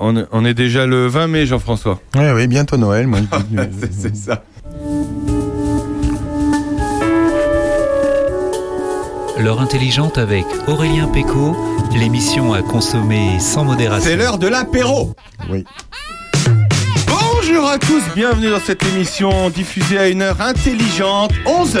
On, est- on est déjà le 20 mai, Jean-François. Oui, oui, bientôt Noël. Moi, C'est- C'est ça. L'heure intelligente avec Aurélien Péco, l'émission à consommer sans modération. C'est l'heure de l'apéro. oui. Bonjour à tous, bienvenue dans cette émission diffusée à une heure intelligente, 11h.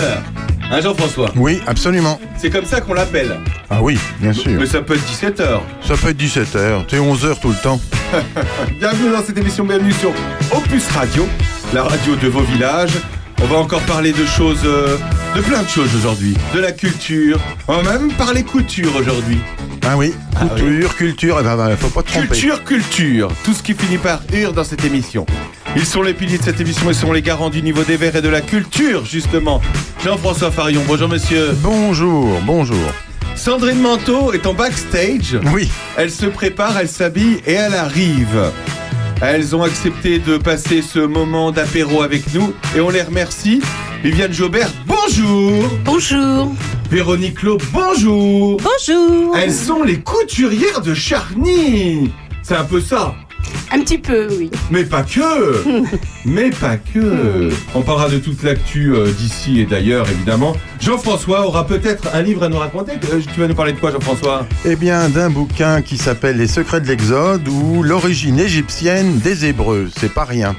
Hein, Jean-François? Oui, absolument. C'est comme ça qu'on l'appelle. Ah oui, bien sûr. Mais ça peut être 17h. Ça peut être 17h, c'est 11h tout le temps. Bienvenue dans cette émission, bienvenue sur Opus Radio, la radio de vos villages. On va encore parler de choses, euh, de plein de choses aujourd'hui. De la culture, on va même parler couture aujourd'hui. Ah oui, Ah couture, culture, eh ben, ben, faut pas te tromper. Culture, culture, tout ce qui finit par ur dans cette émission. Ils sont les piliers de cette émission et sont les garants du niveau des verts et de la culture, justement. Jean-François Farion, bonjour monsieur. Bonjour, bonjour. Sandrine Manteau est en backstage. Oui, Elle se prépare, elle s'habille et elle arrive. Elles ont accepté de passer ce moment d'apéro avec nous et on les remercie. Viviane Jobert, bonjour. Bonjour. Véronique Lo, bonjour. Bonjour. Elles sont les couturières de Charny. C'est un peu ça. Un petit peu, oui. Mais pas que Mais pas que On parlera de toute l'actu euh, d'ici et d'ailleurs, évidemment. Jean-François aura peut-être un livre à nous raconter. Euh, tu vas nous parler de quoi, Jean-François? Eh bien d'un bouquin qui s'appelle Les secrets de l'Exode ou l'origine égyptienne des Hébreux, c'est pas rien.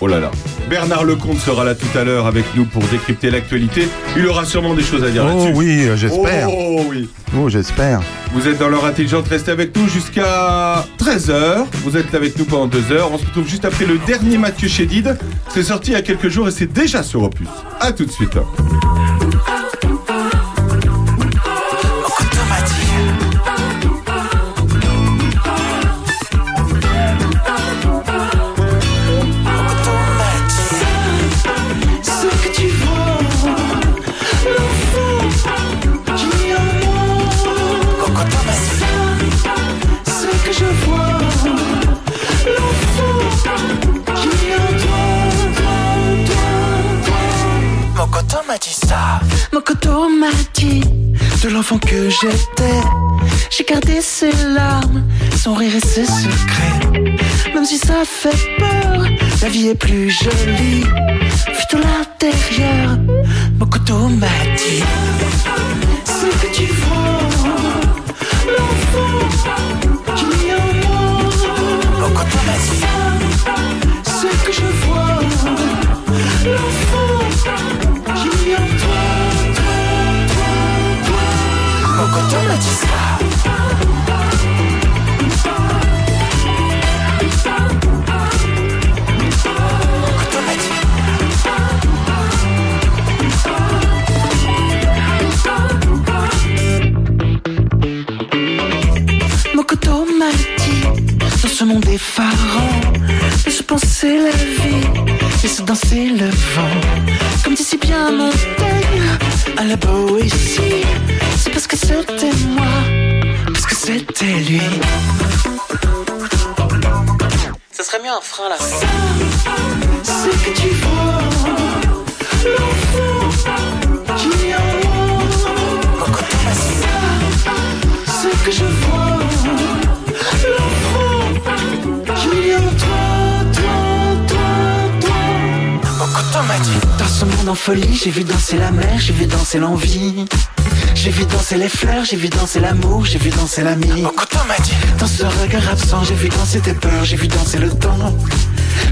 Oh là là. Bernard Lecomte sera là tout à l'heure avec nous pour décrypter l'actualité. Il aura sûrement des choses à dire Oh là-dessus. oui, euh, j'espère. Oh oui. Oh, j'espère. Vous êtes dans l'heure intelligente, restez avec nous jusqu'à 13h. Vous êtes avec nous pendant 2 heures. On se retrouve juste après le dernier Mathieu Chédid. C'est sorti il y a quelques jours et c'est déjà sur Opus. A tout de suite. Mokoto m'a dit de l'enfant que j'étais. J'ai gardé ses larmes, son rire et ses secrets. Même si ça fait peur, la vie est plus jolie. Vu de l'intérieur, Mokoto m'a dit Ce que tu vois, l'enfant qui est en moi. Dit ça. Ce que je vois, l'enfant dit. Mokoto m'a dit Dans ce monde effarant Laisse penser la vie Laisse danser le vent. Comme dit si bien Montaigne À la Boétie C'est parce que c'était moi. Parce que c'était lui. Ce serait mieux un frein là. Ce que tu vois. L'enfant qui est en moi. Ça. Ce que je vois ce monde en folie, j'ai vu danser la mer, j'ai vu danser l'envie. J'ai vu danser les fleurs, j'ai vu danser l'amour, j'ai vu danser l'ami. Mokoto m'a dit. Dans ce regard absent, j'ai vu danser tes peurs, j'ai vu danser le temps.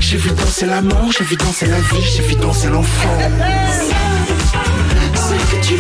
J'ai vu danser la mort, j'ai vu danser la vie, j'ai vu danser l'enfant. Que tu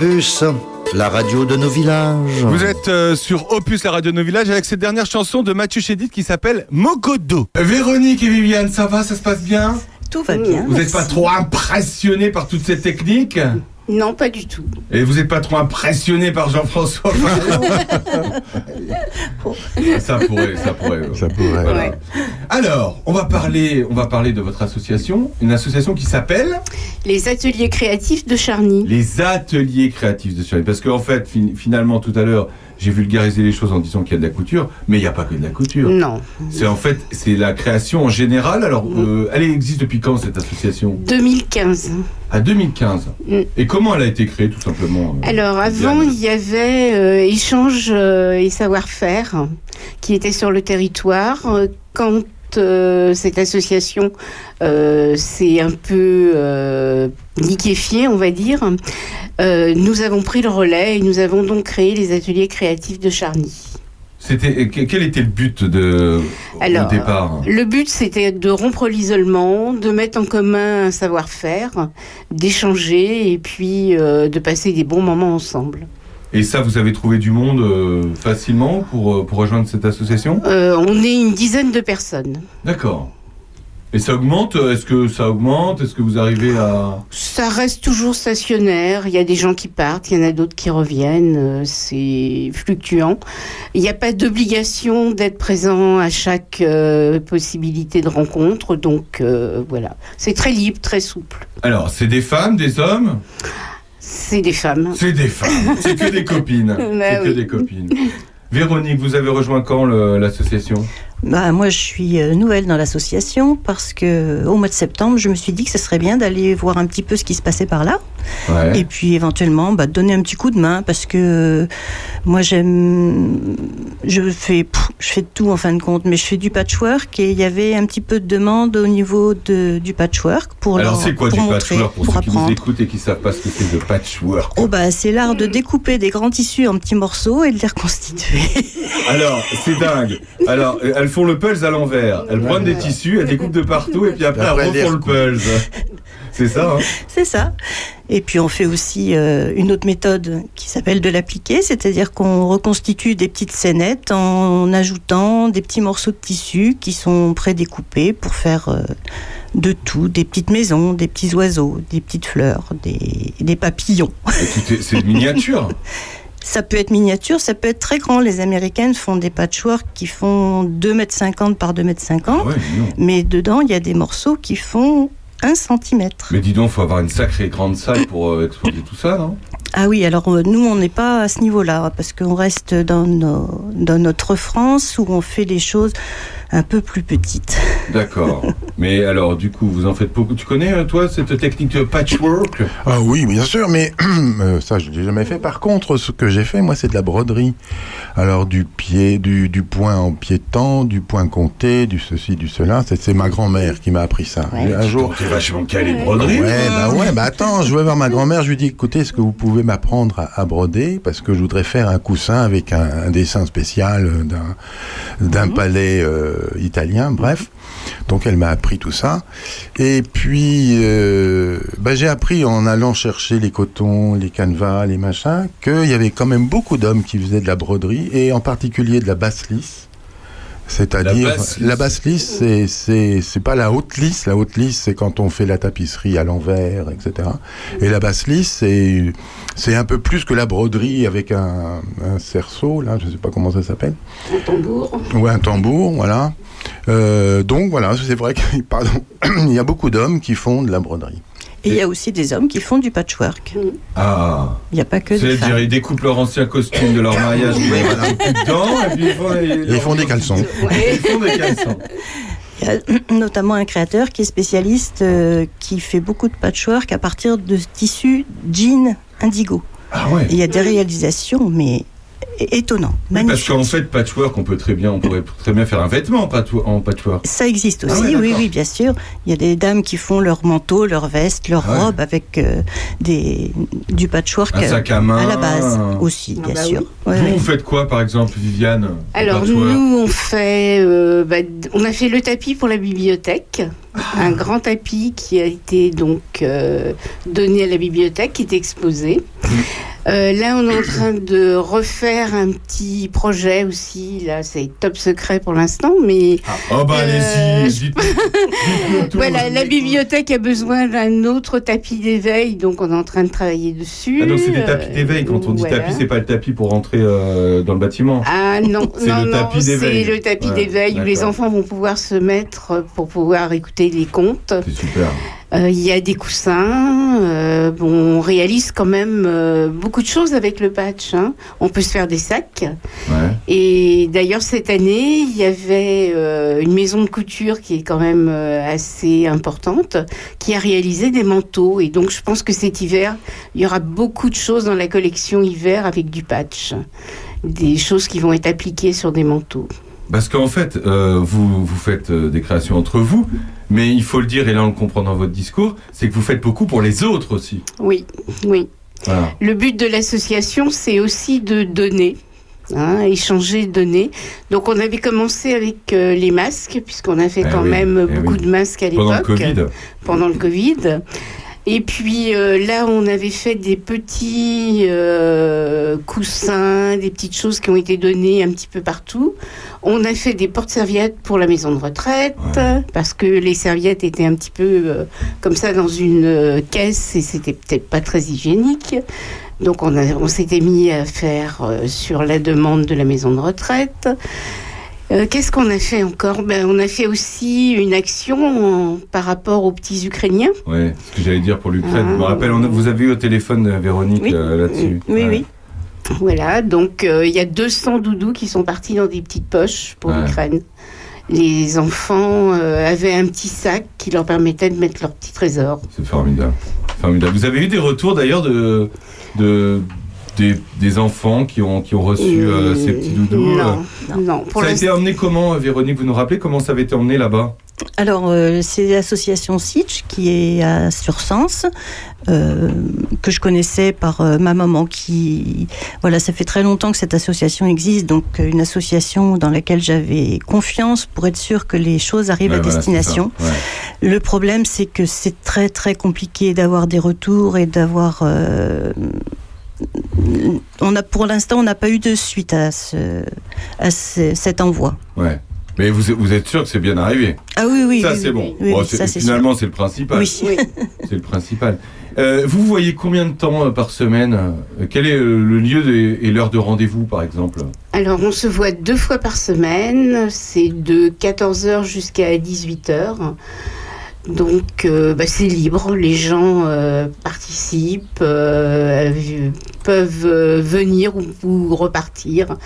Opus, la radio de nos villages. Vous êtes euh, sur Opus, la radio de nos villages, avec cette dernière chanson de Mathieu Chédid qui s'appelle Mogodo. Véronique et Viviane, ça va, ça se passe bien? Tout va bien. Vous n'êtes pas trop impressionnés par toutes ces techniques? Non, pas du tout. Et vous n'êtes pas trop impressionné par Jean-François Ça pourrait, ça pourrait. Ça pourrait. Voilà. Ouais. Alors, on va parler, on va parler de votre association, une association qui s'appelle Les ateliers créatifs de Charny. les ateliers créatifs de Charlie. Parce qu'en fait, fin- finalement, tout à l'heure, j'ai vulgarisé les choses en disant qu'il y a de la couture, mais il n'y a pas que de la couture. Non. C'est en fait, c'est la création en général. Alors, euh, elle existe depuis quand cette association? 2015. À 2015. Mm. Et comment elle a été créée, tout simplement euh, Alors avant, il y avait euh, échange et savoir-faire qui était sur le territoire. Quand euh, cette association euh, s'est un peu euh, liquéfiée, on va dire, euh, nous avons pris le relais et nous avons donc créé les ateliers créatifs de Charny. C'était que- quel était le but de Alors, au départ Le but, c'était de rompre l'isolement, de mettre en commun un savoir-faire, d'échanger et puis de passer des bons moments ensemble. Et ça, vous avez trouvé du monde euh, facilement pour euh, pour rejoindre cette association? Euh, on est une dizaine de personnes. D'accord. Et ça augmente Est-ce que ça augmente? Est-ce que vous arrivez à Ça reste toujours stationnaire. Il y a des gens qui partent, il y en a d'autres qui reviennent. C'est fluctuant. Il n'y a pas d'obligation d'être présent à chaque euh, possibilité de rencontre. Donc euh, voilà, c'est très libre, très souple. Alors, c'est des femmes, des hommes? C'est des femmes. C'est des femmes. C'est que des copines. Bah c'est que des copines. Véronique, vous avez rejoint quand l'association? Bah, moi, je suis euh, nouvelle dans l'association parce que au mois de septembre, je me suis dit que ce serait bien d'aller voir un petit peu ce qui se passait par là. Ouais. Et puis éventuellement, bah, donner un petit coup de main parce que euh, moi, j'aime. Je fais, pff, je fais tout en fin de compte, mais je fais du patchwork et il y avait un petit peu de demande au niveau de, du patchwork pour Alors, c'est quoi pour du montrer, patchwork pour, pour ceux qui nous apprendre. écoutent et qui savent pas ce que c'est de patchwork Oh bah c'est l'art de découper des grands tissus en petits morceaux et de les reconstituer. Alors, c'est dingue. Alors, euh, elles font le pulse à l'envers. Elles prennent des tissus, elles découpent de partout et puis après, Après, elles refont le pulse. C'est ça, hein C'est ça. Et puis on fait aussi euh, une autre méthode qui s'appelle de l'appliquer, c'est-à-dire qu'on reconstitue des petites scénettes en ajoutant des petits morceaux de tissu qui sont prédécoupés pour faire euh, de tout, des petites maisons, des petits oiseaux, des petites fleurs, des, des papillons. C'est miniature. Ça peut être miniature, ça peut être très grand. Les Américaines font des patchworks qui font 2,50 m par 2,50 m, Ah ouais, mais dedans il y a des morceaux qui font 1 cm. Mais dis donc, faut avoir une sacrée grande salle pour euh, exposer tout ça, non? Ah oui, alors euh, nous, on n'est pas à ce niveau-là, parce qu'on reste dans, nos- dans notre France où on fait les choses un peu plus petites. D'accord. Mais alors, du coup, vous en faites beaucoup. Tu connais, euh, toi, cette technique de patchwork? Ah oui, bien sûr, mais euh, ça, je l'ai jamais fait. Par contre, ce que j'ai fait, moi, c'est de la broderie. Alors, du pied, du, du point en piétant, du point compté, du ceci, du cela. C'est c'est ma grand-mère qui m'a appris ça. Ouais. Un jour. T'es vachement calé broderie. Ouais, bah ouais, bah attends, je vais voir ma grand-mère, je lui dis, écoutez, est-ce que vous pouvez m'apprendre à, à broder? Parce que je voudrais faire un coussin avec un, un dessin spécial euh, d'un, d'un palais euh, italien, bref. Donc elle m'a appris tout ça. Et puis, euh, bah, j'ai appris en allant chercher les cotons, les canevas, les machins, qu'il y avait quand même beaucoup d'hommes qui faisaient de la broderie, et en particulier de la basse lisse. C'est-à-dire, La basse lisse. c'est, c'est, c'est pas la haute lisse. La haute lisse, c'est quand on fait la tapisserie à l'envers, etc. Et la basse lisse, c'est, c'est un peu plus que la broderie avec un, un cerceau, là, je sais pas comment ça s'appelle. Un tambour. Ouais, un tambour, voilà. Euh, donc voilà, c'est vrai qu'il pardon, il y a beaucoup d'hommes qui font de la broderie. Et il y a aussi des hommes qui font du patchwork. Ah. Il n'y a pas que des C'est-à-dire, femmes. ils découpent leur ancien costume de leur mariage, ils les mettent plus dedans, et puis ils font, Et ils font des caleçons. Ils font des caleçons. Il y a notamment un créateur qui est spécialiste, euh, qui fait beaucoup de patchwork à partir de tissus jean indigo. Ah ouais. Il y a des réalisations, mais é- étonnantes, Oui, parce qu'en fait, patchwork, on peut très bien, on pourrait très bien faire un vêtement en patchwork-. Ça existe Ah aussi, ouais, oui, oui, bien sûr. Il y a des dames qui font leur manteau, leur veste, leur Ah ouais. robe avec euh, des, du patchwork Un sac à main. à la base aussi, Ah bien bah sûr. oui. Ouais, Vous, ouais. vous faites quoi, par exemple, Viviane Alors nous, on fait, euh, bah, on a fait le tapis pour la bibliothèque, un grand tapis qui a été donc euh, donné à la bibliothèque, qui est exposé. Euh, là, on est en train de refaire un petit projet aussi. Là, c'est top secret pour l'instant, mais Oh bah Euh, allez-y, dites-nous tout. voilà, la bibliothèque a besoin d'un autre tapis d'éveil, donc on est en train de travailler dessus. Ah, donc c'est des tapis Euh, d'éveil. Quand on dit voilà. tapis, c'est pas le tapis pour rentrer euh, dans le bâtiment. Ah non, C'est non, le non, tapis d'éveil. c'est le tapis d'éveil où les enfants vont pouvoir se mettre pour pouvoir écouter les contes. C'est super. Euh, Il y a des coussins. euh, bon, on réalise quand même euh, beaucoup de choses avec le patch. hein. On peut se faire des sacs. Ouais. Et d'ailleurs, cette année, il y avait une maison de couture qui est quand même assez importante, qui a réalisé des manteaux. Et donc, je pense que cet hiver, il y aura beaucoup de choses dans la collection hiver avec du patch. Des choses qui vont être appliquées sur des manteaux. Parce qu'en fait, vous, vous faites des créations entre vous, mais il faut le dire, et là on le comprend dans votre discours, c'est que vous faites beaucoup pour les autres aussi. Oui, oui. Voilà. Le but de l'association, c'est aussi de donner. hein, échanger, donner. Donc on avait commencé avec euh, les masques, puisqu'on a fait Eh quand oui, même eh beaucoup oui. de masques à Pendant le l'époque. Covid. pendant le Covid. Et puis euh, là, on avait fait des petits euh, coussins, des petites choses qui ont été données un petit peu partout. On a fait des porte-serviettes pour la maison de retraite, Ouais. parce que les serviettes étaient un petit peu euh, comme ça dans une caisse et c'était peut-être pas très hygiénique. Donc on, a- on s'était mis à faire sur la demande de la maison de retraite. Euh, Qu'est-ce qu'on a fait encore? Ben, On a fait aussi une action en- par rapport aux petits Ukrainiens. Ouais, ce que j'allais dire pour l'Ukraine. Je me Ah. rappelle, on a- vous avez eu au téléphone euh, Véronique Oui. euh, là-dessus. Oui, Ouais. oui. Voilà, donc euh, il y a 200 doudous qui sont partis dans des petites poches pour Ouais. l'Ukraine. Les enfants avaient un petit sac qui leur permettait de mettre leurs petits trésors. C'est formidable. formidable. Vous avez eu des retours d'ailleurs de, de, des, des enfants qui ont, qui ont reçu euh, ces petits doudous Non, euh, non. Pour Ça a été emmené comment, euh, Véronique Vous nous rappelez comment ça avait été emmené là-bas? Alors, euh, c'est l'association Sitch qui est à Sursens, euh, que je connaissais par euh, ma maman qui... Voilà, ça fait très longtemps que cette association existe, donc euh, une association dans laquelle j'avais confiance pour être sûr que les choses arrivent Ouais, à voilà, destination. ça. Ouais. Le problème, c'est que c'est très très compliqué d'avoir des retours et d'avoir... on a, pour l'instant, on n'a pas eu de suite à, ce, à ce- cet envoi. Ouais. Mais vous, vous êtes sûr que c'est bien arrivé? Ah oui, oui. Ça, oui, c'est oui, bon. oui, Bon, oui, c'est- ça, c'est finalement, c'est le principal. Oui. C'est le principal. Euh, vous voyez combien de temps euh, par semaine? Euh, Quel est le lieu de- et l'heure de rendez-vous, par exemple? Alors, on se voit deux fois par semaine. C'est de 14h jusqu'à 18h. Donc, euh, bah, c'est libre. Les gens euh, participent, euh, peuvent venir ou, ou repartir.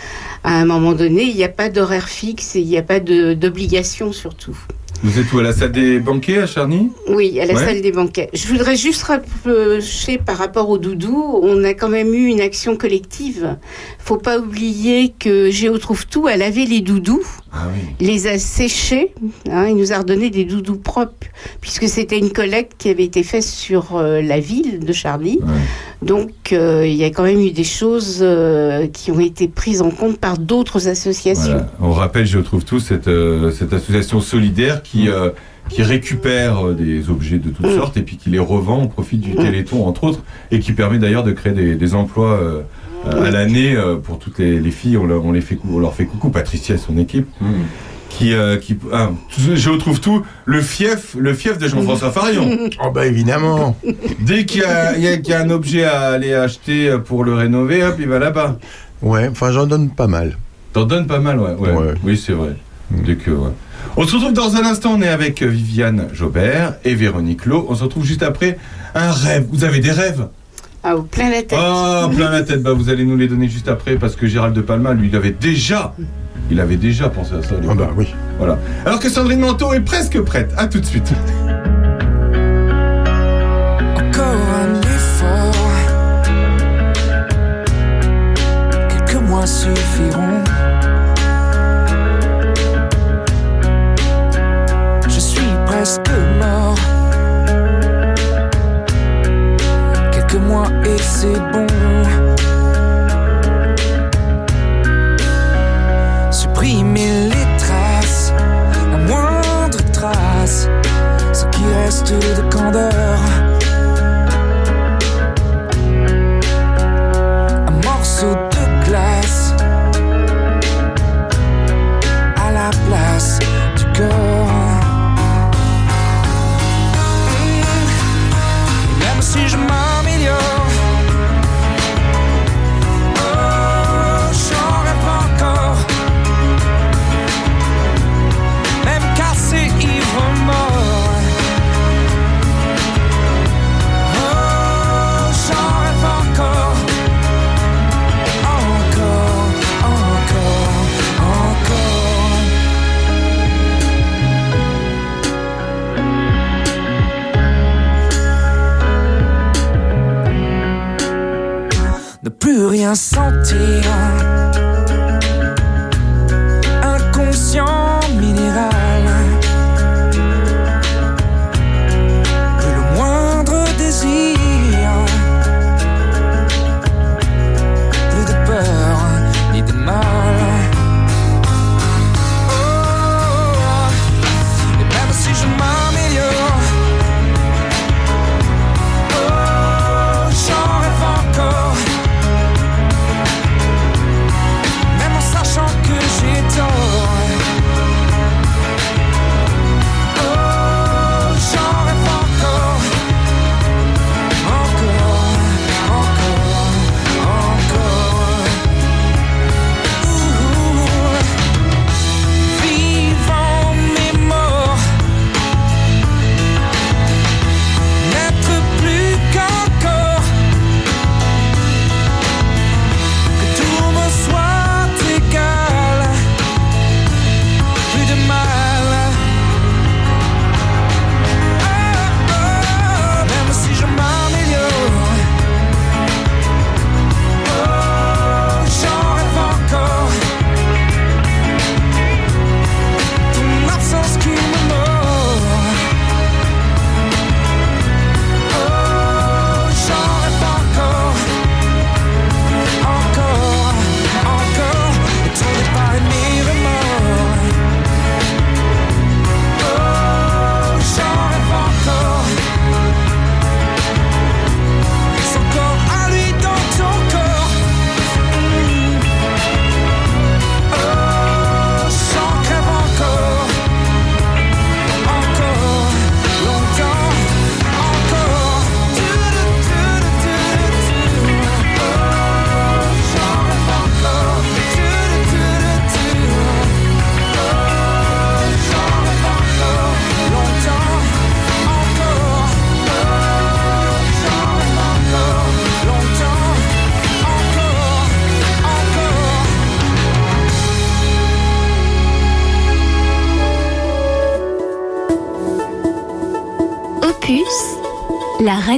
À un moment donné, il n'y a pas d'horaire fixe et il n'y a pas d'obligation surtout. Vous êtes où à la salle des banquets à Charny? Oui, à la Ouais. salle des banquets. Je voudrais juste rapprocher par rapport au doudou, on a quand même eu une action collective. Faut pas oublier que Géo trouve tout a lavé les doudous, Ah oui. les a séchés, hein, il nous a redonné des doudous propres, puisque c'était une collecte qui avait été faite sur euh, la ville de Charlie. Ouais. Donc euh, il y a quand même eu des choses euh, qui ont été prises en compte par d'autres associations. Voilà. On rappelle, je trouve tout, cette, cette association solidaire qui, qui récupère des objets de toutes Mm. sortes et puis qui les revend au profit du Mm. Téléthon, entre autres, et qui permet d'ailleurs de créer des, des emplois euh, à l'année euh, pour toutes les, les filles. On, leur- on les fait, on leur fait coucou, Patricia et son équipe. Qui, euh, qui, ah, tout- je retrouve tout, le fief, le fief de Jean-François Farion. Oh bah évidemment. Dès qu'il y, a- il y a- qu'il y a un objet à aller acheter pour le rénover, hop, il va là-bas. Ouais, enfin j'en donne pas mal. T'en donnes pas mal, ouais. ouais. Ouais. Oui, c'est vrai. Mm. Dès que, ouais. On se retrouve dans un instant, on est avec euh, Viviane Jobert et Véronique Lowe. On se retrouve juste après un rêve. Vous avez des rêves? Ah, au plein la tête. Ah, plein la tête. Bah, vous allez nous les donner juste après parce que Gérald de Palma, lui, il avait déjà, il avait déjà pensé à ça. Ah bah oui. Voilà. Alors que Sandrine Manteau est presque prête. À tout de suite. Encore un effort. Quelques mois suffiront. C'est bon.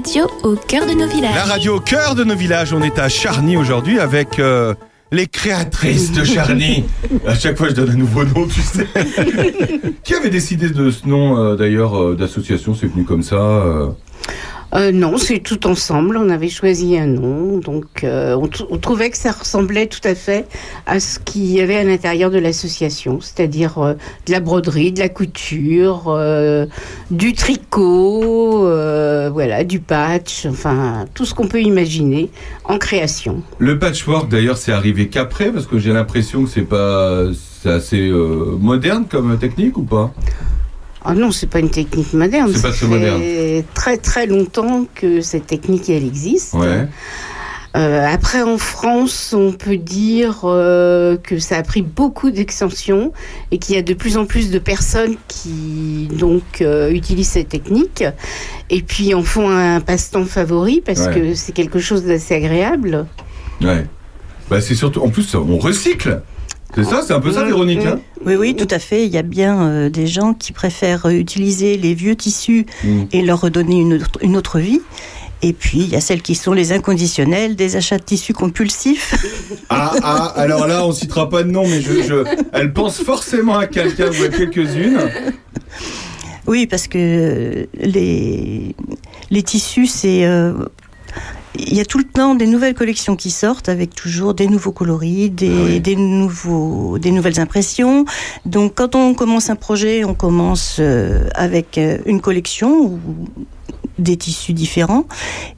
Radio au cœur de nos villages. La radio au cœur de nos villages. On est à Charny aujourd'hui avec euh, les créatrices de Charny. à chaque fois, je donne un nouveau nom, tu sais. Qui avait décidé de ce nom, euh, d'ailleurs, euh, d'association? C'est venu comme ça euh? Euh, non, c'est tout ensemble. On avait choisi un nom, donc euh, on, trouvait que ça ressemblait tout à fait à ce qu'il y avait à l'intérieur de l'association, c'est-à-dire euh, de la broderie, de la couture, euh, du tricot, euh, voilà, du patch, enfin tout ce qu'on peut imaginer en création. Le patchwork, d'ailleurs, c'est arrivé qu'après, parce que j'ai l'impression que c'est pas. C'est assez euh, moderne comme technique ou pas? Ah non, c'est pas une technique moderne. C'est pas ça très fait moderne. Très très longtemps que cette technique elle existe. Ouais. Euh, après, en France, on peut dire euh, que ça a pris beaucoup d'extensions et qu'il y a de plus en plus de personnes qui donc euh, utilisent cette technique et puis en font un passe-temps favori parce Ouais. que c'est quelque chose d'assez agréable. Ouais. Bah, c'est surtout. En plus, on recycle. C'est ça C'est un peu ça, Mm, Véronique hein Oui, oui, tout à fait. Il y a bien euh, des gens qui préfèrent utiliser les vieux tissus Mm. et leur redonner une autre, une autre vie. Et puis, il y a celles qui sont les inconditionnels, des achats de tissus compulsifs. Ah, ah, alors là, on citera pas de nom, mais je, je- elle pense forcément à quelqu'un ou à quelques-unes. Oui, parce que les, les tissus, c'est. euh, il y a tout le temps des nouvelles collections qui sortent avec toujours des nouveaux coloris, des, Ah oui. des, nouveaux, des nouvelles impressions. Donc, quand on commence un projet, on commence euh, avec euh, une collection ou des tissus différents.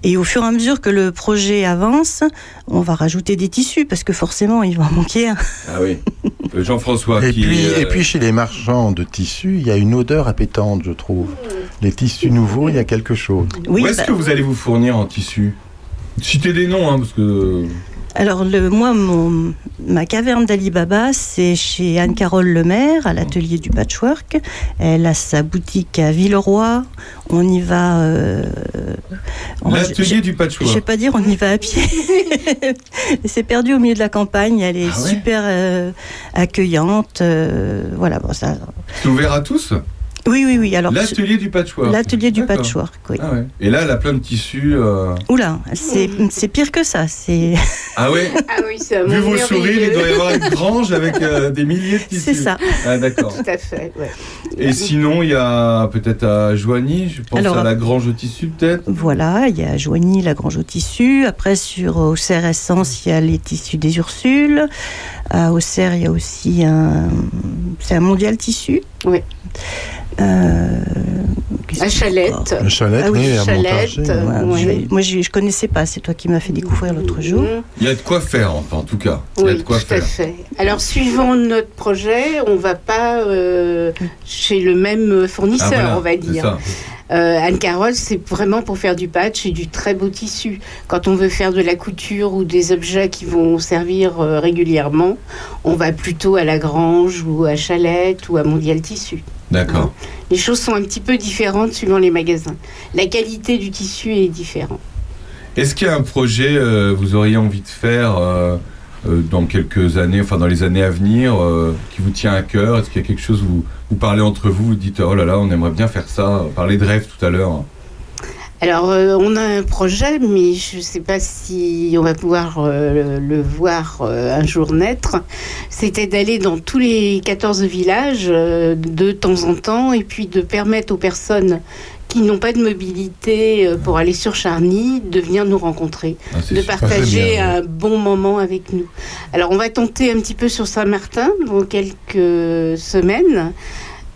Et au fur et à mesure que le projet avance, on va rajouter des tissus parce que forcément, il va en manquer un. Ah oui. Jean-François Et qui. puis, euh, et puis chez les marchands de tissus, il y a une odeur appétante, je trouve. Les tissus nouveaux, il y a quelque chose. Oui, où est-ce bah- que vous allez vous fournir en tissu Citez des noms, hein, parce que. Alors, le, moi, mon, ma caverne d'Alibaba, c'est chez Anne-Carole Lemaire, à l'atelier du patchwork. Elle a sa boutique à Villeroy. On y va. euh, L'atelier je- du Je patchwork. vais pas dire on y va à pied. c'est perdu au milieu de la campagne. Elle est Ah ouais? super euh, accueillante. euh, voilà, bon, ça. C'est ouvert à tous? Oui, oui, oui. Alors, L'atelier du patchwork. L'atelier du patchwork, oui. Ah ouais. Et là, elle a plein de tissus. euh, Oula, c'est c'est pire que ça. C'est Ah ouais Ah oui, Vu vos sourires, il doit y avoir une grange avec euh, des milliers de tissus. c'est ça. Ah d'accord. Tout à fait, ouais. Et sinon, il y a peut-être à Joigny, je pense Alors, à la grange au tissu peut-être. Voilà, il y a Joigny, la Grange au tissu. Après, sur Auxerre Essence, il y a les tissus des Ursules. À Auxerre, il y a aussi un. C'est un mondial tissu. Oui. Euh, À Chalette. Ah oui, oui, à Chalette, euh, ouais. Ouais, Oui. je vais- moi, je, je connaissais pas. C'est toi qui m'as fait découvrir l'autre jour. Mhm. Il y a de quoi faire, enfin, en tout cas. Il y a de quoi tout à faire. fait. Alors, suivant notre projet, on va pas euh, chez le même fournisseur, Ah, voilà, on va c'est dire. ça. Euh, Anne Carole, c'est vraiment pour faire du patch et du très beau tissu. Quand on veut faire de la couture ou des objets qui vont servir euh, régulièrement, on va plutôt à la Grange ou à Chalette ou à Mondial Tissu. D'accord. Les choses sont un petit peu différentes suivant les magasins. La qualité du tissu est différente. Est-ce qu'il y a un projet euh, vous auriez envie de faire euh, dans quelques années, enfin dans les années à venir, euh, qui vous tient à cœur? Est-ce qu'il y a quelque chose où vous parlez entre vous, vous dites oh là là, on aimerait bien faire ça? Parler de rêve tout à l'heure. Alors, euh, on a un projet, mais je ne sais pas si on va pouvoir euh, le, voir euh, un jour naître. C'était d'aller dans tous les 14 villages euh, de temps en temps et puis de permettre aux personnes qui n'ont pas de mobilité euh, pour aller sur Charny de venir nous rencontrer, Ah, de partager bien, un bon moment avec nous. Alors, on va tenter un petit peu sur Saint-Martin dans quelques semaines.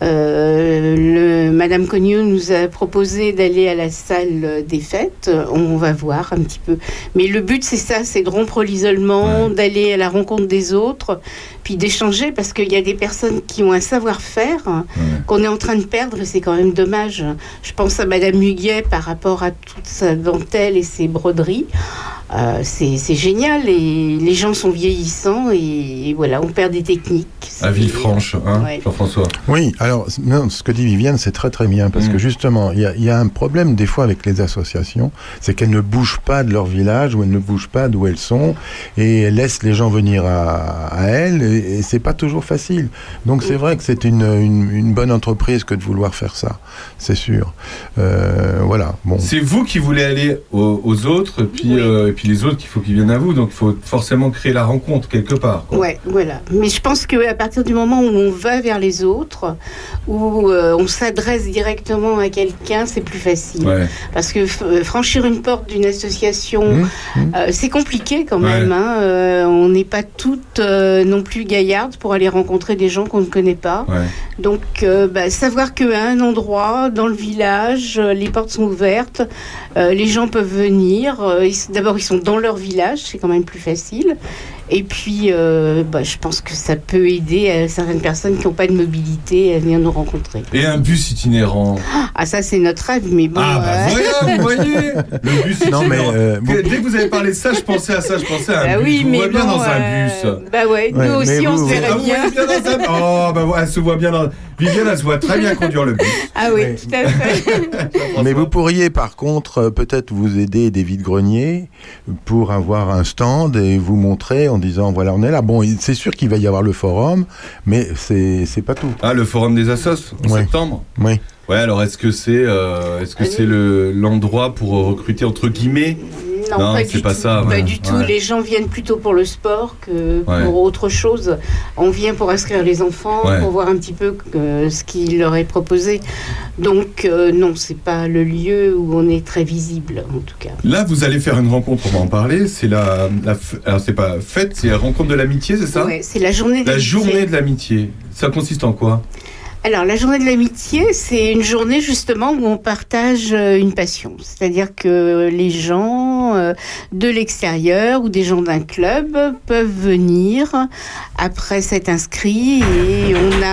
Euh, le, Madame Cogneux nous a proposé d'aller à la salle des fêtes. On va voir un petit peu. Mais le but, c'est ça, c'est de rompre l'isolement, Ouais. d'aller à la rencontre des autres, puis d'échanger, parce qu'il y a des personnes qui ont un savoir-faire Ouais. qu'on est en train de perdre, et c'est quand même dommage. Je pense à Madame Muguet par rapport à toute sa dentelle et ses broderies. Euh, c'est c'est génial, et les gens sont vieillissants, et, et voilà, on perd des techniques. À Villefranche, hein, Ouais. Jean-François. Oui, alors non, ce que dit Viviane, c'est très très bien, parce Mm. que justement, il y, a- il y a un problème des fois avec les associations, c'est qu'elles ne bougent pas de leur village, ou elles ne bougent pas d'où elles sont, et elles laissent les gens venir à, à elles, et, et c'est pas toujours facile. Donc c'est vrai que c'est une, une, une bonne entreprise que de vouloir faire ça, c'est sûr. Euh, voilà, bon. C'est vous qui voulez aller aux, aux autres, puis, Oui. euh, et puis les autres, il faut qu'ils viennent à vous. Donc il faut forcément créer la rencontre quelque part. quoi. Ouais, voilà. Mais je pense qu'à partir du moment où on va vers les autres, où euh, on s'adresse directement à quelqu'un, c'est plus facile. Ouais. Parce que franchir une porte d'une association, Mmh, mmh. euh, c'est compliqué quand Ouais. même. hein. Euh, on n'est pas toutes euh, non plus gaillardes pour aller rencontrer des gens qu'on ne connaît pas. Ouais. Donc, euh, bah, savoir qu'à un endroit, dans le village, euh, les portes sont ouvertes, euh, les gens peuvent venir. D'abord, ils sont dans leur village, c'est quand même plus facile. Et puis, euh, bah, je pense que ça peut aider à certaines personnes qui n'ont pas de mobilité à venir nous rencontrer. Et un bus itinérant. Ah, ça, c'est notre rêve, mais bon. Ah bah euh, voilà, vous voyez Le bus Non, mais, itinérant. euh, Que- Dès que vous avez parlé de ça, je pensais à ça, je pensais à un bah bus. oui, vous mais vois bien bon, dans un euh, bus. Bah ouais, Ouais, nous aussi, mais on vous- se Ah, verrait vous bien. voyez bien dans un Oh, bah elle se voit bien dans. Viviane, elle se voit très bien conduire le bus. Ah oui, Ouais. tout à fait. Mais vous pourriez par contre euh, peut-être vous aider des vides-greniers pour avoir un stand et vous montrer disant voilà on est là. Bon, c'est sûr qu'il va y avoir le forum, mais c'est c'est pas tout. Ah, le forum des assos en Ouais. septembre Oui. Ouais, alors est-ce que c'est euh, est-ce que Ah c'est oui. le l'endroit pour recruter entre guillemets Non, Non, pas c'est du pas tout. ça, Pas ouais. du tout. Ouais. Les gens viennent plutôt pour le sport que Ouais. pour autre chose. On vient pour inscrire les enfants, pour voir un petit peu euh, ce qui leur est proposé. Donc euh, non, c'est pas le lieu où on est très visible, en tout cas. Là, vous allez faire une rencontre, on va en parler. C'est la, la alors c'est pas fête, c'est la rencontre de l'amitié, c'est ça? Ouais, c'est la journée. La d'amitié. journée de l'amitié. Ça consiste en quoi? Alors, la journée de l'amitié, c'est une journée justement où on partage euh, une passion. C'est-à-dire que les gens euh, de l'extérieur ou des gens d'un club peuvent venir après s'être inscrits et on a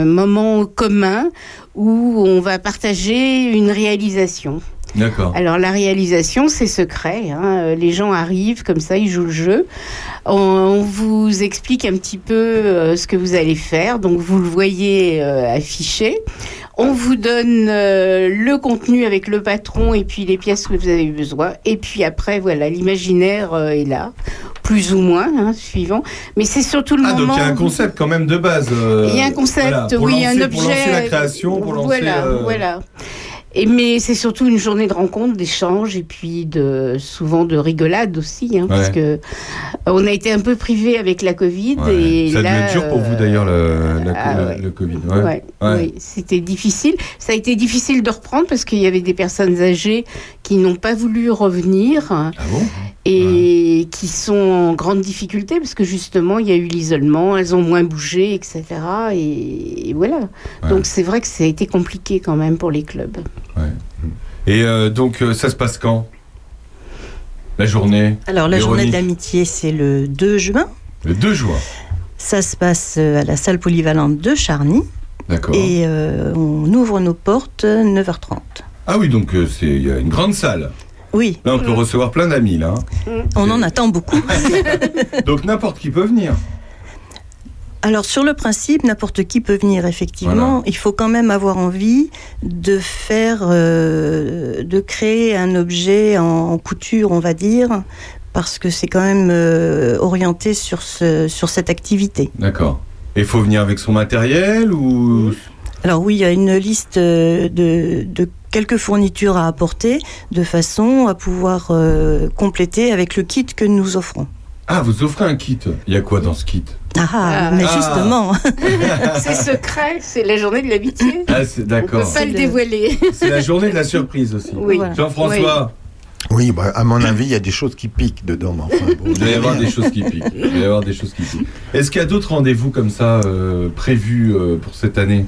un moment commun où on va partager une réalisation. D'accord. Alors la réalisation, c'est secret. hein. Euh, Les gens arrivent comme ça, ils jouent le jeu. On, on vous explique un petit peu euh, ce que vous allez faire. Donc vous le voyez euh, affiché. On vous donne euh, le contenu avec le patron et puis les pièces que vous avez besoin. Et puis après, voilà, l'imaginaire euh, est là, plus ou moins, hein, suivant. Mais c'est surtout le Ah, donc moment. il y a un concept quand même de base. euh, Il y a un concept, voilà, oui, lancer- un objet. Pour lancer la création, pour lancer. Voilà, voilà. Et mais c'est surtout une journée de rencontre, d'échange et puis de souvent de rigolade aussi, hein, parce que euh, on a été un peu privé avec la Covid ouais. et Ça a dû être dur pour vous euh, d'ailleurs, le, la- ah, le- ouais. le Covid. Oui, c'était difficile. Ça a été difficile de reprendre parce qu'il y avait des personnes âgées qui n'ont pas voulu revenir Ah bon? Et qui sont en grande difficulté parce que justement il y a eu l'isolement, elles ont moins bougé, etc. Et, et voilà. Ouais. Donc c'est vrai que ça a été compliqué quand même pour les clubs. Et euh, donc, euh, ça se passe quand? La journée Alors la journée de l'amitié, c'est le 2 juin. Le 2 juin. Ça se passe euh, à la salle polyvalente de Charny. D'accord. Et euh, on ouvre nos portes 9h30. Ah oui, donc c'est il y a une grande salle. Oui, Là, on peut recevoir plein d'amis, là. on en attend beaucoup. Donc, n'importe qui peut venir. Alors sur le principe, n'importe qui peut venir effectivement. Voilà. Il faut quand même avoir envie de faire, euh, de créer un objet en, en couture, on va dire, parce que c'est quand même euh, orienté sur ce, sur cette activité. D'accord. Et il faut venir avec son matériel ou? Alors oui, il y a une liste euh, de, de quelques fournitures à apporter de façon à pouvoir euh, compléter avec le kit que nous offrons. Ah, vous offrez un kit. Il y a quoi dans ce kit? Ah, Ah. mais Ah. justement, c'est secret, c'est la journée de l'amitié. Ah, c'est On peut d'accord. pas le le- dévoiler. C'est la journée de la surprise aussi. Oui. Voilà. Jean-François, Oui, bah, à mon avis, il y a des choses qui piquent dedans. mais enfin, bon, il doit y avoir des choses qui piquent. Il doit y avoir des choses qui piquent. Est-ce qu'il y a d'autres rendez-vous comme ça euh, prévus euh, pour cette année?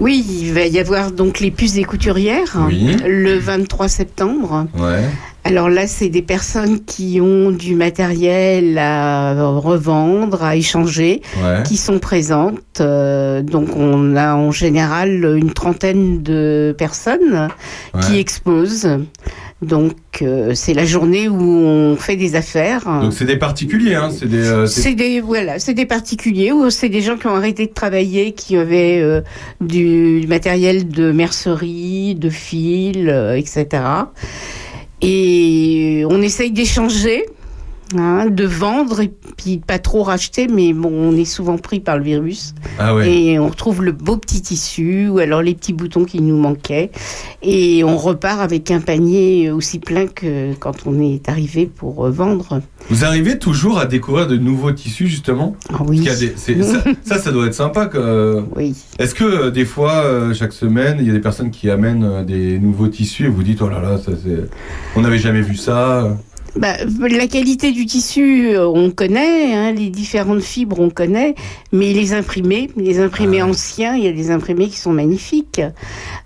Oui, il va y avoir donc les puces des couturières Oui. le 23 septembre. Ouais. Alors là, c'est des personnes qui ont du matériel à revendre, à échanger, Ouais. qui sont présentes. Euh, donc on a en général une trentaine de personnes qui exposent. Donc euh, c'est la journée où on fait des affaires. Donc c'est des particuliers, hein C'est des. euh, c'est- des voilà, c'est des particuliers ou c'est des gens qui ont arrêté de travailler, qui avaient euh, du matériel de mercerie, de fil, etc. Et on essaye d'échanger, hein, de vendre et puis pas trop racheter, mais bon, on est souvent pris par le virus Ah ouais. et on retrouve le beau petit tissu ou alors les petits boutons qui nous manquaient et on repart avec un panier aussi plein que quand on est arrivé pour vendre. Vous arrivez toujours à découvrir de nouveaux tissus justement? Ah oui. des- ça, ça, ça doit être sympa. que- Oui. Est-ce que euh, des fois, euh, chaque semaine, il y a des personnes qui amènent euh, des nouveaux tissus et vous dites oh là là, ça on n'avait jamais vu ça. Bah, la qualité du tissu, euh, on connaît, hein, les différentes fibres, on connaît, mais les imprimés, les imprimés Ah. anciens, il y a des imprimés qui sont magnifiques.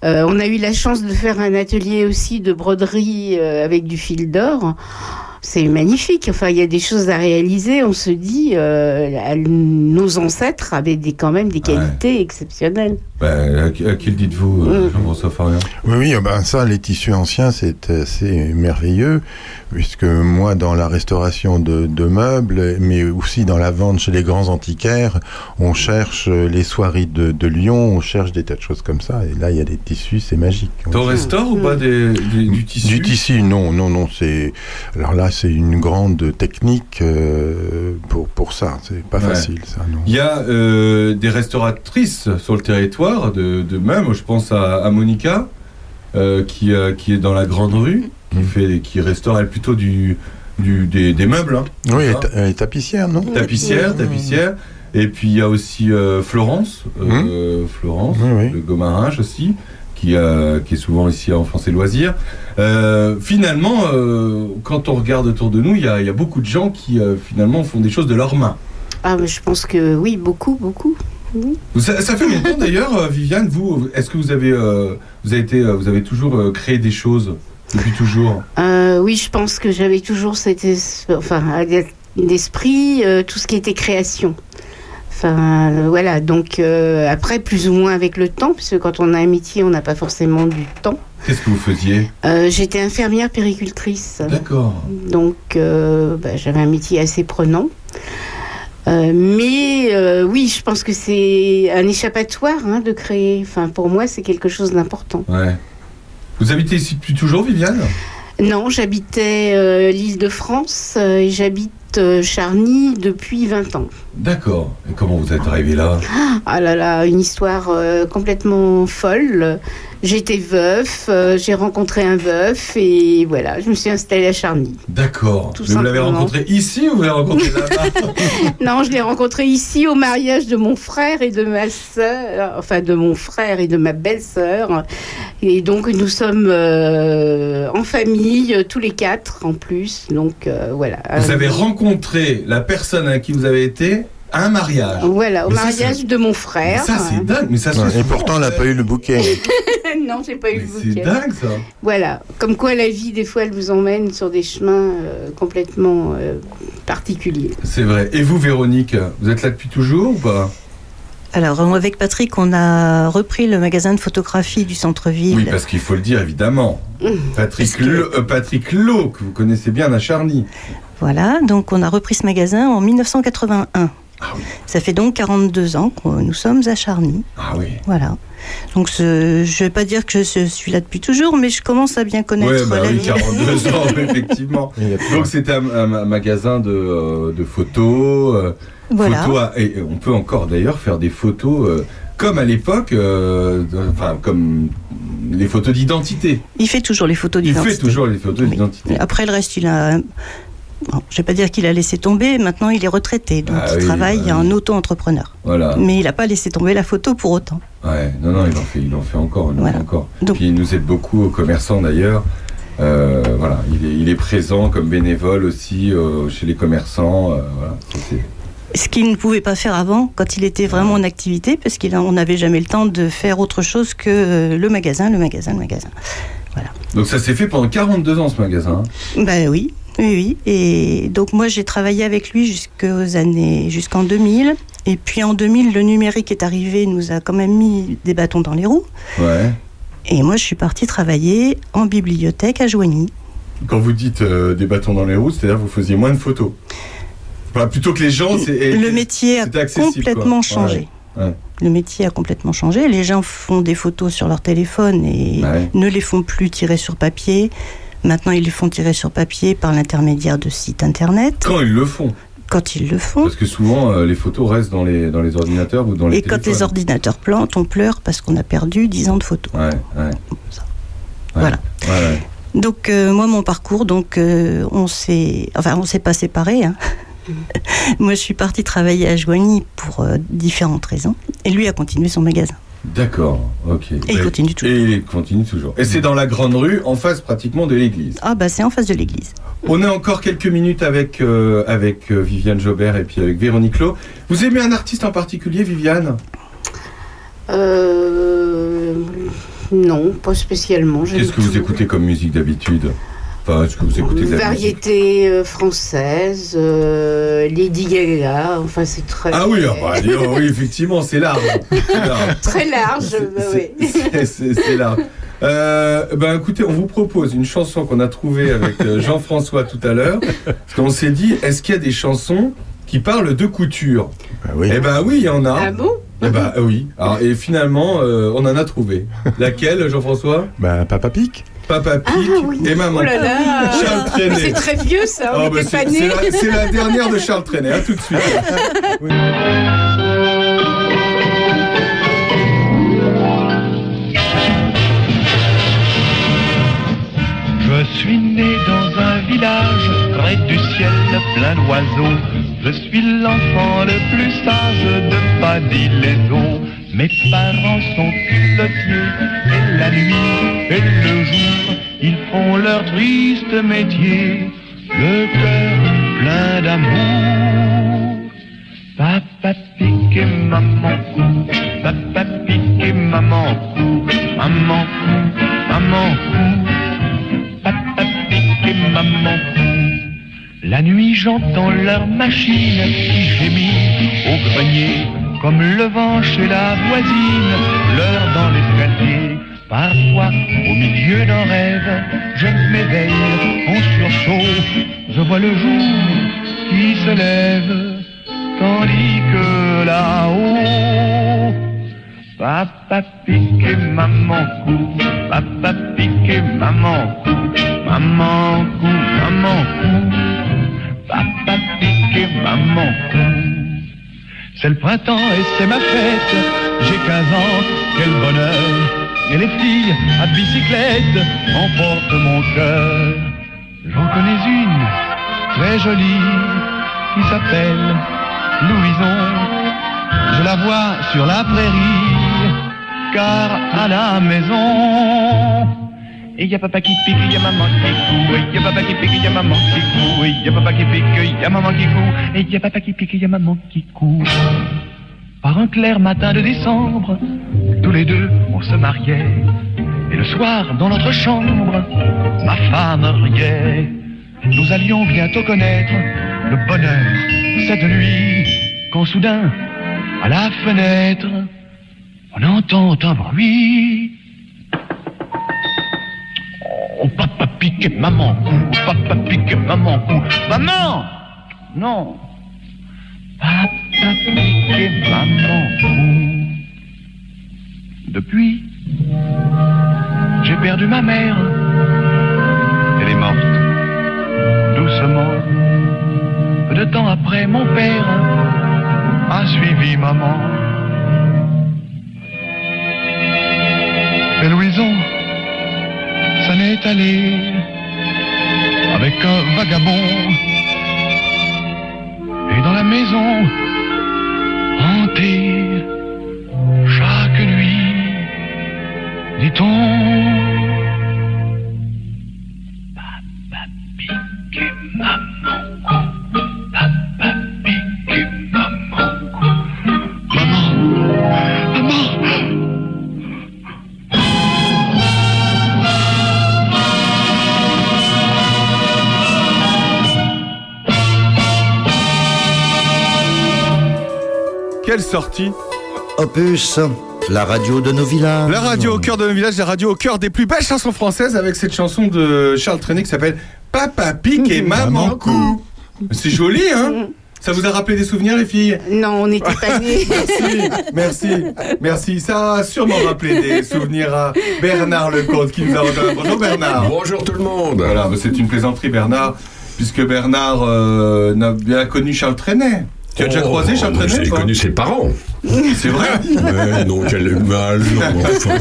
Euh, on a eu la chance de faire un atelier aussi de broderie euh, avec du fil d'or. C'est magnifique. Enfin, il y a des choses à réaliser. On se dit, euh, nos ancêtres avaient des, quand même des Ouais. qualités exceptionnelles. Bah, à, qui le dites-vous, euh, Mm. Jean-François Farian Oui, oui, ben ça, les tissus anciens, c'est assez merveilleux, puisque moi, dans la restauration de, de meubles, mais aussi dans la vente chez les grands antiquaires, on cherche les soieries de, de Lyon, on cherche des tas de choses comme ça, et là, il y a des tissus, c'est magique. T'en restaures ou pas des, des- du tissu? Du tissu, non, non, non, c'est... Alors là, c'est une grande technique euh, pour, pour ça, c'est pas Ouais. facile, ça, non. Il y a euh, des restauratrices sur le territoire de, de même. Je pense à, à Monica, euh, qui, euh, qui est dans la grande rue, qui, Mm. fait, qui restaure elle plutôt du, du, des, des meubles. hein. Oui, elle est ta- elle est tapissière, non? Tapissière, tapissière. Et puis il y a aussi euh, Florence, euh, Florence, Oui, oui. de Gomaringe aussi, qui, euh, qui est souvent ici en France et Loisirs. Euh, finalement, euh, quand on regarde autour de nous, il y a, il y a beaucoup de gens qui euh, finalement font des choses de leurs mains. Ah, mais je pense que oui, beaucoup, beaucoup. Ça, ça fait longtemps d'ailleurs, Viviane, vous, est-ce que vous avez, vous avez, été, vous avez toujours créé des choses depuis toujours? Oui, je pense que j'avais toujours cet es- enfin, tout ce qui était création. Enfin, euh, voilà. Donc, euh, après, plus ou moins avec le temps, parce que quand on a un métier, on n'a pas forcément du temps. Qu'est-ce que vous faisiez? Euh, J'étais infirmière péricultrice. D'accord. Donc, euh, bah, j'avais un métier assez prenant. Mais oui, je pense que c'est un échappatoire hein, de créer. Enfin, pour moi, c'est quelque chose d'important. Ouais. Vous habitez ici depuis toujours, Viviane? Non, j'habitais l'île de France et j'habite Charny depuis 20 ans. D'accord. Et comment vous êtes arrivé là? Ah là là, une histoire euh, complètement folle. J'étais veuf, euh, j'ai rencontré un veuf et voilà, je me suis installée à Charny. D'accord. Mais vous l'avez rencontré ici ou vous l'avez rencontré là-bas Non, je l'ai rencontré ici au mariage de mon frère et de ma sœur, enfin de mon frère et de ma belle-sœur. Et donc nous sommes euh, en famille, tous les quatre en plus. Donc euh, voilà. Vous avez rencontré la personne à qui vous avez été un mariage. Voilà, au Mais mariage c'est- de mon Mais frère. ça, c'est dingue. Mais ça Ouais, et pourtant, elle n'a pas eu le bouquet. non, j'ai pas eu Mais le c'est bouquet. dingue, ça. Voilà, comme quoi la vie, des fois, elle vous emmène sur des chemins euh, complètement euh, particuliers. C'est vrai. Et vous, Véronique, vous êtes là depuis toujours ou pas? Alors, avec Patrick, on a repris le magasin de photographie du centre-ville. Oui, parce qu'il faut le dire, évidemment. Patrick, que- euh, Patrick Lowe, que vous connaissez bien à Charny. Voilà, donc on a repris ce magasin en 1981. Ah oui. Ça fait donc 42 ans que nous sommes à Charny. Ah oui. Voilà. Donc ce- je ne vais pas dire que je suis là depuis toujours, mais je commence à bien connaître Ouais, bah la oui, ville. 42 ans, effectivement. Il Donc c'était un, un- un magasin de, euh, de photos. euh, Voilà. photos à- et on peut encore d'ailleurs faire des photos euh, comme à l'époque, euh, enfin comme les photos d'identité. Il fait toujours les photos Il d'identité. fait toujours les photos d'identité. Après le reste, il a. Bon, je vais pas dire qu'il a laissé tomber. Maintenant, il est retraité, donc Ah il oui, travaille bah en oui. auto-entrepreneur. Voilà. Mais il n'a pas laissé tomber la photo pour autant. Ouais, non, non, il en fait, il en fait encore, il en Voilà. fait encore. Donc- Puis il nous aide beaucoup aux commerçants d'ailleurs. Euh, voilà, il est, il est présent comme bénévole aussi euh, chez les commerçants. euh, voilà, Ce qu'il ne pouvait pas faire avant, quand il était vraiment en activité, parce qu'on n'avait jamais le temps de faire autre chose que le magasin, le magasin, le magasin. Donc ça s'est fait pendant 42 ans ce magasin. hein? Ben oui, oui, oui. Et donc moi j'ai travaillé avec lui jusqu'aux années, jusqu'en 2000. Et puis en 2000, le numérique est arrivé, nous a quand même mis des bâtons dans les roues. Ouais. Et moi je suis partie travailler en bibliothèque à Joigny. Quand vous dites euh, des bâtons dans les roues, c'est-à-dire que vous faisiez moins de photos. Enfin, plutôt que les gens, c'est. Le métier a complètement quoi. changé. Ouais, ouais. Le métier a complètement changé. Les gens font des photos sur leur téléphone et ne les font plus tirer sur papier. Maintenant, ils les font tirer sur papier par l'intermédiaire de sites internet, Quand ils le font. quand ils le font. Parce que souvent, euh, les photos restent dans les, dans les ordinateurs ou dans les Et quand les ordinateurs plantent, on pleure parce qu'on a perdu 10 ans de photos. Ouais, ouais. Ça. Ouais, Voilà. ouais, ouais. Donc euh, moi, mon parcours, donc euh, on s'est, enfin on s'est pas séparés. hein. moi, je suis partie travailler à Joigny pour euh, différentes raisons, et lui a continué son magasin. D'accord, ok. Et il continue toujours. Et il continue toujours. Et c'est dans la grande rue, en face pratiquement de l'église. Ah bah c'est en face de l'église. On a encore quelques minutes avec, euh, avec euh, Viviane Jobert et puis avec Véronique Lowe. Vous aimez un artiste en particulier, Viviane? Euh, non, pas spécialement. Qu'est-ce que vous écoutez comme musique d'habitude? Enfin, est-ce que vous écoutez de la Variété euh, française, euh, Lady Gaga, enfin c'est très, Ah oui, ah bah, oui, effectivement, c'est large. Très large. C'est- bah oui. c'est- large. Euh, ben écoutez, on vous propose une chanson qu'on a trouvée avec Jean-François tout à l'heure. Parce qu'on s'est dit, est-ce qu'il y a des chansons qui parlent de couture? Bah oui. Eh ben oui, il y en a. Ah bon? Eh ben oui. Alors, et finalement, euh, on en a trouvé. Laquelle, Jean-François? Bah, Papa Pic. Papa Pic Ah oui. et Maman. Oh là là Charles Trenet. C'est très vieux ça, on bah, était c'est pas c'est nés. la, c'est la dernière de Charles Trenet. À tout de suite. Je suis né dans un village près du ciel plein d'oiseaux. Je suis l'enfant le plus sage de Paddy les eaux. Mes parents sont pilotiers et la nuit et le jour, ils font leur triste métier, le cœur plein d'amour. Papa pique et maman cou, papa pique et maman cou, maman cou, maman cou. Papa pique et maman cou. La nuit, j'entends leur machine qui gémit au grenier, comme le vent chez la voisine, l'heure dans l'escalier. Parfois, au milieu d'un rêve, je m'éveille en sursaut. Je vois le jour qui se lève, tandis que là-haut, papa pique et maman cou, papa pique et maman cou, maman cou, maman cou, papa pique et maman cou. C'est le printemps et c'est ma fête, j'ai 15 ans, quel bonheur. Et les filles à bicyclette emportent mon cœur. J'en connais une, très jolie, qui s'appelle Louison. Je la vois sur la prairie, car à la maison. Et y a papa qui pique, y a maman qui court. Et y a papa qui pique, y a maman qui court. Et y a papa qui pique, y a maman qui court. Et y a papa qui pique, y a maman qui court. Par un clair matin de décembre, tous les deux on se mariait. Et le soir, dans notre chambre, ma femme riait. Nous allions bientôt connaître le bonheur cette nuit, quand soudain, à la fenêtre, on entend un bruit. Oh, papa pique maman cou, papa pique maman cou. Maman Non Papa pique maman. Depuis, j'ai perdu ma mère. Elle est morte, doucement. Peu de temps après, mon père a suivi maman. Et Louison, ça n'est allé avec un vagabond. Et dans la maison, hantée, chaque nuit, dit-on. Maman Quelle sortie Opus, la radio de nos villages. La radio au cœur de nos villages, la radio au cœur des plus belles chansons françaises avec cette chanson de Charles Trenet qui s'appelle Papa Pique et Maman Cou. C'est joli, hein? Ça vous a rappelé des souvenirs, les filles? Non, on n'était pas nés. Merci, merci, merci. Ça a sûrement rappelé des souvenirs à Bernard Lecomte qui nous a rejoint. Bonjour Bernard. Bonjour tout le monde. Voilà, c'est une plaisanterie Bernard, puisque Bernard euh, n'a bien connu Charles Trenet. Tu as déjà Oh, croisé Charles Trenet J'ai connu ses parents. C'est vrai Mais non, quel mal, non, enfin,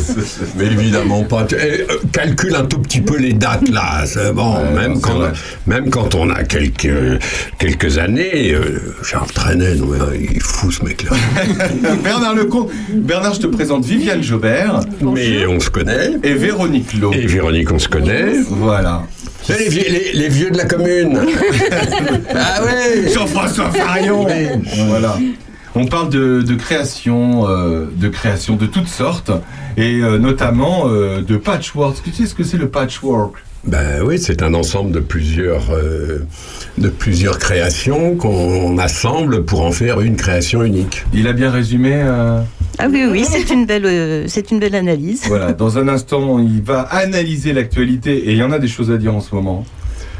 mais évidemment pas. Eh, euh, calcule un tout petit peu les dates là. bon, Ouais, même, quand, vrai. même quand on a quelques, quelques années, euh, Charles Trenet, non, mais, euh, il est fou ce mec-là. Bernard Lecomte. Bernard, je te présente Viviane Jobert mais on se connaît. et Véronique Lowe. Et Véronique, on se connaît. Voilà. Les, vieux, les, les vieux de la commune. ah ouais Jean-François Farion. Voilà. On parle de, de création, euh, de création de toutes sortes, et euh, notamment euh, de patchwork. Tu sais ce que c'est le patchwork? Ben oui, c'est un ensemble de plusieurs, euh, de plusieurs créations qu'on assemble pour en faire une création unique. Il a bien résumé. euh, Ah oui, oui, c'est une belle, euh, c'est une belle analyse. voilà. Dans un instant, il va analyser l'actualité, et il y en a des choses à dire en ce moment.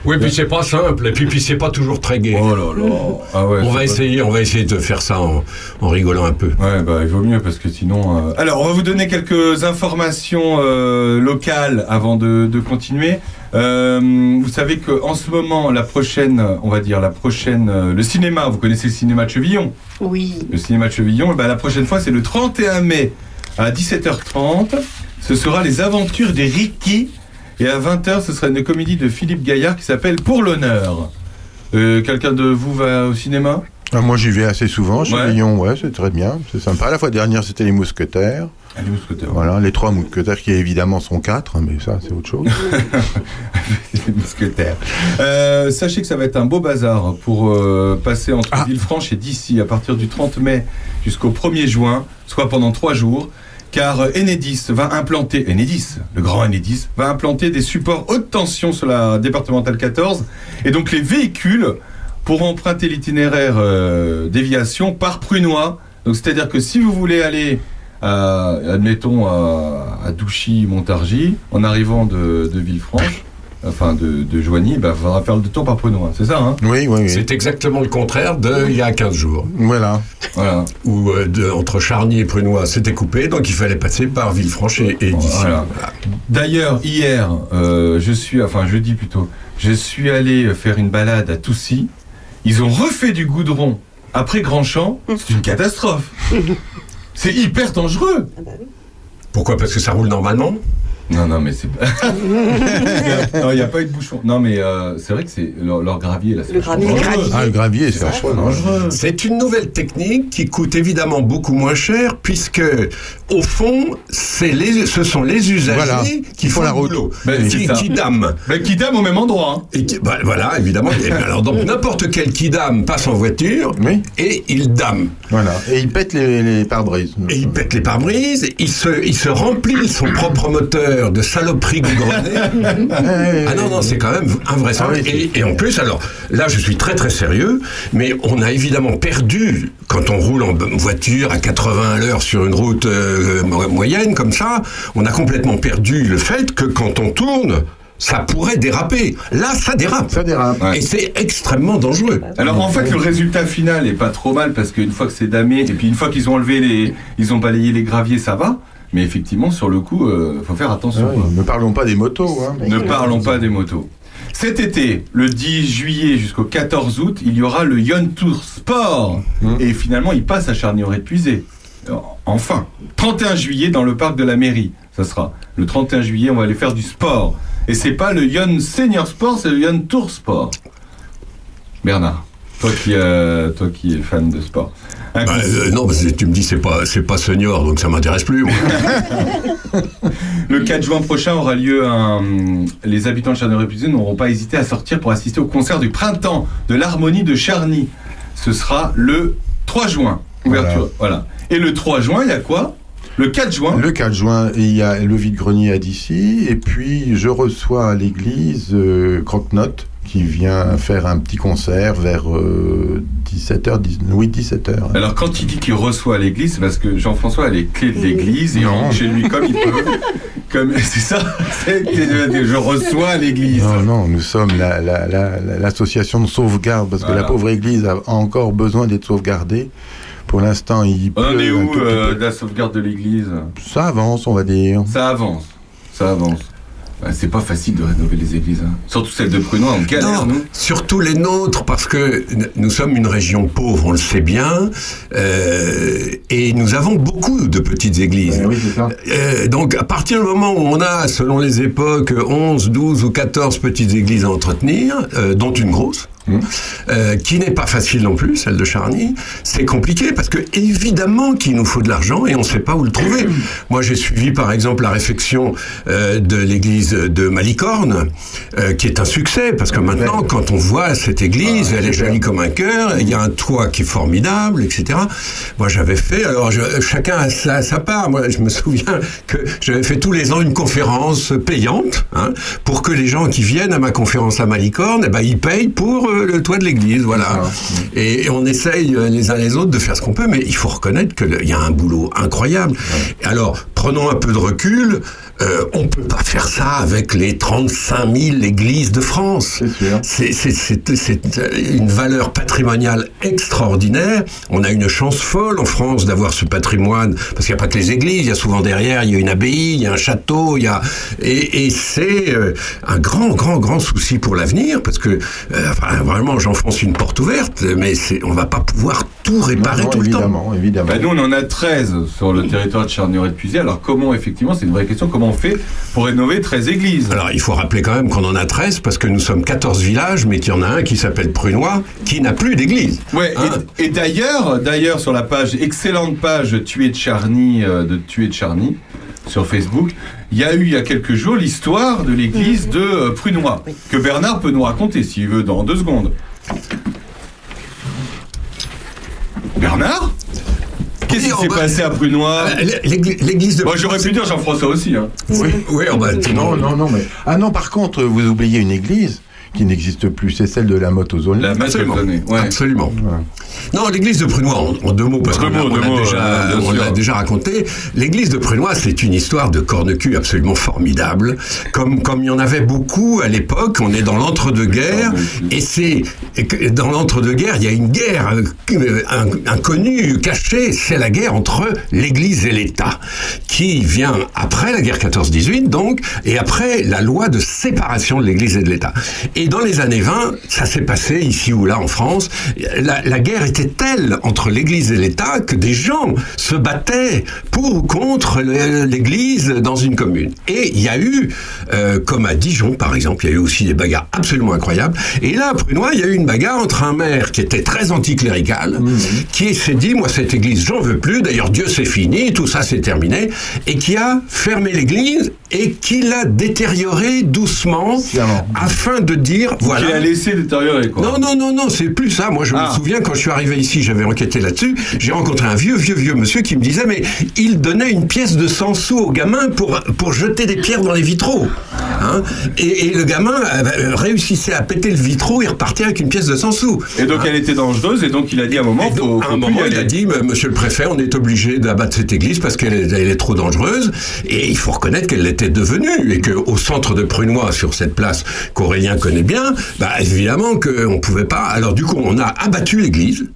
Oui, puis c'est pas simple, et puis, puis c'est pas toujours très gai. Oh là là. Ah ouais, on va pas- essayer, on va essayer de faire ça en, en rigolant un peu. Ouais, bah il vaut mieux parce que sinon. euh, Alors, on va vous donner quelques informations euh, locales avant de, de continuer. Euh, vous savez que en ce moment, la prochaine, on va dire la prochaine, euh, le cinéma. Vous connaissez le cinéma de Chevillon? Oui. Le cinéma de Chevillon. bah, la prochaine fois, c'est le 31 mai à 17h30. Ce sera les aventures des Ricky. Et à 20h, ce sera une comédie de Philippe Gaillard qui s'appelle Pour l'honneur. Euh, Quelqu'un de vous va au cinéma? Ah, moi, j'y vais assez souvent. Chez Ouais. Lyon, ouais, c'est très bien. C'est sympa. La fois dernière, c'était les mousquetaires. Mousquetaires. Voilà, les trois mousquetaires qui évidemment sont quatre, hein, mais ça, c'est autre chose. Les mousquetaires. Euh, sachez que ça va être un beau bazar pour euh, passer entre Ah. Villefranche et d'ici à partir du 30 mai jusqu'au 1er juin, soit pendant trois jours. car euh, Enedis va implanter, Enedis, le grand Enedis, va implanter des supports haute tension sur la départementale 14. Et donc les véhicules pourront emprunter l'itinéraire euh, déviation par Prunois. Donc c'est-à-dire que si vous voulez aller, à, admettons, à, à Douchy-Montargis, en arrivant de, de Villefranche, enfin de, de Joigny, bah, il faudra faire le détour par Prunois. C'est ça, hein? Oui, oui, oui. C'est exactement le contraire d'il y a 15 jours. Voilà. Voilà. Où euh, de- entre Charny et Prunois, c'était coupé, donc il fallait passer par Villefranche et, et d'ici. Voilà. D'ailleurs, hier, euh, je suis, enfin jeudi plutôt, je suis allé faire une balade à Toussy. Ils ont refait du goudron après Grandchamp. C'est une catastrophe. C'est hyper dangereux. Pourquoi? Parce que ça roule normalement? Non, non, mais c'est pas. non, il n'y a pas eu de bouchon. Non, mais euh, c'est vrai que c'est leur, leur gravier là. c'est Le gravier. Ah, le gravier, c'est vachement dangereux. C'est une nouvelle technique qui coûte évidemment beaucoup moins cher puisque au fond, c'est les, ce sont les usagers Voilà. qui font la route, Ben, qui, qui dament. Mais qui dame au même endroit. hein. Et qui- bah, voilà, évidemment. Et bien alors donc n'importe quel kidam passe en voiture Oui. et il dame. Voilà. Et il pète les, les pare-brises. Et il pète les pare-brises, il se, il se remplit son propre moteur de saloperies goudronnées. Ah non, non, c'est quand même invraisemblable. Ah oui, et, et en plus, alors, là, je suis très très sérieux, mais on a évidemment perdu, quand on roule en voiture à 80 à l'heure sur une route euh, mo- moyenne comme ça, on a complètement perdu le fait que quand on tourne, ça pourrait déraper. Là, ça dérape. Ça dérape. Ouais. Et c'est extrêmement dangereux. Alors en fait le résultat final est pas trop mal parce qu'une fois que c'est damé et puis une fois qu'ils ont enlevé les, ils ont balayé les graviers, ça va. Mais effectivement sur le coup, euh, faut faire attention. Ah oui. Ne parlons pas des motos. Hein. Ne parlons pas des motos. Cet été, le 10 juillet jusqu'au 14 août, il y aura le Yon Tour Sport. Mmh. Et finalement, il passe à Charnier-Épuisé. Enfin, 31 juillet dans le parc de la mairie. Ça sera le 31 juillet, on va aller faire du sport. Et c'est pas le Yon Senior Sport, c'est le Yon Tour Sport. Bernard, toi qui, euh, toi qui es fan de sport. Bah, euh, non, parce que tu me dis c'est pas c'est pas senior, donc ça m'intéresse plus. moi. Le 4 juin prochain aura lieu un. Les habitants de Charnier-Épuisé n'auront pas hésité à sortir pour assister au concert du printemps de l'harmonie de Charny. Ce sera le 3 juin. Ouverture. Voilà. Et le 3 juin, il y a quoi? Le 4 juin. Le 4 juin, il y a le vide-grenier à d'ici. Et puis, je reçois à l'église euh, Croque-Note qui vient faire un petit concert vers 17h, oui, 17h. Alors quand il dit qu'il reçoit à l'église, c'est parce que Jean-François a les clés de l'église et rentre chez lui comme il peut. Comme c'est ça. que Je reçois à l'église. Non, non, nous sommes la- la- la- la- l'association de sauvegarde, parce que la pauvre église a encore besoin d'être sauvegardée. Pour l'instant, il On est où euh, de la sauvegarde de l'église? Ça avance, on va dire. Ça avance. Ça avance. Ouais, C'est pas facile de rénover les églises. hein. Surtout celle de Prunois, on galère, Non, nous. surtout les nôtres, parce que nous sommes une région pauvre, on le sait bien, euh, et nous avons beaucoup de petites églises. oui, c'est ça. Euh, donc, à partir du moment où on a, selon les époques, 11, 12 ou 14 petites églises à entretenir, euh, dont une grosse, euh, qui n'est pas facile non plus, celle de Charny, c'est compliqué parce que évidemment qu'il nous faut de l'argent et on ne sait pas où le trouver. Moi, j'ai suivi par exemple la réfection euh, de l'église de Malicorne, euh, qui est un succès parce que maintenant, quand on voit cette église, elle est jolie comme un cœur, il y a un toit qui est formidable, etc. Moi, j'avais fait, alors je- chacun a sa, sa part. Moi, je me souviens que j'avais fait tous les ans une conférence payante hein, pour que les gens qui viennent à ma conférence à Malicorne, eh ben, ils payent pour le toit de l'église, voilà. Et, et on essaye euh, les uns les autres de faire ce qu'on peut, mais il faut reconnaître qu'il y a un boulot incroyable. Alors, prenons un peu de recul. Euh, on peut pas faire ça avec les 35 000 églises de France. C'est c'est- c'est- c'est une valeur patrimoniale extraordinaire. On a une chance folle en France d'avoir ce patrimoine, parce qu'il n'y a pas que les églises, il y a souvent derrière, il y a une abbaye, il y a un château, il y a... Et, et c'est euh, un grand, grand, grand souci pour l'avenir, parce que, euh, enfin, vraiment, j'enfonce une porte ouverte, mais c'est- on va pas pouvoir tout réparer Non, tout le temps. évidemment, évidemment. Bah, nous, on en a 13 sur le territoire de Charnier-et-Puisé. Alors, comment, effectivement, c'est une vraie question, comment fait pour rénover 13 églises. Alors, il faut rappeler quand même qu'on en a 13 parce que nous sommes 14 villages, mais qu'il y en a un qui s'appelle Prunois, qui n'a plus d'église. Ouais, Hein et, et d'ailleurs, d'ailleurs, sur la page, excellente page Tuer de Charny, euh, de Tuer de Charny, sur Facebook, il y a eu il y a quelques jours l'histoire de l'église de euh, Prunois, que Bernard peut nous raconter s'il veut dans deux secondes. Bernard? Qu'est-ce qui Oui, s'est passé à Prunois Euh, L'église de Moi, j'aurais pu dire Jean-François aussi. Hein. Oui, oui, oh, bah, Non, non, non, mais. Ah non, par contre, vous oubliez une église qui n'existe plus, c'est celle de la motte aux La masse Absolument. Ouais. Absolument. Non, l'église de Prunois, en, en deux mots, parce qu'on l'a- déjà, euh, déjà raconté. L'église de Prunois, c'est une histoire de corne-cul absolument formidable, comme comme il y en avait beaucoup à l'époque. On est dans l'entre-deux-guerres, et c'est dans l'entre-deux-guerres, il y a une guerre euh, in- inconnue, cachée. C'est la guerre entre l'Église et l'État, qui vient après la guerre 14-18, donc, et après la loi de séparation de l'Église et de l'État. Et dans les années 20, ça s'est passé ici ou là en France. La, la guerre était telle entre l'Église et l'État que des gens se battaient pour ou contre l'Église dans une commune. Et il y a eu, euh, comme à Dijon par exemple, il y a eu aussi des bagarres absolument incroyables. Et là, à Prunois, il y a eu une bagarre entre un maire qui était très anticlérical, qui s'est dit, moi cette Église, j'en veux plus. D'ailleurs, Dieu c'est fini, tout ça c'est terminé, et qui a fermé l'Église et qui l'a détériorée doucement afin de dire, voilà. Qu'il a laissé détériorer, quoi. Non, non, non, non, c'est plus ça. Moi, je Ah. me souviens quand je suis arrivé ici, j'avais enquêté là-dessus. J'ai rencontré un vieux, vieux, vieux monsieur qui me disait, mais il donnait une pièce de 100 sous au gamin pour, pour jeter des pierres dans les vitraux. Hein et, et le gamin euh, réussissait à péter le vitraux et repartait avec une pièce de 100 sous. Et donc, elle était dangereuse, et donc, il a dit à un moment, donc, faut à un moment, il a dit, Monsieur le préfet, on est obligé d'abattre cette église parce qu'elle est, elle est trop dangereuse. Et il faut reconnaître qu'elle l'était devenue. Et qu'au centre de Prunois, sur cette place qu'Aurélien connaît bien, bah, évidemment qu'on ne pouvait pas. Alors, du coup, on a abattu l'église.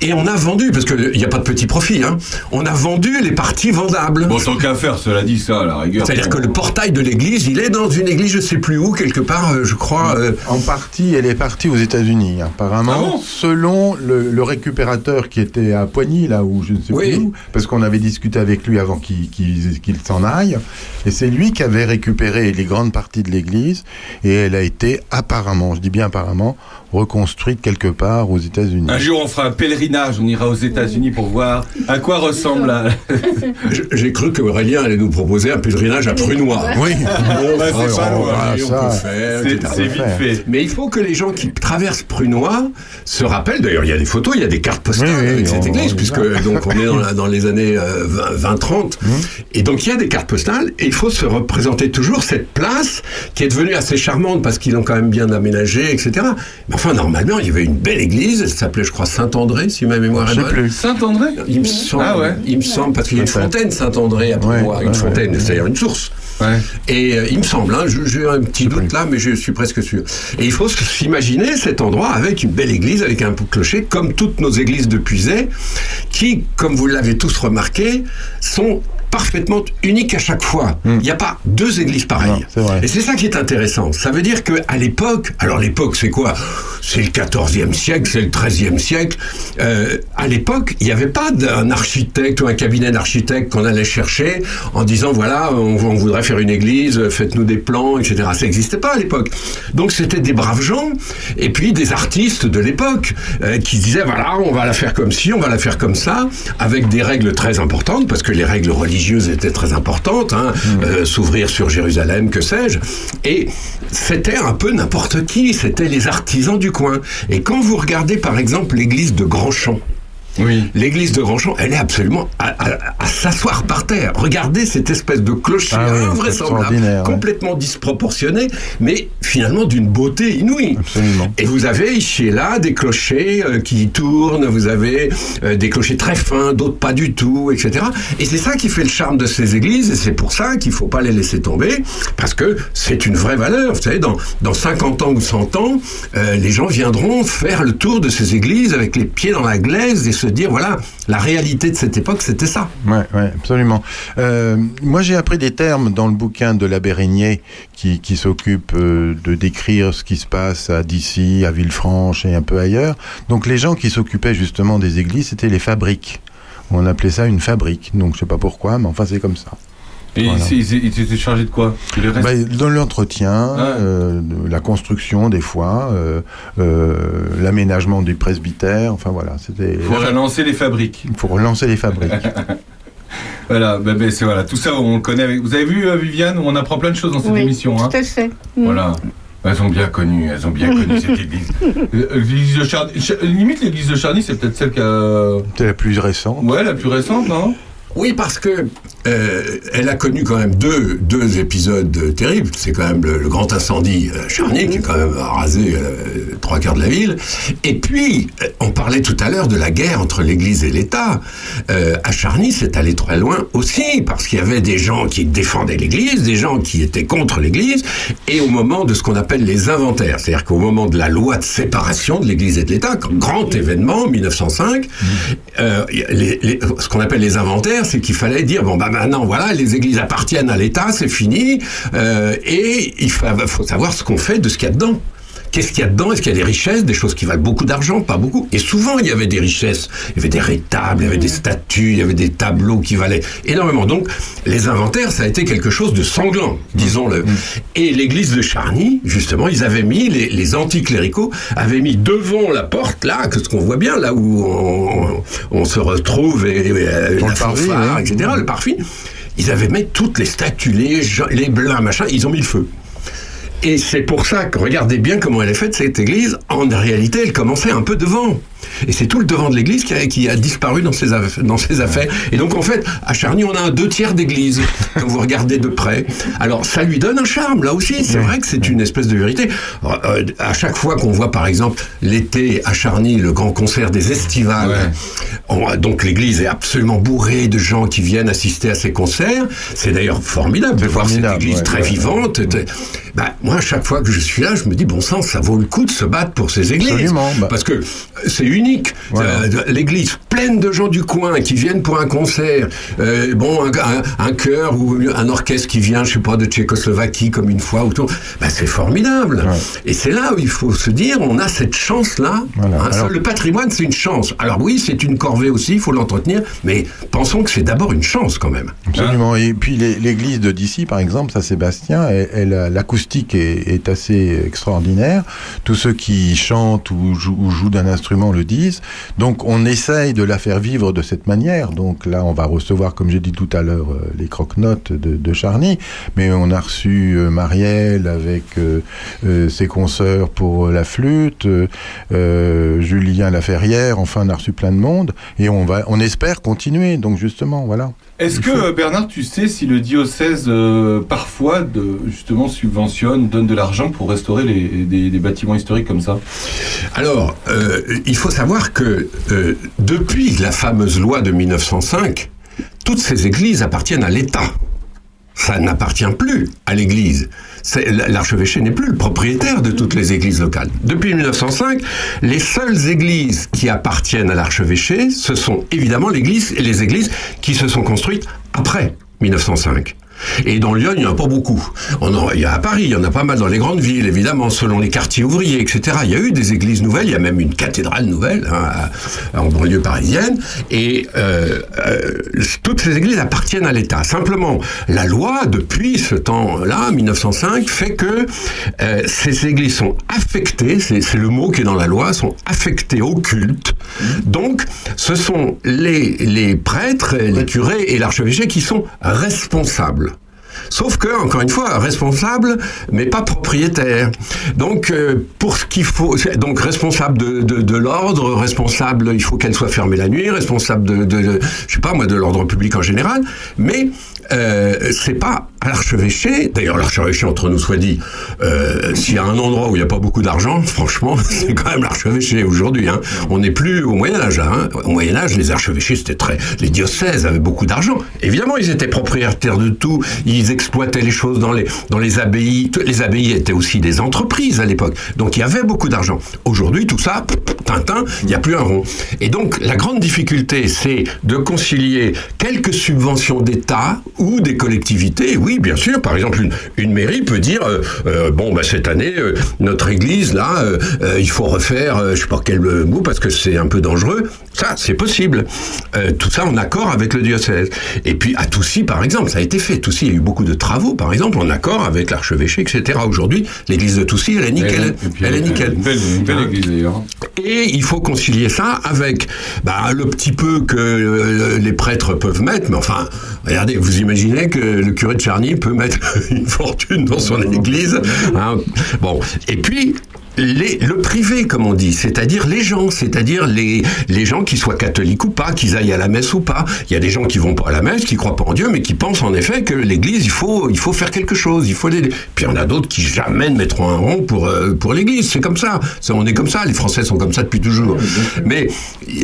Et on a vendu, parce qu'il n'y a pas de petit profit, hein, on a vendu les parties vendables. Bon, tant qu'à faire, cela dit, ça, à la rigueur. C'est-à-dire que le portail de l'église, il est dans une église, je sais plus où, quelque part, euh, je crois. euh, En partie, elle est partie aux États-Unis, apparemment, Ah bon selon le, le récupérateur qui était à Poigny, là où je ne sais Oui. plus où, parce qu'on avait discuté avec lui avant qu'il s'en aille, et c'est lui qui avait récupéré les grandes parties de l'église, et elle a été apparemment, je dis bien apparemment, reconstruite quelque part aux États-Unis. Un jour, on fera un pèlerinage, on ira aux États-Unis pour voir à quoi ressemble la. J'ai cru qu'Aurélien allait nous proposer un pèlerinage à Prunois. Oui, Bah, c'est Ouais, pas on loin. va- ça, on peut faire, C'est vite fait. Mais il faut que les gens qui traversent Prunois se rappellent, d'ailleurs il y a des photos, il y a des cartes postales Oui, oui, avec cette on église, puisque donc on est dans, la- dans les années euh, 20-30, et donc il y a des cartes postales, et il faut se représenter toujours cette place qui est devenue assez charmante parce qu'ils l'ont quand même bien aménagée, etc. Mais enfin, normalement, il y avait une belle église, elle s'appelait, je crois, Saint-André, si ma mémoire je est sais bonne. plus. Saint-André? Il me semble, Ah ouais. il me semble, parce qu'il y a une fontaine Saint-André à Prunois, Ouais, une ouais, fontaine, ouais. c'est-à-dire une source. Ouais. Et euh, il me semble, hein, je- j'ai un petit doute là, mais je suis presque sûr. Et il faut s'imaginer cet endroit avec une belle église, avec un clocher, comme toutes nos églises de Puisay, qui, comme vous l'avez tous remarqué, sont parfaitement uniques à chaque fois. Il n'y a pas deux églises pareilles. Non, c'est vrai. Et c'est ça qui est intéressant. Ça veut dire que à l'époque, alors l'époque c'est quoi? C'est le 14e siècle, c'est le 13e siècle. Euh, à l'époque, il n'y avait pas d'un architecte ou un cabinet d'architecte qu'on allait chercher en disant voilà, on, on voudrait faire une église, faites-nous des plans, etc. Ça n'existait pas à l'époque. Donc c'était des braves gens et puis des artistes de l'époque euh, qui disaient voilà, on va la faire comme ci, on va la faire comme ça, avec des règles très importantes parce que les règles religieuses étaient très importantes, hein, euh, s'ouvrir sur Jérusalem, que sais-je. Et c'était un peu n'importe qui, c'était les artisans du coin. Et quand vous regardez par exemple l'église de Grandchamp, Oui. L'église de Grandchamp, elle est absolument à, à- à s'asseoir par terre. Regardez cette espèce de clocher Ah oui, invraisemblable, complètement disproportionné, mais finalement d'une beauté inouïe. Absolument. Et vous avez ici et là des clochers euh, qui tournent, vous avez euh, des clochers très fins, d'autres pas du tout, etc. Et c'est ça qui fait le charme de ces églises, et c'est pour ça qu'il faut pas les laisser tomber, parce que c'est une vraie valeur. Vous savez, dans, dans 50 ans ou 100 ans, euh, les gens viendront faire le tour de ces églises avec les pieds dans la glaise se dire, voilà, la réalité de cette époque, c'était ça. Ouais, ouais, absolument. Euh, moi, j'ai appris des termes dans le bouquin de l'abbé Régnier qui, qui s'occupe euh, de décrire ce qui se passe à Dissy, à Villefranche et un peu ailleurs. Donc, les gens qui s'occupaient justement des églises, c'était les fabriques. On appelait ça une fabrique. Donc, je sais pas pourquoi, mais enfin, c'est comme ça. Et Voilà. ils ils- ils étaient chargés de quoi Le reste Bah, dans l'entretien, Ouais. euh, la construction des fois, euh, euh, l'aménagement du presbytère, enfin voilà, c'était Il faut relancer les fabriques. il faut relancer les fabriques. Voilà, ben, ben, c'est voilà, tout ça on le connaît. Avec... Vous avez vu euh, Viviane, on apprend plein de choses dans cette Oui, émission. Hein tout à fait. Mm. voilà. Elles ont bien connu, elles ont bien connu cette église. L'église de Charny, Cha- limite l'église de Charny, c'est peut-être celle qui a. C'est la plus récente. Ouais, la plus récente, non? Oui, parce que euh, elle a connu quand même deux, deux épisodes terribles. C'est quand même le, le grand incendie à Charny, qui a quand même rasé euh, trois quarts de la ville. Et puis, euh, on parlait tout à l'heure de la guerre entre l'Église et l'État. Euh, à Charny, c'est allé très loin aussi, parce qu'il y avait des gens qui défendaient l'Église, des gens qui étaient contre l'Église, et au moment de ce qu'on appelle les inventaires, c'est-à-dire qu'au moment de la loi de séparation de l'Église et de l'État, grand événement, 1905, euh, les- les- ce qu'on appelle les inventaires, c'est qu'il fallait dire bon bah maintenant voilà les églises appartiennent à l'État, c'est fini, euh, et il fa- faut savoir ce qu'on fait de ce qu'il y a dedans. Qu'est-ce qu'il y a dedans? Est-ce qu'il y a des richesses, des choses qui valent beaucoup d'argent? Pas beaucoup. Et souvent, il y avait des richesses. Il y avait des rétables, il y avait des statues, il y avait des tableaux qui valaient énormément. Donc, les inventaires, ça a été quelque chose de sanglant, disons-le. Et l'église de Charny, justement, ils avaient mis, les, les anticléricaux avaient mis devant la porte, là, que ce qu'on voit bien, là où on, on se retrouve, et, et, euh, la fanfare, oui. etc., le parvis. Ils avaient mis toutes les statues, les, les blancs, machin, ils ont mis le feu. Et c'est pour ça que regardez bien comment elle est faite cette église. En réalité, elle commençait un peu devant. Et c'est tout le devant de l'église qui a, qui a disparu dans ses affaires. Et donc en fait, à Charny, on a un deux tiers d'église quand vous regardez de près. Alors ça lui donne un charme là aussi. C'est vrai que c'est une espèce de vérité. Euh, euh, à chaque fois qu'on voit par exemple l'été à Charny le grand concert des Estivales, on- donc l'église est absolument bourrée de gens qui viennent assister à ces concerts. C'est d'ailleurs formidable de voir cette église ouais, très ouais, vivante. Bah, moi, à chaque fois que je suis là, je me dis, bon sang, ça vaut le coup de se battre pour ces églises. Absolument, bah. Parce que euh, c'est unique. Euh, L'église pleine de gens du coin qui viennent pour un concert. Euh, bon, un, un, un chœur ou un orchestre qui vient, je sais pas, de Tchécoslovaquie comme une fois autour. Bah, c'est formidable. Et c'est là où il faut se dire, on a cette chance-là. Hein, Alors- le patrimoine, c'est une chance. Alors oui, c'est une corvée aussi, il faut l'entretenir. Mais pensons que c'est d'abord une chance quand même. Absolument. Et puis l'église de d'ici, par exemple, Saint-Sébastien, l'acoustique est, est assez extraordinaire. Tous ceux qui chantent ou jouent, ou jouent d'un instrument le disent. Donc on essaye de la faire vivre de cette manière. Donc là, on va recevoir, comme j'ai dit tout à l'heure, euh, les croque-notes de, Charny. Mais on a reçu euh, Marielle avec euh, ses consoeurs pour la flûte, Julien Laferrière. Enfin, on a reçu plein de monde. Et on va, on espère continuer. Donc justement, voilà. Est-ce que, euh, Bernard, tu sais si le diocèse, euh, parfois, justement, subventionne, donne de l'argent pour restaurer des, bâtiments historiques comme ça? Alors, euh, il faut savoir que depuis la fameuse loi de 1905, toutes ces églises appartiennent à l'État. Ça n'appartient plus à l'Église. L'archevêché n'est plus le propriétaire de toutes les églises locales. Depuis 1905, les seules églises qui appartiennent à l'archevêché, ce sont évidemment l'église, les églises qui se sont construites après 1905. Et dans Lyon, il n'y en a pas beaucoup. On en- il y a à Paris, il y en a pas mal dans les grandes villes, évidemment, selon les quartiers ouvriers, etc. Il y a eu des églises nouvelles, il y a même une cathédrale nouvelle hein, en banlieue parisienne. Et euh, euh, toutes ces églises appartiennent à l'État. Simplement, la loi, depuis ce temps-là, 1905, fait que euh, ces églises sont affectées, c'est c'est le mot qui est dans la loi, sont affectées au culte. Donc, ce sont les, les prêtres, les curés et l'archevêché qui sont responsables. Sauf que, encore une fois, responsable, mais pas propriétaire. Donc, euh, pour ce qu'il faut, donc responsable de, de, l'ordre, responsable, il faut qu'elle soit fermée la nuit, responsable de, de- je sais pas moi, de l'ordre public en général, mais euh, c'est pas l'archevêché. D'ailleurs, l'archevêché, entre nous soit dit, euh, s'il y a un endroit où il n'y a pas beaucoup d'argent, franchement, c'est quand même l'archevêché aujourd'hui. Hein. On n'est plus au Moyen Âge. Hein. Au Moyen Âge, les archevêchés, c'était très, les diocèses avaient beaucoup d'argent. Évidemment, ils étaient propriétaires de tout. Ils exploitaient les choses dans les dans les abbayes. Les abbayes étaient aussi des entreprises à l'époque. Donc il y avait beaucoup d'argent. Aujourd'hui, tout ça, Tintin, il n'y a plus un rond. Et donc la grande difficulté, c'est de concilier quelques subventions d'État ou des collectivités. Oui, bien sûr. Par exemple, une, une mairie peut dire euh, euh, bon, bah, cette année, euh, notre église là, il faut refaire, je sais pas quel mot parce que c'est un peu dangereux. Ça, c'est possible. Tout ça en accord avec le diocèse. Et puis à Toussy, par exemple, ça a été fait. Toussy, il y a eu beaucoup de travaux, par exemple, en accord avec l'archevêché, etc. Aujourd'hui, l'église de Toussy, elle est nickel. Elle est nickel. Une belle, une belle église d'ailleurs. et il faut concilier ça avec bah, le petit peu que les prêtres peuvent mettre. Mais enfin, regardez, vous imaginez que le curé de Charny peut mettre une fortune dans son église. hein. Bon, et puis. Le privé, comme on dit, c'est-à-dire les gens, c'est-à-dire les, les gens qui soient catholiques ou pas, qu'ils aillent à la messe ou pas. Il y a des gens qui vont pas à la messe, qui croient pas en Dieu, mais qui pensent en effet que l'Église, il faut, il faut faire quelque chose, il faut l'aider. Puis il y en a d'autres qui jamais ne mettront un rond pour, euh, pour l'Église. C'est comme ça. Ça, On est comme ça. Les Français sont comme ça depuis toujours. Mais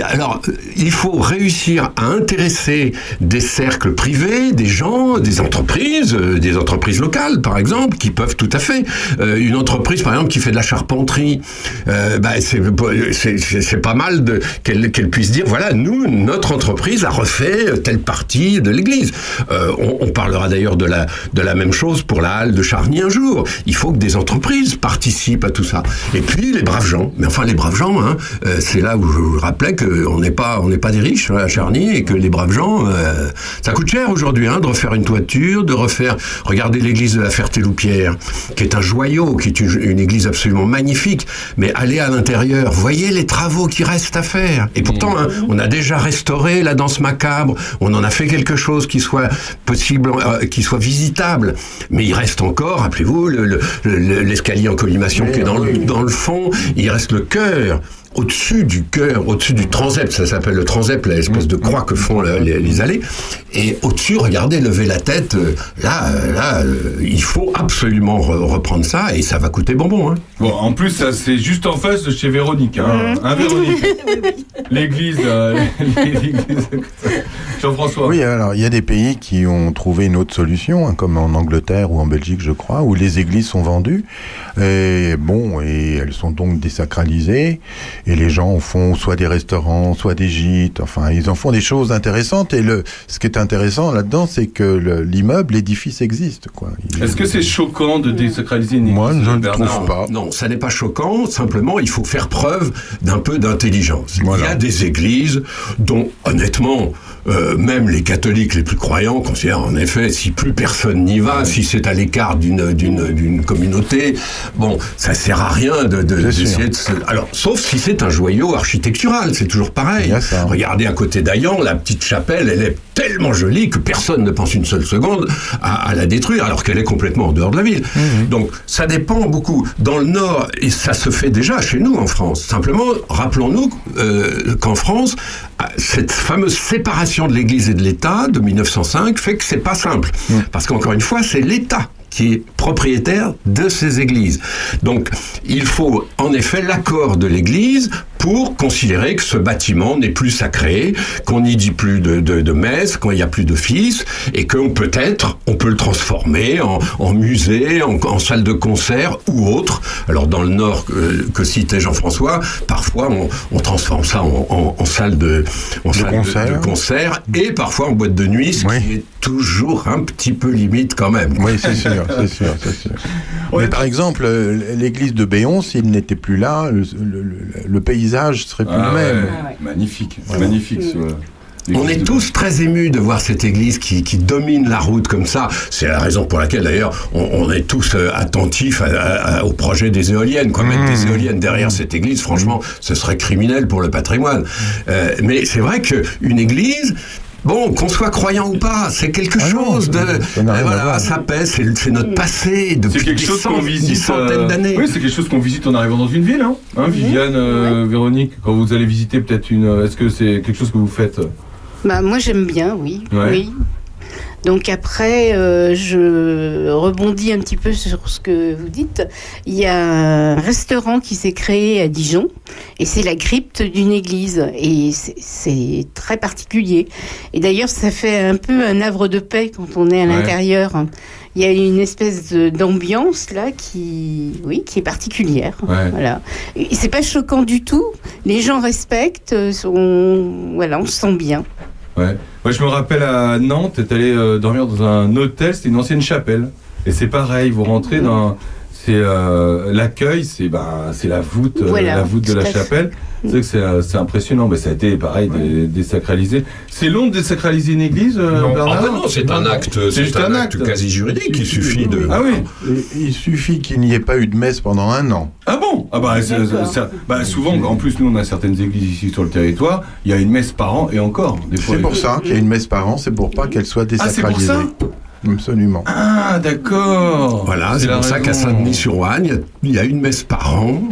alors, il faut réussir à intéresser des cercles privés, des gens, des entreprises, euh, des entreprises locales, par exemple, qui peuvent tout à fait. Euh, une entreprise, par exemple, qui fait de la euh, bah, c'est pas mal qu'elle puisse dire voilà, nous, notre entreprise a refait telle partie de l'Église. Euh, on, parlera d'ailleurs de la même chose pour la halle de Charny un jour. Il faut que des entreprises participent à tout ça. Et puis les braves gens. Mais enfin les braves gens, hein, euh, c'est là où je vous rappelais qu'on n'est pas des riches hein, à Charny et que les braves gens, ça coûte cher aujourd'hui hein, de refaire une toiture, de refaire. Regardez l'église de la Ferté-Loupière, qui est un joyau, qui est une église absolument magnifique. Mais allez à l'intérieur, voyez les travaux qui restent à faire. Et pourtant, hein, on a déjà restauré la danse macabre, on en a fait quelque chose qui soit possible, euh, qui soit visitable. Mais il reste encore, rappelez-vous, le- le- le- l'escalier en collimation qui est dans le, dans le fond, il reste le cœur. Au-dessus du cœur, au-dessus du transept, ça s'appelle le transept, l'espèce de croix que font la- les, les allées. Et au-dessus, regardez, levez la tête. euh, Là, euh, là, euh, il faut absolument re- reprendre ça et ça va coûter bonbon. Hein. Bon, en plus, ça, c'est juste en face de chez Véronique. Hein, Hein, Véronique L'église. euh. Jean-François. Oui, alors il y a des pays qui ont trouvé une autre solution, hein, comme en Angleterre ou en Belgique, je crois, où les églises sont vendues. Et bon, et elles sont donc désacralisées. Et les gens en font soit des restaurants, soit des gîtes. Enfin, ils en font des choses intéressantes. Et le, ce qui est intéressant là-dedans, c'est que le- l'immeuble, l'édifice existe. Quoi. Est-ce que c'est choquant de désacraliser une église Moi, je ne trouve pas. Non, ça n'est pas choquant. Simplement, il faut faire preuve d'un peu d'intelligence. Il y a des églises dont, honnêtement, euh, même les catholiques les plus croyants considèrent en effet, si plus personne n'y va, si c'est à l'écart d'une d'une communauté, bon, ça sert à rien de de- d'essayer de se... Alors, sauf si c'est un joyau architectural, c'est toujours pareil. Regardez à côté d'Ayan, la petite chapelle, elle est tellement jolie que personne ne pense une seule seconde à, à la détruire, alors qu'elle est complètement en dehors de la ville. Donc, ça dépend beaucoup. Dans le Nord, et ça se fait déjà chez nous en France. Simplement, rappelons-nous euh, qu'en France, cette fameuse séparation de l'Église et de l'État de 1905 fait que c'est pas simple. Parce qu'encore une fois, c'est l'État qui est propriétaire de ces églises. Donc, il faut en effet l'accord de l'Église pour considérer que ce bâtiment n'est plus sacré, qu'on n'y dit plus de, de, de messe, qu'il n'y a plus d'office, et qu'on peut-être, on peut le transformer en, en musée, en, en salle de concert ou autre. Alors dans le Nord que, que citait Jean-François, parfois on, on transforme ça en, salle de, en salle de- concert. de concert et parfois en boîte de nuit, ce qui est toujours un petit peu limite quand même. Oui, c'est sûr, c'est sûr, c'est sûr. Mais par exemple, euh, l'église de Béon, s'il n'était plus là, le, le- le- le paysage serait plus Ah le même. ouais, Magnifique, magnifique. ce- On est tous très émus de voir cette église qui, qui domine la route comme ça. C'est la raison pour laquelle d'ailleurs on, on est tous euh, attentifs à- à- à- au projet des éoliennes. Quoi. Mettre des éoliennes derrière cette église, franchement, ce serait criminel pour le patrimoine. Euh, mais c'est vrai qu'une église, Bon, qu'on soit croyant ou pas, c'est quelque chose de. ça euh, voilà, ça pèse, c'est notre passé C'est depuis quelque des, chose cent- qu'on des visite. centaines euh, d'années. Oui, c'est quelque chose qu'on visite en arrivant dans une ville, hein, Hein, Viviane, euh, Véronique, quand vous allez visiter peut-être une. Est-ce que c'est quelque chose que vous faites? Bah, moi, j'aime bien, oui. Ouais. oui. Donc après, euh, je rebondis un petit peu sur ce que vous dites. Il y a un restaurant qui s'est créé à Dijon et c'est la crypte d'une église et c'est- très particulier. Et d'ailleurs, ça fait un peu un havre de paix quand on est à Ouais. l'intérieur. Il y a une espèce d'ambiance là qui, oui, qui est particulière. Ouais. Voilà. C'est pas choquant du tout. Les gens respectent. euh, On, voilà, on se sent bien. Ouais. Moi, je me rappelle à Nantes, t'es allé euh, dormir dans un hôtel, c'était une ancienne chapelle. Et c'est pareil, vous rentrez dans. C'est euh, l'accueil, c'est bah, c'est la voûte, euh, Voilà, la voûte de la tout à fait. chapelle. C'est vrai que c'est, euh, c'est impressionnant, mais ça a été pareil dé- désacralisé. C'est long de désacraliser une église, euh, Non. Bernard Ah bah non, c'est un acte- c'est juste un acte quasi juridique, il suffit de- Ah oui. Il suffit qu'il n'y ait pas eu de messe pendant un an. Ah bon? Ah bah, bah, souvent, en plus, nous, on a certaines églises ici sur le territoire, il y a une messe par an et encore. C'est pour ça qu'il y a une messe par an, c'est pour pas qu'elle soit Ah, c'est pour désacralisée. ça Absolument. Ah, d'accord. Voilà, C'est pour ça qu'à raison. Saint-Denis-sur-Ouane, il y a- il y, a une messe par an.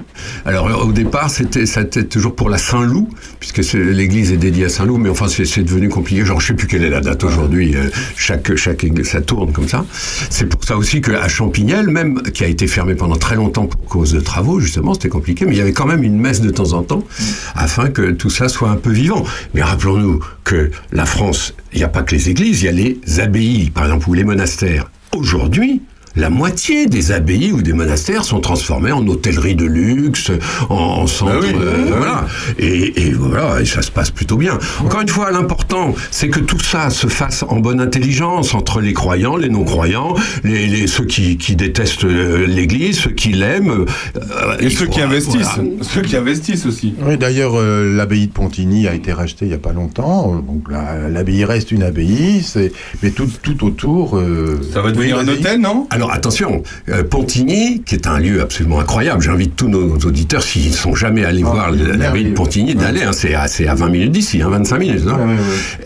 Alors au départ, c'était c'était toujours pour la Saint-Loup, puisque l'église est dédiée à Saint-Loup, mais enfin c'est devenu compliqué. Genre je sais plus quelle est la date aujourd'hui. euh, Chaque chaque église, ça tourne comme ça. C'est pour ça aussi qu'à Champignelles, même qui a été fermé pendant très longtemps pour cause de travaux, justement, c'était compliqué, mais il y avait quand même une messe de temps en temps, afin que tout ça soit un peu vivant. Mais rappelons-nous que la France, il n'y a pas que les églises, il y a les abbayes, par exemple, ou les monastères. Aujourd'hui, la moitié des abbayes ou des monastères sont transformés en hôtellerie de luxe, en, en centre, Ah oui, euh, ah oui. voilà. Et, et voilà, et ça se passe plutôt bien. Encore une fois, l'important, c'est que tout ça se fasse en bonne intelligence entre les croyants, les non-croyants, les, les- ceux qui, qui détestent euh, l'Église, ceux qui l'aiment. euh, Et ceux qui investissent. voilà. Ceux qui investissent aussi. Oui, d'ailleurs, euh, l'abbaye de Pontigny a été rachetée il n'y a pas longtemps. Donc la- l'abbaye reste une abbaye, mais tout, tout autour. euh, Ça va devenir un hôtel, non? Alors attention, euh, Pontigny, qui est un lieu absolument incroyable, j'invite tous nos auditeurs, s'ils ne sont jamais allés Ah, voir c'est l'abbaye de. Pontigny, d'aller, hein, c'est à, c'est à 20 minutes d'ici, hein, 25 minutes. non Ouais, ouais, ouais.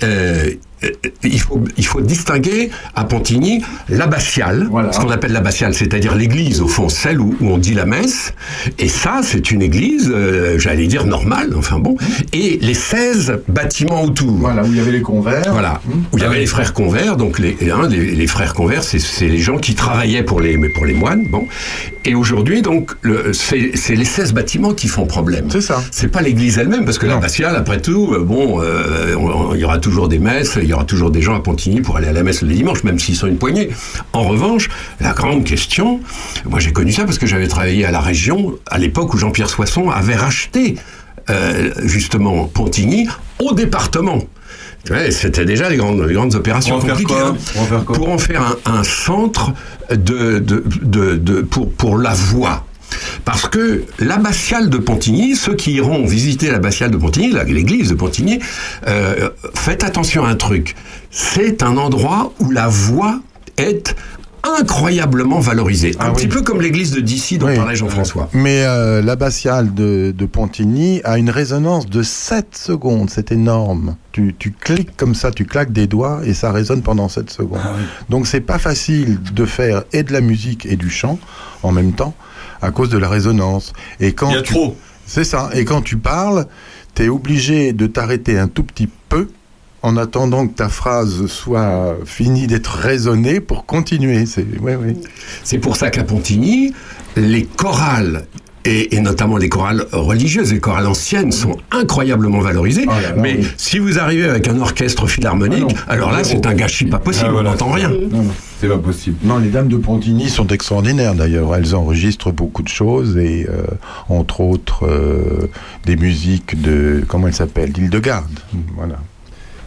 Euh, euh, il faut, il faut distinguer à Pontigny l'abbatiale, Voilà. ce qu'on appelle l'abbatiale, c'est-à-dire l'église, au fond, celle où, où on dit la messe. Et ça, c'est une église, euh, j'allais dire normale, enfin bon. Et les 16 bâtiments autour. Voilà, où il y avait les convers. Voilà, où il y avait les frères convers, donc les, hein, les, les frères convers, c'est c'est les gens qui travaillaient pour les, pour les moines, bon. Et aujourd'hui, donc, le- c'est c'est les 16 bâtiments qui font problème. C'est ça. C'est pas l'église elle-même, parce que l'abbatiale, après tout, euh, bon, euh, on- on- il y aura toujours des messes, y aura toujours des gens à Pontigny pour aller à la messe le dimanche, même s'ils sont une poignée. En revanche, la grande question, moi j'ai connu ça parce que j'avais travaillé à la région à l'époque où Jean-Pierre Soisson avait racheté euh, justement Pontigny au département. C'était déjà les grandes, les grandes opérations Pour en faire compliquées. hein. Pour en faire quoi Pour en faire un, un centre de, de, de, de- pour, pour la voix. Parce que l'abbatiale de Pontigny, ceux qui iront visiter l'abbatiale de Pontigny, l'église de Pontigny, euh, faites attention à un truc. C'est un endroit où la voix est incroyablement valorisée. un Ah petit peu comme l'église de Dissy dont Oui. parlait Jean-François. Mais euh, l'abbatiale de, de Pontigny a une résonance de 7 secondes, c'est énorme. Tu, tu cliques comme ça, tu claques des doigts et ça résonne pendant 7 secondes. Ah oui. Donc c'est pas facile de faire et de la musique et du chant en même temps à cause de la résonance. Et quand Il y a tu- trop. C'est ça. Et quand tu parles, tu es obligé de t'arrêter un tout petit peu en attendant que ta phrase soit finie d'être raisonnée pour continuer. C'est ouais, ouais. C'est pour ça qu'à Pontigny, les chorales et, et notamment les chorales religieuses, les chorales anciennes sont incroyablement valorisées. Oh là là, mais oui. si vous arrivez avec un orchestre philharmonique, Ah alors là, c'est un gâchis pas possible, Ah, voilà. on n'entend rien. Non, non. C'est pas possible. Non, les dames de Pontigny sont extraordinaires d'ailleurs. Elles enregistrent beaucoup de choses et euh, entre autres euh, des musiques de comment elle s'appelle, d'Île-de-Garde. Voilà.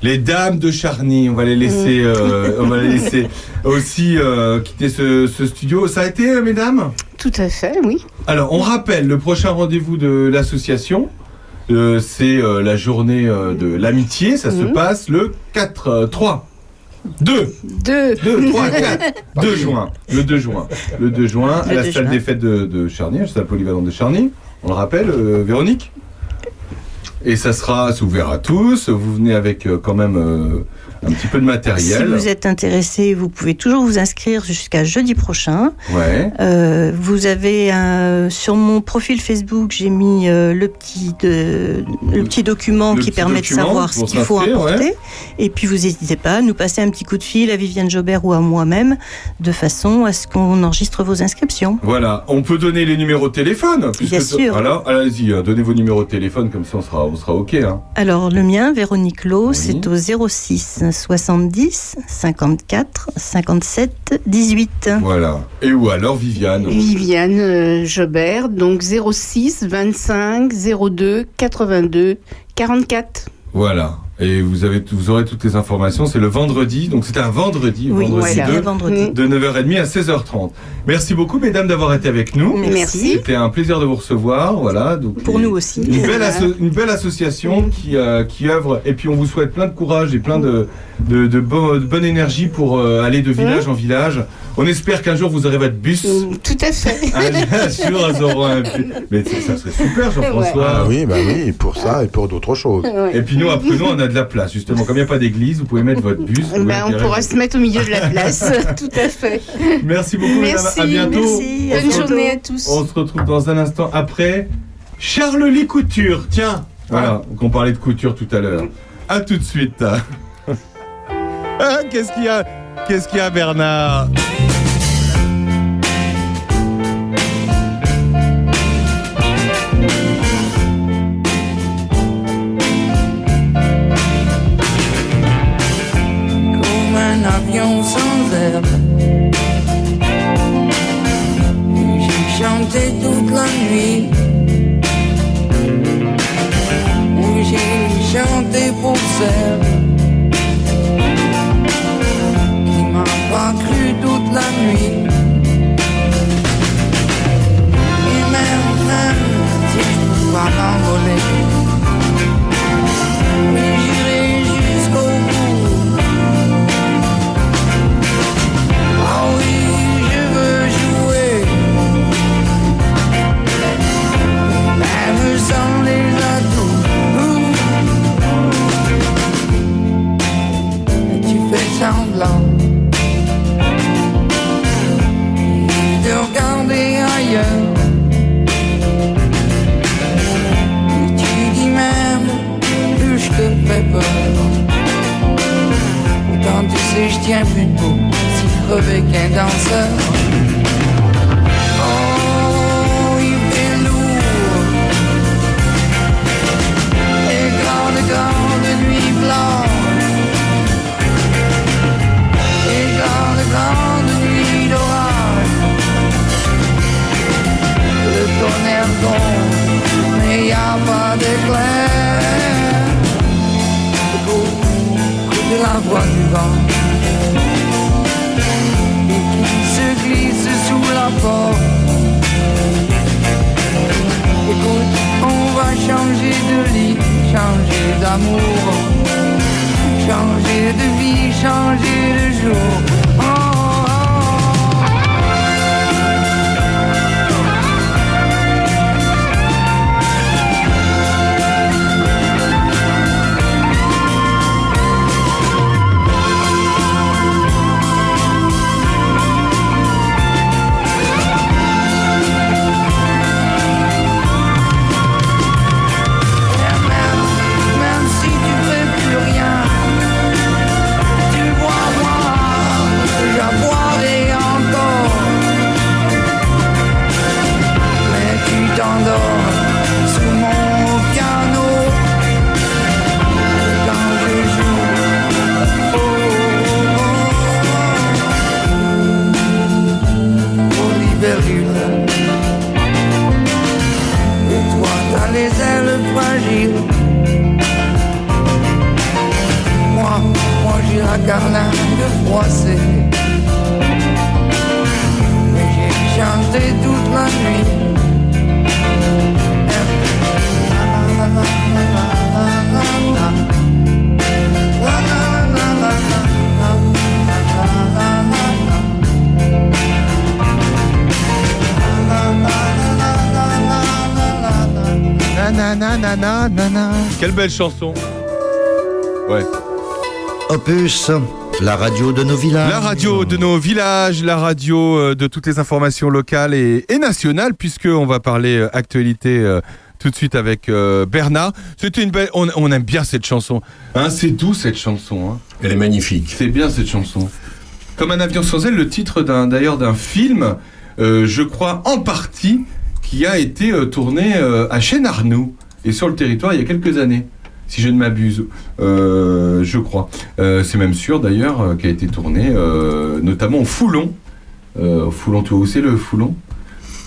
Les dames de Charny, on va les laisser, mm. euh, aussi quitter ce, studio. Ça a été, mesdames? Tout à fait, oui. Alors, on rappelle le prochain rendez-vous de l'association. c'est la journée de l'amitié. Ça se mm. passe le 4-3. 2 2 2 3 4 2 juin, le 2 juin. Le 2 juin, à la salle des fêtes de, de Charny, la salle polyvalente de Charny. On le rappelle, euh, Véronique. Et ça sera ouvert à tous. Vous venez avec euh, quand même euh, un petit peu de Si matériel. vous êtes intéressé, vous pouvez toujours vous inscrire jusqu'à jeudi prochain. Ouais. Euh, vous avez un, sur mon profil Facebook, j'ai mis euh, le petit de- le petit document Le qui petit permet document de savoir ce qu'il faut apporter. ouais. Et puis vous n'hésitez pas à nous passer un petit coup de fil à Viviane Jobert ou à moi-même, de façon à ce qu'on enregistre vos inscriptions. Voilà, on peut donner les numéros de téléphone. Bien sûr. Alors, allez-y, hein, donnez vos numéros de téléphone, comme ça on sera, on sera OK. Hein. Alors le mien, Véronique Lowe, Oui. c'est au 06 70 54 57 18. Voilà. Et ou alors Viviane? Viviane euh, Jobert, donc 06 25 02 82 44. Voilà. Et vous, avez, vous aurez toutes les informations. C'est le vendredi, donc c'était un vendredi, Oui, vendredi voilà, 2, le vendredi. de 9h30 à 16h30. Merci beaucoup, mesdames, d'avoir été avec nous. Merci. C'était un plaisir de vous recevoir. Voilà, donc, Pour nous aussi. Une belle, asso- une belle association qui, euh, qui œuvre. Et puis, on vous souhaite plein de courage et plein de, de, de bo- de bonne énergie pour euh, aller de village en village. On espère qu'un jour, vous aurez votre bus. Tout à fait. Un jour, elles auront un bus. Mais ça serait super, Jean-François. Ah oui, bah oui, pour ça et pour d'autres choses. Et puis nous, après nous, on a de la place, justement. Comme il n'y a pas d'église, vous pouvez mettre votre bus. Ben, on pourra se mettre au milieu de la place. Tout à fait. Merci beaucoup. Merci, À bientôt. merci. On Bonne journée à tous. On se retrouve dans un instant après Charles Lee Couture. Tiens, voilà, qu'on parlait de couture tout à l'heure. À tout de suite. Ah, Qu'est-ce qu'il y a Qu'est-ce qu'il y a, Bernard comme un avion sans aile. J'ai chanté toute la nuit. J'ai chanté pour celle la nuit. Et même, même si je pas m'envoler, j'irai plus debout, si crevé qu'un danseur. Oh, il fait lourd. Et grande, grande nuit blanche. Et grande, grande nuit d'orage. Le tonnerre tombe, mais y a pas d'éclair. Écoute, écoute la voix du vent la porte. Écoute, on va changer de lit, changer d'amour, changer de vie, changer de jour. Froissée. Mais j'ai chanté toute la nuit. Quelle belle chanson. Ouais. Opus, la radio de nos villages. La radio de nos villages, la radio euh, de toutes les informations locales et, et nationales, puisqu'on va parler euh, actualité euh, tout de suite avec euh, Bernard. C'était une belle. On, on aime bien cette chanson. Hein, c'est doux cette chanson. hein. Elle est magnifique. C'est bien cette chanson. Comme un avion sans aile, le titre d'un d'ailleurs d'un film, euh, je crois en partie, qui a été euh, tourné euh, à Chêne-Arnoux et sur le territoire il y a quelques années, si je ne m'abuse, Euh, je crois. Euh, c'est même sûr d'ailleurs euh, a été tourné, euh, notamment au Foulon. Au Foulon, tu vois où c'est le Foulon?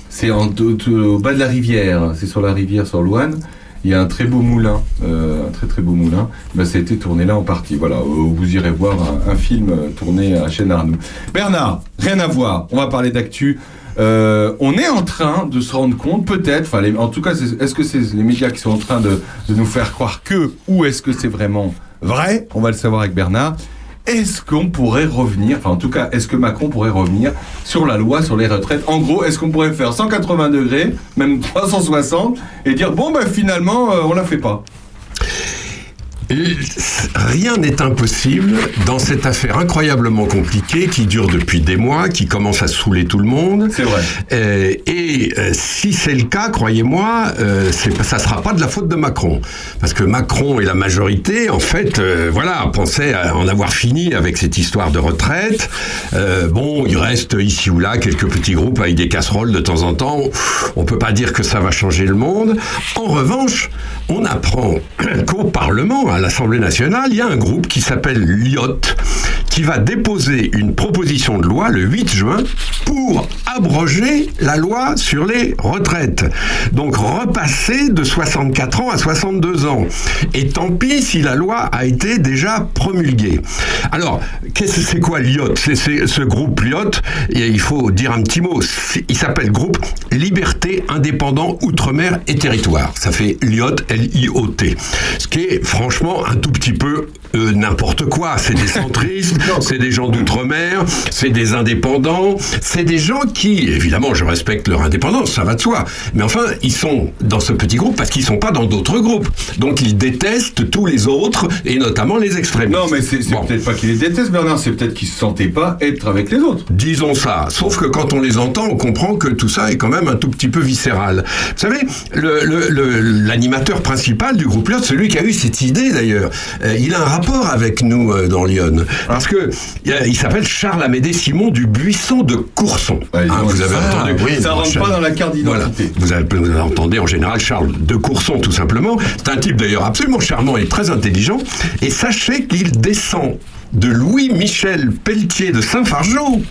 C'est au bas de la rivière, c'est sur la rivière, sur Loane. il y a un très beau moulin, un très très beau moulin. Ben, ça a été tourné là en partie. Voilà, vous irez voir un, un film tourné à Chêne Arnoux. Bernard, rien à voir. On va parler d'actu. Euh, on est en train de se rendre compte, peut-être, enfin, en tout cas, est-ce que c'est les médias qui sont en train de, nous faire croire que, ou est-ce que c'est vraiment vrai? On va le savoir avec Bernard. Est-ce qu'on pourrait revenir, enfin en tout cas, est-ce que Macron pourrait revenir sur la loi sur les retraites? En gros, est-ce qu'on pourrait faire 180 degrés, même 360, et dire bon ben finalement euh, on la fait pas? Rien n'est impossible dans cette affaire incroyablement compliquée qui dure depuis des mois, qui commence à saouler tout le monde. C'est vrai. Euh, et euh, si c'est le cas, croyez-moi, euh, ça sera pas de la faute de Macron, parce que Macron et la majorité, en fait, voilà, pensaient à en avoir fini avec cette histoire de retraite. Bon, il reste ici ou là quelques petits groupes avec des casseroles de temps en temps. On peut pas dire que ça va changer le monde. En revanche, on apprend qu'au Parlement, l'Assemblée nationale, il y a un groupe qui s'appelle l'IOT, qui va déposer une proposition de loi le 8 juin pour abroger la loi sur les retraites. Donc repasser de 64 ans à 62 ans. Et tant pis si la loi a été déjà promulguée. Alors, c'est quoi l'IOT C'est ce groupe l'IOT, il faut dire un petit mot. Il s'appelle groupe Liberté Indépendant Outre-mer et Territoire. Ça fait l'IOT, L-I-O-T. Ce qui est franchement un tout petit peu euh, n'importe quoi. C'est des centristes, c'est des gens d'outre-mer, c'est des indépendants, c'est des gens qui, évidemment, je respecte leur indépendance, ça va de soi. Mais enfin, ils sont dans ce petit groupe parce qu'ils sont pas dans d'autres groupes. Donc ils détestent tous les autres et notamment les extrémistes. Non mais c'est c'est peut-être pas qu'ils les détestent Bernard, c'est peut-être qu'ils se sentaient pas être avec les autres. Disons ça. Sauf que quand on les entend, on comprend que tout ça est quand même un tout petit peu viscéral. Vous savez, le- le- le- l'animateur principal du groupe Lyon, celui qui a eu cette idée d'ailleurs, euh, il a un rapport avec nous euh, dans Lyon. Parce que il, s'appelle Charles Amédée Simon du Buisson de Courson. Hein, vous avez ça, entendu oui, ça rentre pas dans la carte d'identité. Voilà. Vous, avez, vous entendez en général Charles de Courson tout simplement. C'est un type d'ailleurs absolument charmant et très intelligent. Et sachez qu'il descend de Louis-Michel Pelletier de Saint-Fargeau,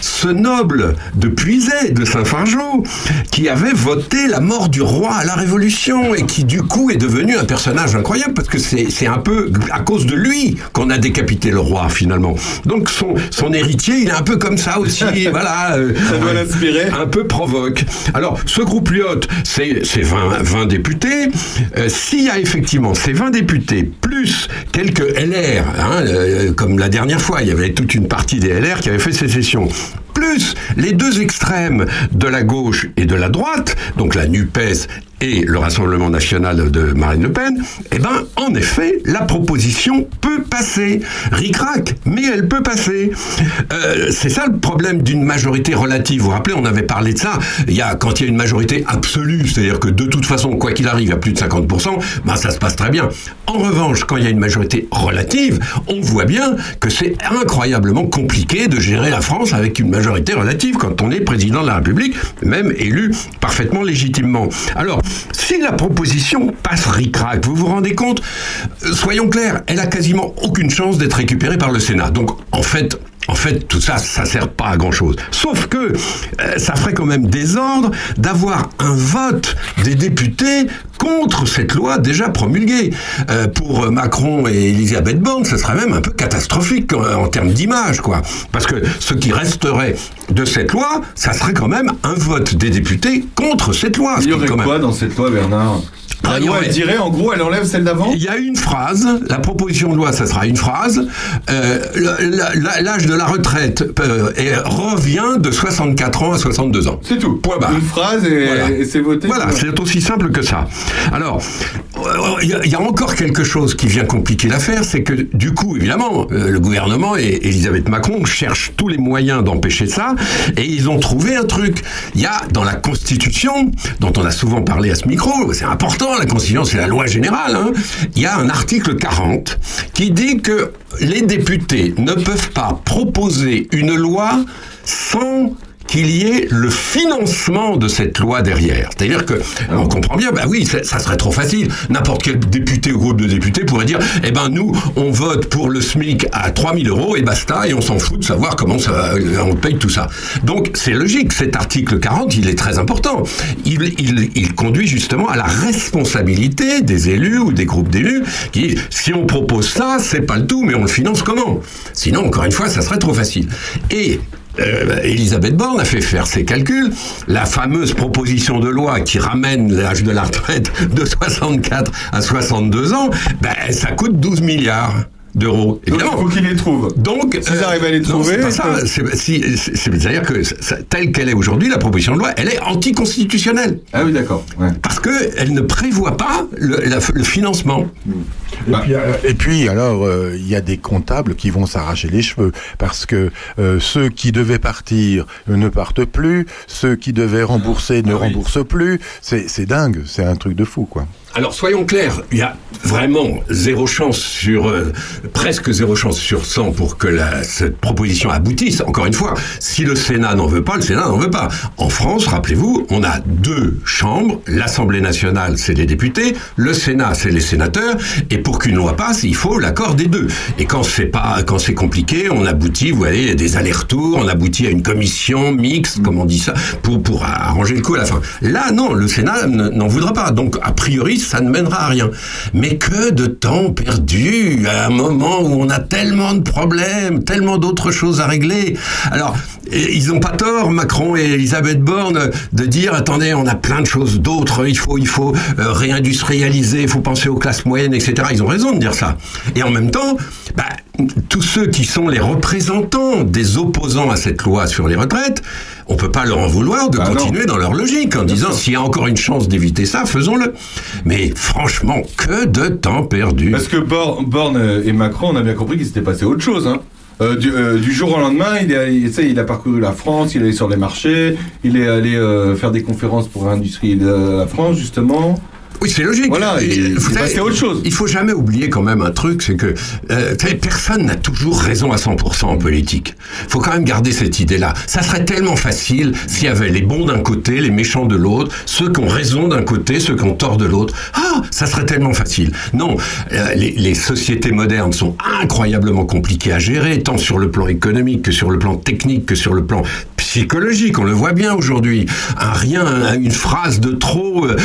ce noble de Puiset de Saint-Fargeau, qui avait voté la mort du roi à la Révolution et qui du coup est devenu un personnage incroyable parce que c'est un peu à cause de lui qu'on a décapité le roi finalement. Donc son, son héritier, il est un peu comme ça aussi, voilà. euh, Ça doit l'inspirer. un peu provoque. Alors, ce groupe Lyot, c'est c'est 20, 20 députés. Euh, S'il y a effectivement ces 20 députés, plus quelques LR, hein, euh, comme la dernière fois, il y avait toute une partie des LR qui avait fait sécession, plus les deux extrêmes de la gauche et de la droite, donc la NUPES et le Rassemblement national de Marine Le Pen, eh ben, en effet, la proposition peut passer. Ric-rac, mais elle peut passer. Euh, c'est ça le problème d'une majorité relative. Vous vous rappelez, on avait parlé de ça. Il y a, quand il y a une majorité absolue, c'est-à-dire que de toute façon, quoi qu'il arrive, à plus de 50%, ben, ça se passe très bien. En revanche, quand il y a une majorité relative, on voit bien que c'est incroyablement compliqué de gérer la France avec une majorité relative quand on est président de la République, même élu parfaitement légitimement. Alors, si la proposition passe ric-rac, vous vous rendez compte Euh, Soyons clairs, elle a quasiment aucune chance d'être récupérée par le Sénat. Donc, en fait, en fait, tout ça, ça sert pas à grand chose. Sauf que euh, ça ferait quand même désordre d'avoir un vote des députés contre cette loi déjà promulguée. Euh, pour Macron et Elisabeth Borne, ce serait même un peu catastrophique en, en termes d'image, quoi. Parce que ce qui resterait de cette loi, ça serait quand même un vote des députés contre cette loi. Il y aurait quoi dans cette loi Bernard? La Ah, loi, elle dirait, en gros, elle enlève celle d'avant Il y a une phrase, la proposition de loi, ça sera une phrase. euh, L'âge de la retraite euh, revient de 64 ans à 62 ans. C'est tout. Point barre. Une phrase et, Voilà. et c'est voté. Voilà, c'est aussi simple que ça. Alors, euh, il y, y a encore quelque chose qui vient compliquer l'affaire, c'est que du coup, évidemment, le gouvernement et Elisabeth Macron cherchent tous les moyens d'empêcher ça, et ils ont trouvé un truc. Il y a dans la Constitution, dont on a souvent parlé à ce micro, c'est important, la Constitution, c'est la loi générale, hein, il y a un article 40 qui dit que les députés ne peuvent pas proposer une loi sans qu'il y ait le financement de cette loi derrière. C'est-à-dire que on comprend bien, bah oui, ça, ça serait trop facile. N'importe quel député ou groupe de députés pourrait dire, eh ben nous, on vote pour le SMIC à 3000 euros et basta, et on s'en fout de savoir comment ça, on paye tout ça. Donc c'est logique, cet article 40, il est très important. Il, il, il conduit justement à la responsabilité des élus ou des groupes d'élus qui, si on propose ça, c'est pas le tout, mais on le finance comment? Sinon, encore une fois, ça serait trop facile. Et euh, Elisabeth Borne a fait faire ses calculs. La fameuse proposition de loi qui ramène l'âge de la retraite de 64 à 62 ans, ben, ça coûte 12 milliards d'euros. Donc, il faut qu'ils les trouvent. Donc, S'ils arrivent à les trouver, c'est pas ça. C'est- si- c'est- C'est-à-dire que ça- telle qu'elle est aujourd'hui, la proposition de loi, elle est anticonstitutionnelle. Ah oui, d'accord. Ouais. Parce que elle ne prévoit pas le, la- le financement. Et puis, euh, et puis, alors, euh, il y a des comptables qui vont s'arracher les cheveux parce que euh, ceux qui devaient partir euh, ne partent plus, ceux qui devaient rembourser ne Ah oui. remboursent plus. C'est c'est dingue, c'est un truc de fou, quoi. Alors soyons clairs, il y a vraiment zéro chance sur euh, presque zéro chance sur 100 pour que la, cette proposition aboutisse. Encore une fois, si le Sénat n'en veut pas, le Sénat n'en veut pas. En France, rappelez-vous, on a deux chambres. L'Assemblée nationale, c'est les députés. Le Sénat, c'est les sénateurs. Et pour qu'une loi passe, il faut l'accord des deux. Et quand c'est pas, quand c'est compliqué, on aboutit, vous voyez, à des allers-retours. On aboutit à une commission mixte, comme on dit ça, pour pour arranger le coup à la fin. Là, non, le Sénat n'en voudra pas. Donc, a priori, ça ne mènera à rien. Mais que de temps perdu à un moment où on a tellement de problèmes, tellement d'autres choses à régler. Alors, et ils n'ont pas tort, Macron et Elisabeth Borne, de dire attendez, on a plein de choses d'autres, il faut, il faut euh, réindustrialiser, il faut penser aux classes moyennes, etc. Ils ont raison de dire ça. Et en même temps, bah, tous ceux qui sont les représentants des opposants à cette loi sur les retraites, on peut pas leur en vouloir de Bah non. continuer dans leur logique en disant s'il y a encore une chance d'éviter ça, faisons-le. Mais franchement, que de temps perdu. Parce que Bor- Borne et Macron, on a bien compris qu'il s'était passé autre chose. Hein. Euh, du, euh, du jour au lendemain, il, sais, il a parcouru la France, il est allé sur les marchés, il est allé euh, faire des conférences pour l'industrie de la France, justement. Oui, c'est logique. Voilà, il- il savez, passait à autre chose. Il faut jamais oublier quand même un truc, c'est que euh, personne n'a toujours raison à 100% en politique. faut quand même garder cette idée-là. Ça serait tellement facile s'il y avait les bons d'un côté, les méchants de l'autre, ceux qui ont raison d'un côté, ceux qui ont tort de l'autre. Ah, ça serait tellement facile. Non, euh, les, les sociétés modernes sont incroyablement compliquées à gérer, tant sur le plan économique que sur le plan technique, que sur le plan psychologique. On le voit bien aujourd'hui. Un rien, un- une phrase de trop, euh,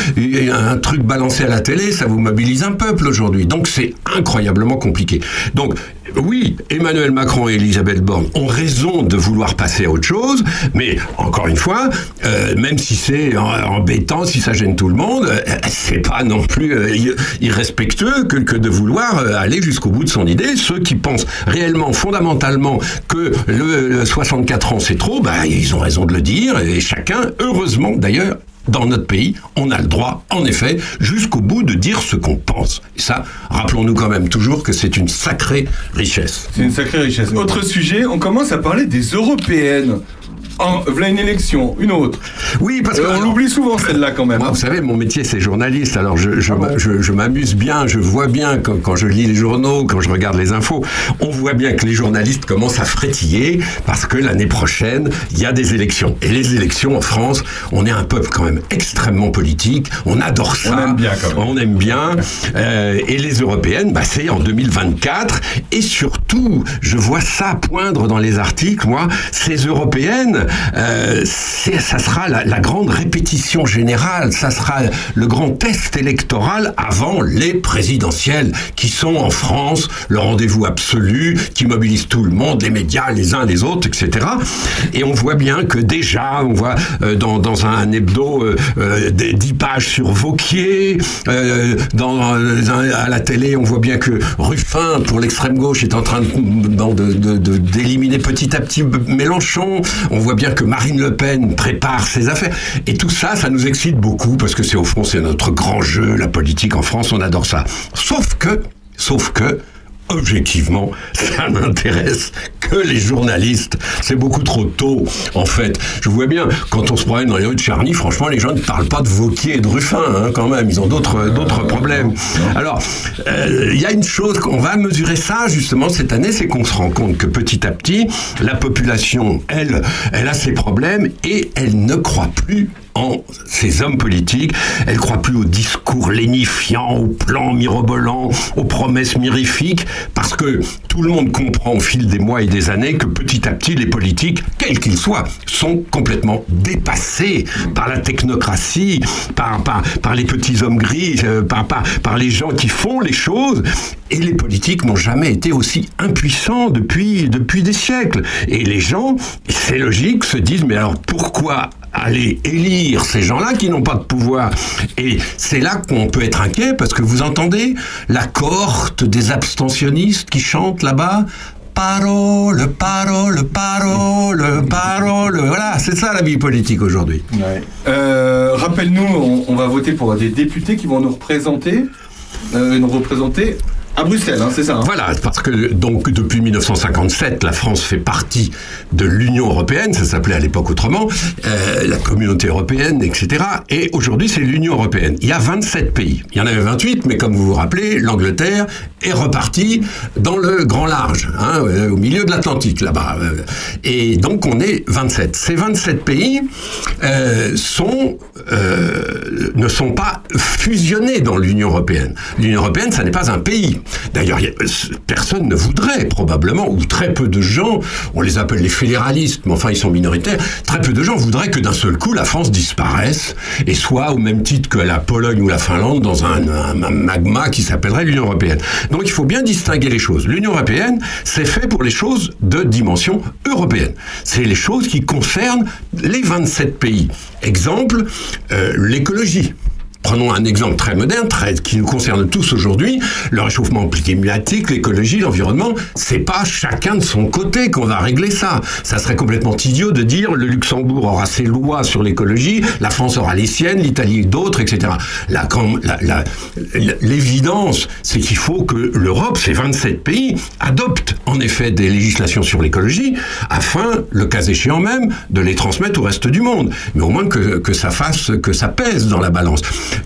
un truc balancé à la télé, ça vous mobilise un peuple aujourd'hui. Donc c'est incroyablement compliqué. Donc oui, Emmanuel Macron et Elisabeth Borne ont raison de vouloir passer à autre chose, mais encore une fois, euh, même si c'est embêtant, si ça gêne tout le monde, euh, c'est pas non plus euh, ir- irrespectueux que, de vouloir euh, aller jusqu'au bout de son idée. Ceux qui pensent réellement, fondamentalement, que le, le 64 ans c'est trop, bah, ils ont raison de le dire, et chacun, heureusement d'ailleurs, dans notre pays, on a le droit, en effet, jusqu'au bout de dire ce qu'on pense. Et ça, rappelons-nous quand même toujours que c'est une sacrée richesse. C'est une sacrée richesse. Autre sujet, on commence à parler des européennes. En, voilà une élection, une autre. Oui, parce Euh, on alors, l'oublie souvent celle-là quand même. Moi, vous savez, mon métier, c'est journaliste. Alors, je, Ah je, m'a- je- je m'amuse bien, je vois bien quand, quand je lis les journaux, quand je regarde les infos, on voit bien que les journalistes commencent à frétiller parce que l'année prochaine, il y a des élections. Et les élections en France, on est un peuple quand même extrêmement politique. On adore ça. On aime bien quand même. On aime bien. Euh, et les européennes, bah, c'est en 2024. Et surtout, je vois ça poindre dans les articles, moi, ces européennes, euh, ça sera la, grande répétition générale, ça sera le grand test électoral avant les présidentielles, qui sont en France le rendez-vous absolu, qui mobilise tout le monde, les médias, les uns les autres, etc. Et on voit bien que déjà, on voit euh, dans, un hebdo euh, euh, des 10 pages sur Vauquier, à la télé, on voit bien que Ruffin, pour l'extrême gauche, est en train d'éliminer petit à petit Mélenchon. Bien que Marine Le Pen prépare ses affaires. Et tout ça, ça nous excite beaucoup parce que c'est au fond, c'est notre grand jeu, la politique en France, on adore ça. Sauf que, sauf que, objectivement, ça n'intéresse que les journalistes. C'est beaucoup trop tôt, en fait. Je vois bien, quand on se promène dans les rues de Charny, franchement, les gens ne parlent pas de Vauquier et de Ruffin, hein, quand même. Ils ont d'autres d'autres problèmes. Alors, euh, il y a une chose qu'on va mesurer ça, justement, cette année, c'est qu'on se rend compte que petit à petit, la population, elle, elle a ses problèmes et elle ne croit plus en ces hommes politiques. Elle croit plus aux discours lénifiants, aux plans mirobolants, aux promesses mirifiques, parce que tout le monde comprend au fil des mois et des années que petit à petit, les politiques, quels qu'ils soient, sont complètement dépassés par la technocratie, par, par, par les petits hommes gris, euh, par, par, par les gens qui font les choses. Et les politiques n'ont jamais été aussi impuissants depuis, depuis des siècles. Et les gens, c'est logique, se disent, mais alors pourquoi aller élire ces gens-là qui n'ont pas de pouvoir. Et c'est là qu'on peut être inquiet parce que vous entendez la cohorte des abstentionnistes qui chantent là-bas. Parole, parole, parole, parole. Voilà, c'est ça la vie politique aujourd'hui. Euh, Rappelle-nous, on, va voter pour des députés qui vont nous représenter, euh, nous représenter à Bruxelles, hein, c'est ça hein Voilà, parce que donc depuis 1957, la France fait partie de l'Union européenne, ça s'appelait à l'époque autrement, euh, la communauté européenne, etc. Et aujourd'hui, c'est l'Union européenne. Il y a 27 pays. Il y en avait 28, mais comme vous vous rappelez, l'Angleterre est repartie dans le grand large, hein, euh, au milieu de l'Atlantique, là-bas. Euh, Et donc, on est 27. Ces 27 pays sont, ne sont pas fusionnés dans l'Union européenne. L'Union européenne, ça n'est pas un pays. D'ailleurs, a- personne ne voudrait probablement, ou très peu de gens, on les appelle les fédéralistes, mais enfin ils sont minoritaires, très peu de gens voudraient que d'un seul coup la France disparaisse et soit au même titre que la Pologne ou la Finlande dans un magma qui s'appellerait l'Union européenne. Donc il faut bien distinguer les choses. L'Union européenne, c'est fait pour les choses de dimension européenne. C'est les choses qui concernent les 27 pays. Exemple, euh, l'écologie. Prenons un exemple très moderne, très, qui nous concerne tous aujourd'hui, le réchauffement climatique, l'écologie, l'environnement, c'est pas chacun de son côté qu'on va régler ça. Ça serait complètement idiot de dire le Luxembourg aura ses lois sur l'écologie, la France aura les siennes, l'Italie d'autres, etc. L'évidence, c'est qu'il faut que l'Europe, ces 27 pays, adoptent en effet des législations sur l'écologie, afin, le cas échéant même, de les transmettre au reste du monde. Mais au moins que, que ça fasse, que ça pèse dans la balance.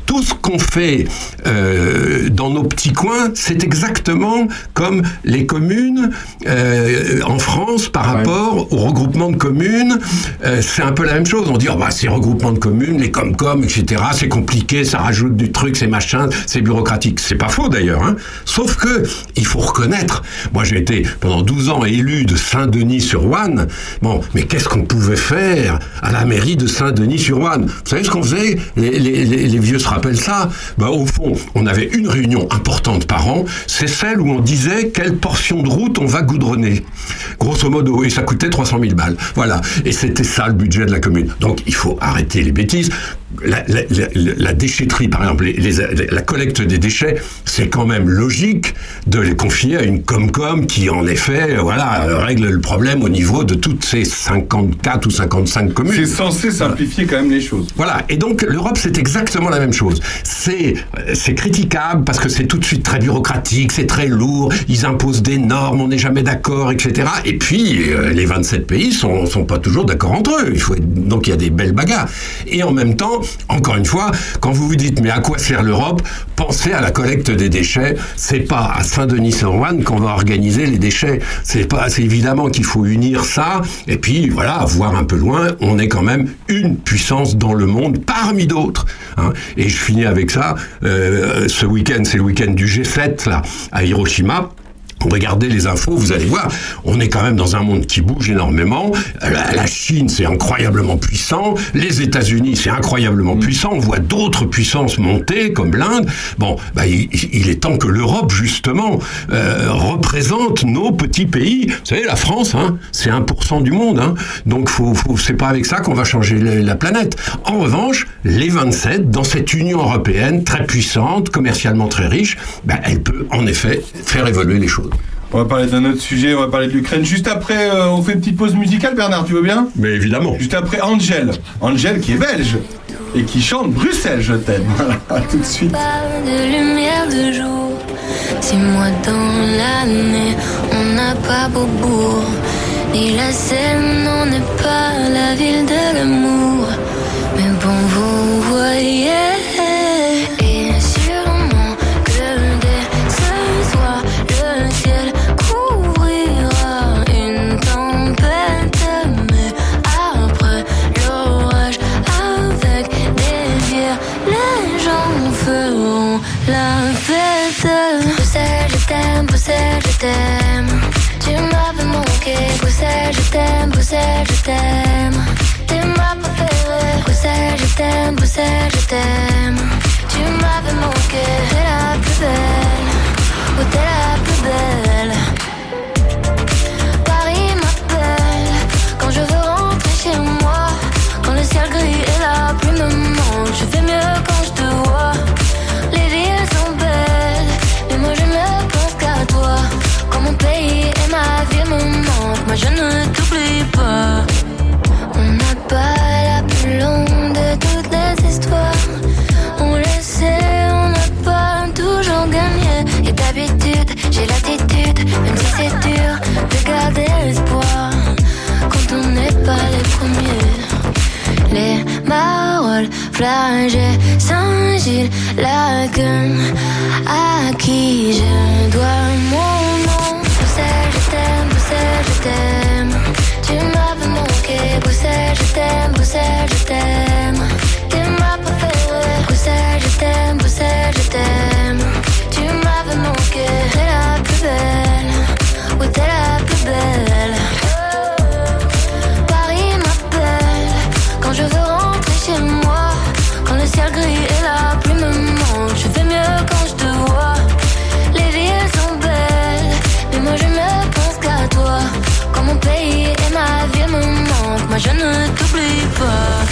Tout ce qu'on fait euh, dans nos petits coins, c'est exactement comme les communes euh, en France par rapport au regroupement de communes. Euh, c'est un peu la même chose. On dit, oh, bah, ces regroupements de communes, les com-com, etc., c'est compliqué, ça rajoute du truc, c'est machin, c'est bureaucratique. C'est pas faux d'ailleurs. Hein. Sauf que il faut reconnaître. Moi, j'ai été pendant 12 ans élu de Saint-Denis-sur-Ouane. Bon, mais qu'est-ce qu'on pouvait faire à la mairie de Saint-Denis-sur-Ouane Vous savez ce qu'on faisait? Les, les- les- les vieux se rappellent ça bah, Au fond, on avait une réunion importante par an. C'est celle où on disait quelle portion de route on va goudronner. Grosso modo, et ça coûtait 300 000 balles. Voilà. Et c'était ça le budget de la commune. Donc, il faut arrêter les bêtises. La, la- la- la déchetterie, par exemple, les- les- la collecte des déchets, c'est quand même logique de les confier à une Comcom qui, en effet, voilà, règle le problème au niveau de toutes ces 54 ou 55 communes. C'est censé simplifier quand même les choses. Voilà. Et donc, l'Europe, c'est exactement la même chose. C'est, c'est critiquable parce que c'est tout de suite très bureaucratique, c'est très lourd, ils imposent des normes, on n'est jamais d'accord, etc. Et puis, euh, les 27 pays sont, sont pas toujours d'accord entre eux. Il faut donc, il y a des belles bagarres. Et en même temps, encore une fois, quand vous vous dites, mais à quoi sert l'Europe? Pensez à la collecte des déchets. C'est pas à Saint-Denis-sur-Ouane qu'on va organiser les déchets. C'est pas, évidemment qu'il faut unir ça. Et puis, voilà, voir un peu loin, on est quand même une puissance dans le monde parmi d'autres. hein. Et je finis avec ça. Euh, ce week-end, c'est le week-end du G7, là, à Hiroshima. Regardez les infos, vous allez voir, on est quand même dans un monde qui bouge énormément. La, la Chine, c'est incroyablement puissant. Les États-Unis, c'est incroyablement puissant. On voit d'autres puissances monter, comme l'Inde. Bon, bah, il, il est temps que l'Europe, justement, euh, représente nos petits pays. Vous savez, la France, hein, c'est 1% du monde. Hein. Donc, faut, faut, c'est pas avec ça qu'on va changer la, la planète. En revanche, les 27, dans cette Union européenne très puissante, commercialement très riche, bah, elle peut en effet faire évoluer les choses. On va parler d'un autre sujet, on va parler de l'Ukraine. Juste après, euh, on fait une petite pause musicale, Bernard, tu veux bien? Mais évidemment. Juste après, Angèle. Angèle qui est belge et qui chante Bruxelles, je t'aime. Voilà, à tout de suite. Pas de lumière de jour. Six mois dans l'année, on n'a pas Beaubourg. Ni la Seine, on n'est pas la ville de l'amour. T'aime. Tu m'avais manqué, Bruxelles, je t'aime, Bruxelles, je t'aime. T'es ma préférée, Bruxelles, je t'aime, Bruxelles, je t'aime. Tu m'avais manqué, t'es la plus belle, oh j'ai l'attitude, même si c'est dur, de garder l'espoir. Quand on n'est pas les premiers. Les paroles flagées Saint-Gilles, la gueule à qui je dois mon nom? Bruxelles, je t'aime, Bruxelles, je t'aime. Tu m'avais manqué, Bruxelles, je t'aime, Bruxelles, je t'aime. T'es ma préférée, Bruxelles, je t'aime, Bruxelles, je t'aime. Tu m'avais manqué, la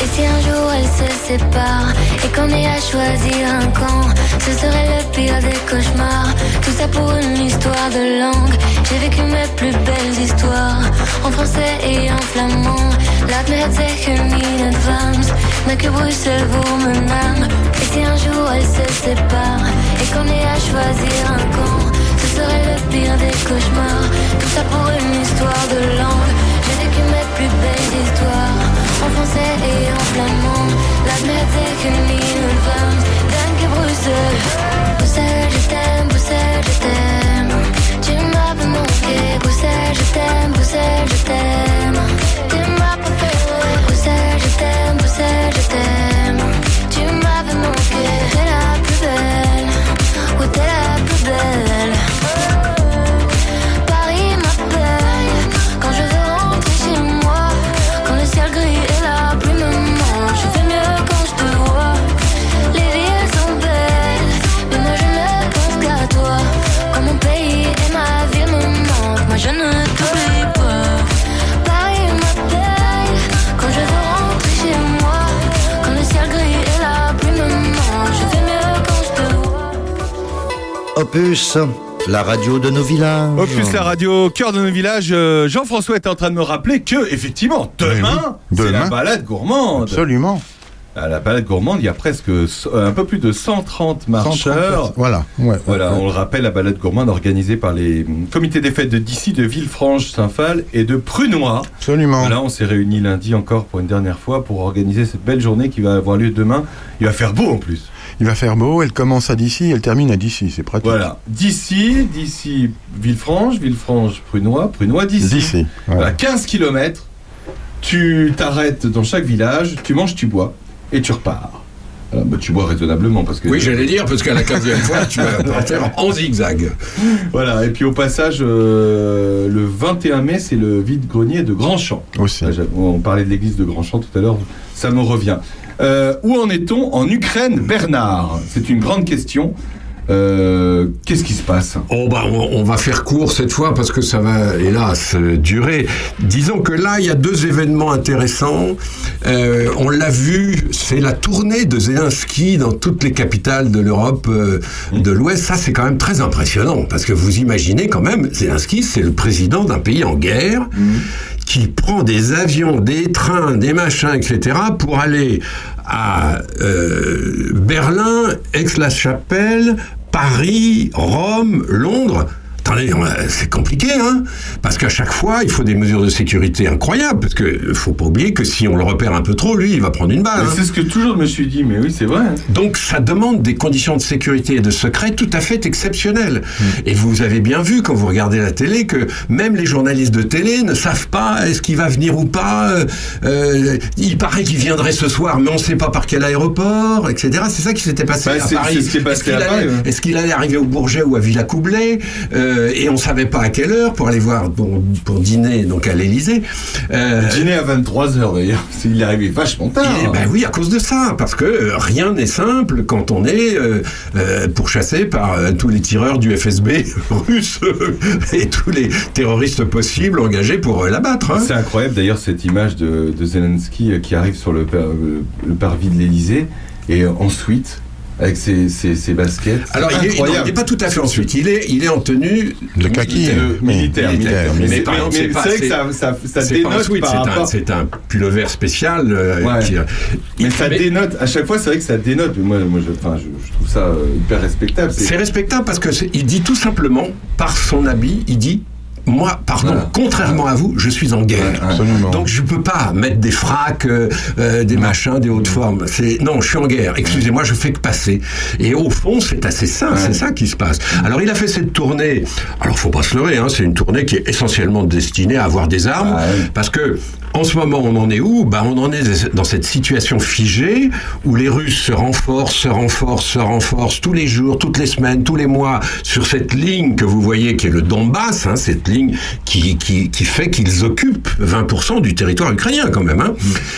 Et si un jour elles se séparent et qu'on ait à choisir un camp, ce serait le pire des cauchemars. Tout ça pour une histoire de langue. J'ai vécu mes plus belles histoires en français et en flamand. Laat me het zeggen in advance, que Bruxelles vous mename. Et si un jour elles se séparent et qu'on ait à choisir un camp, ce serait le pire des cauchemars. Tout ça pour une histoire de langue. J'ai vécu mes plus belles histoires en français et en flamand. Laat me het zeggen in advance, dank je Bruxelles. Bruxelles, je t'aime, Bruxelles, je t'aime. Tu m'avais manqué, Bruxelles, je t'aime, Bruxelles, je t'aime. T'es ma préférée, Bruxelles, je t'aime, Bruxelles, je t'aime. Opus, la radio de nos villages. Opus la radio, cœur de nos villages. euh, Jean-François est en train de me rappeler que, effectivement, demain, oui. c'est la Demain. balade gourmande. Absolument. À la balade gourmande, il y a presque so- un peu plus de 130 marcheurs. 130, Voilà. Ouais, Voilà, ouais, on le rappelle, la balade gourmande organisée par les hum, comités des fêtes de d'ici, de Villefranche, Saint-Phal et de Prunois. Absolument. Voilà, on s'est réunis lundi encore pour une dernière fois pour organiser cette belle journée qui va avoir lieu demain. Il va faire beau en plus. Il va faire beau, elle commence à d'ici, elle termine à d'ici, c'est pratique. Voilà, d'ici, d'ici Villefranche, Villefranche, Prunois, Prunois, d'ici. D'ici, voilà. Voilà, 15 km. Tu t'arrêtes dans chaque village, tu manges, tu bois et tu repars. Alors, bah, tu bois raisonnablement parce que. Oui, j'allais dire, parce qu'à la 15e fois, tu vas partir en zigzag. Voilà, et puis au passage, euh, le 21 mai, c'est le vide-grenier de Grandchamp. Aussi. Là, j'a- on parlait de l'église de Grandchamp tout à l'heure, ça me revient. Euh, où en est-on en Ukraine, Bernard? C'est une grande question. Euh, Qu'est-ce qui se passe? Oh bah on, on va faire court cette fois parce que ça va hélas euh, durer. Disons que là il y a deux événements intéressants. Euh, on l'a vu, c'est la tournée de Zelensky dans toutes les capitales de l'Europe euh, de l'Ouest. Ça c'est quand même très impressionnant parce que vous imaginez quand même Zelensky c'est le président d'un pays en guerre qui prend des avions, des trains, des machins, etc. pour aller à euh, Berlin, Aix-la-Chapelle, Paris, Rome, Londres. Attendez, c'est compliqué, hein Parce qu'à chaque fois, il faut des mesures de sécurité incroyables. Parce que faut pas oublier que si on le repère un peu trop, lui, il va prendre une balle. Hein. C'est ce que toujours je me suis dit, mais oui, c'est vrai. Donc ça demande des conditions de sécurité et de secret tout à fait exceptionnelles. Hmm. Et vous avez bien vu quand vous regardez la télé que même les journalistes de télé ne savent pas est-ce qu'il va venir ou pas. euh, euh, il paraît qu'il viendrait ce soir, mais on ne sait pas par quel aéroport, etc. C'est ça qui s'était passé Bah, à Paris. c'est ce qui est passé Est-ce qu'il à Paris, allait- ouais. Est-ce qu'il allait arriver au Bourget ou à Villacoublay euh, Et on savait pas à quelle heure pour aller voir pour, pour dîner donc à l'Élysée. Euh, Dîner à 23h d'ailleurs. C'est- Il est arrivé vachement tard. eh ben oui, à cause de ça, parce que euh, rien n'est simple quand on est euh, euh, pourchassé par euh, tous les tireurs du FSB russe et tous les terroristes possibles engagés pour euh, l'abattre. hein. C'est incroyable d'ailleurs cette image de, de Zelensky euh, qui arrive sur le, par- euh, le parvis de l'Elysée et euh, ensuite avec ses, ses- ses baskets. Alors, il n'est pas tout à fait ensuite. Il est, il est en tenue De kaki. militaire. Euh, militaire, militaire. Mais, c'est vrai que ça, ça, ça c'est pas un dénote c'est un- pullover spécial. euh, Ouais. qui- Mais ça dénote, à chaque fois c'est vrai que ça dénote. Moi, moi je, enfin, je, je trouve ça euh, hyper respectable. C'est respectable parce que il dit tout simplement, par son habit, il dit moi, pardon, Voilà. contrairement à vous, je suis en guerre. Absolument. Donc je peux pas mettre des fracs, euh, euh, des machins, des hautes formes. C'est non, je suis en guerre. Excusez-moi, je fais que passer. Et au fond, c'est assez simple. C'est ça qui se passe. Alors il a fait cette tournée. Alors faut pas se leurrer. Hein, c'est une tournée qui est essentiellement destinée à avoir des armes, parce que en ce moment, on en est où? Ben, on en est dans cette situation figée où les Russes se renforcent, se renforcent, se renforcent tous les jours, toutes les semaines, tous les mois sur cette ligne que vous voyez qui est le Donbass, hein, cette ligne qui, fait qu'ils occupent 20% du territoire ukrainien quand même. Hein.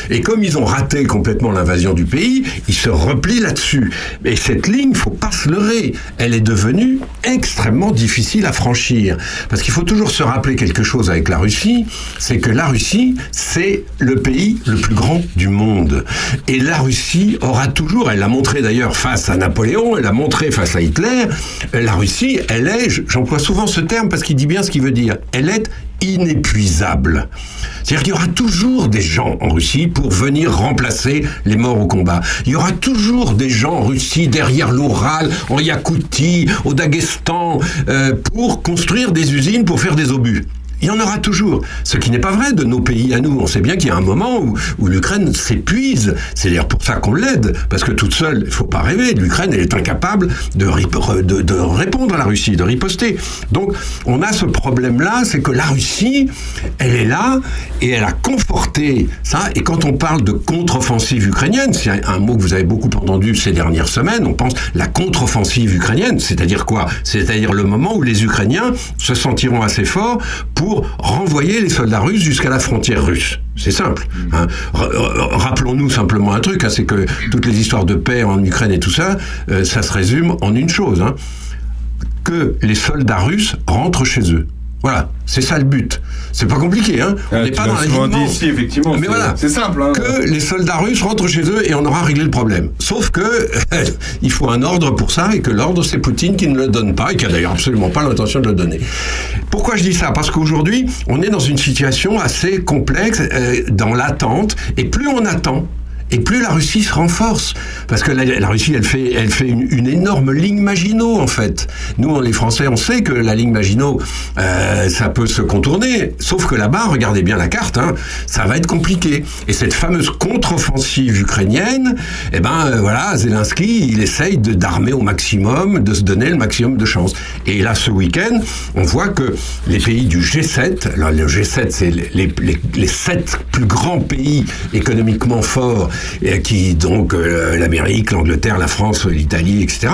Et comme ils ont raté complètement l'invasion du pays, ils se replient là-dessus. Et cette ligne, faut pas se leurrer, elle est devenue extrêmement difficile à franchir. Parce qu'il faut toujours se rappeler quelque chose avec la Russie, c'est que la Russie, c'est le pays le plus grand du monde. Et la Russie aura toujours, elle l'a montré d'ailleurs face à Napoléon, elle l'a montré face à Hitler, la Russie, elle est, j'emploie souvent ce terme parce qu'il dit bien ce qu'il veut dire, elle est inépuisable. C'est-à-dire qu'il y aura toujours des gens en Russie pour venir remplacer les morts au combat. Il y aura toujours des gens en Russie, derrière l'Oural, en Yakoutie, au Daghestan, euh, pour construire des usines pour faire des obus. Il y en aura toujours. Ce qui n'est pas vrai de nos pays à nous. On sait bien qu'il y a un moment où, l'Ukraine s'épuise. C'est d'ailleurs pour ça qu'on l'aide. Parce que toute seule, il faut pas rêver. L'Ukraine, elle est incapable de, de, répondre à la Russie, de riposter. Donc, on a ce problème-là, c'est que la Russie, elle est là et elle a conforté ça. Et quand on parle de contre-offensive ukrainienne, c'est un mot que vous avez beaucoup entendu ces dernières semaines, on pense la contre-offensive ukrainienne. C'est-à-dire quoi? C'est-à-dire le moment où les Ukrainiens se sentiront assez forts pour renvoyer les soldats russes jusqu'à la frontière russe. C'est simple. hein. R- r- Rappelons-nous simplement un truc, hein, c'est que toutes les histoires de paix en Ukraine et tout ça, euh, ça se résume en une chose. hein. que les soldats russes rentrent chez eux. Voilà, c'est ça le but. C'est pas compliqué, hein. On n'est pas dans la ici, effectivement, Mais voilà, c'est simple, hein. Que les soldats russes rentrent chez eux et on aura réglé le problème. Sauf que il faut un ordre pour ça et que l'ordre c'est Poutine qui ne le donne pas et qui a d'ailleurs absolument pas l'intention de le donner. Pourquoi je dis ça? Parce qu'aujourd'hui, on est dans une situation assez complexe, euh, dans l'attente, et plus on attend, et plus la Russie se renforce. Parce que la, Russie, elle fait, elle fait une, énorme ligne Maginot, en fait. Nous, les Français, on sait que la ligne Maginot, euh, ça peut se contourner. Sauf que là-bas, regardez bien la carte, hein, ça va être compliqué. Et cette fameuse contre-offensive ukrainienne, eh ben, euh, voilà, Zelensky, il essaye d'armer au maximum, de se donner le maximum de chance. Et là, ce week-end, on voit que les pays du G7, alors le G7, c'est les, les, les- sept plus grands pays économiquement forts, qui donc euh, l'Amérique, l'Angleterre, la France, l'Italie, etc.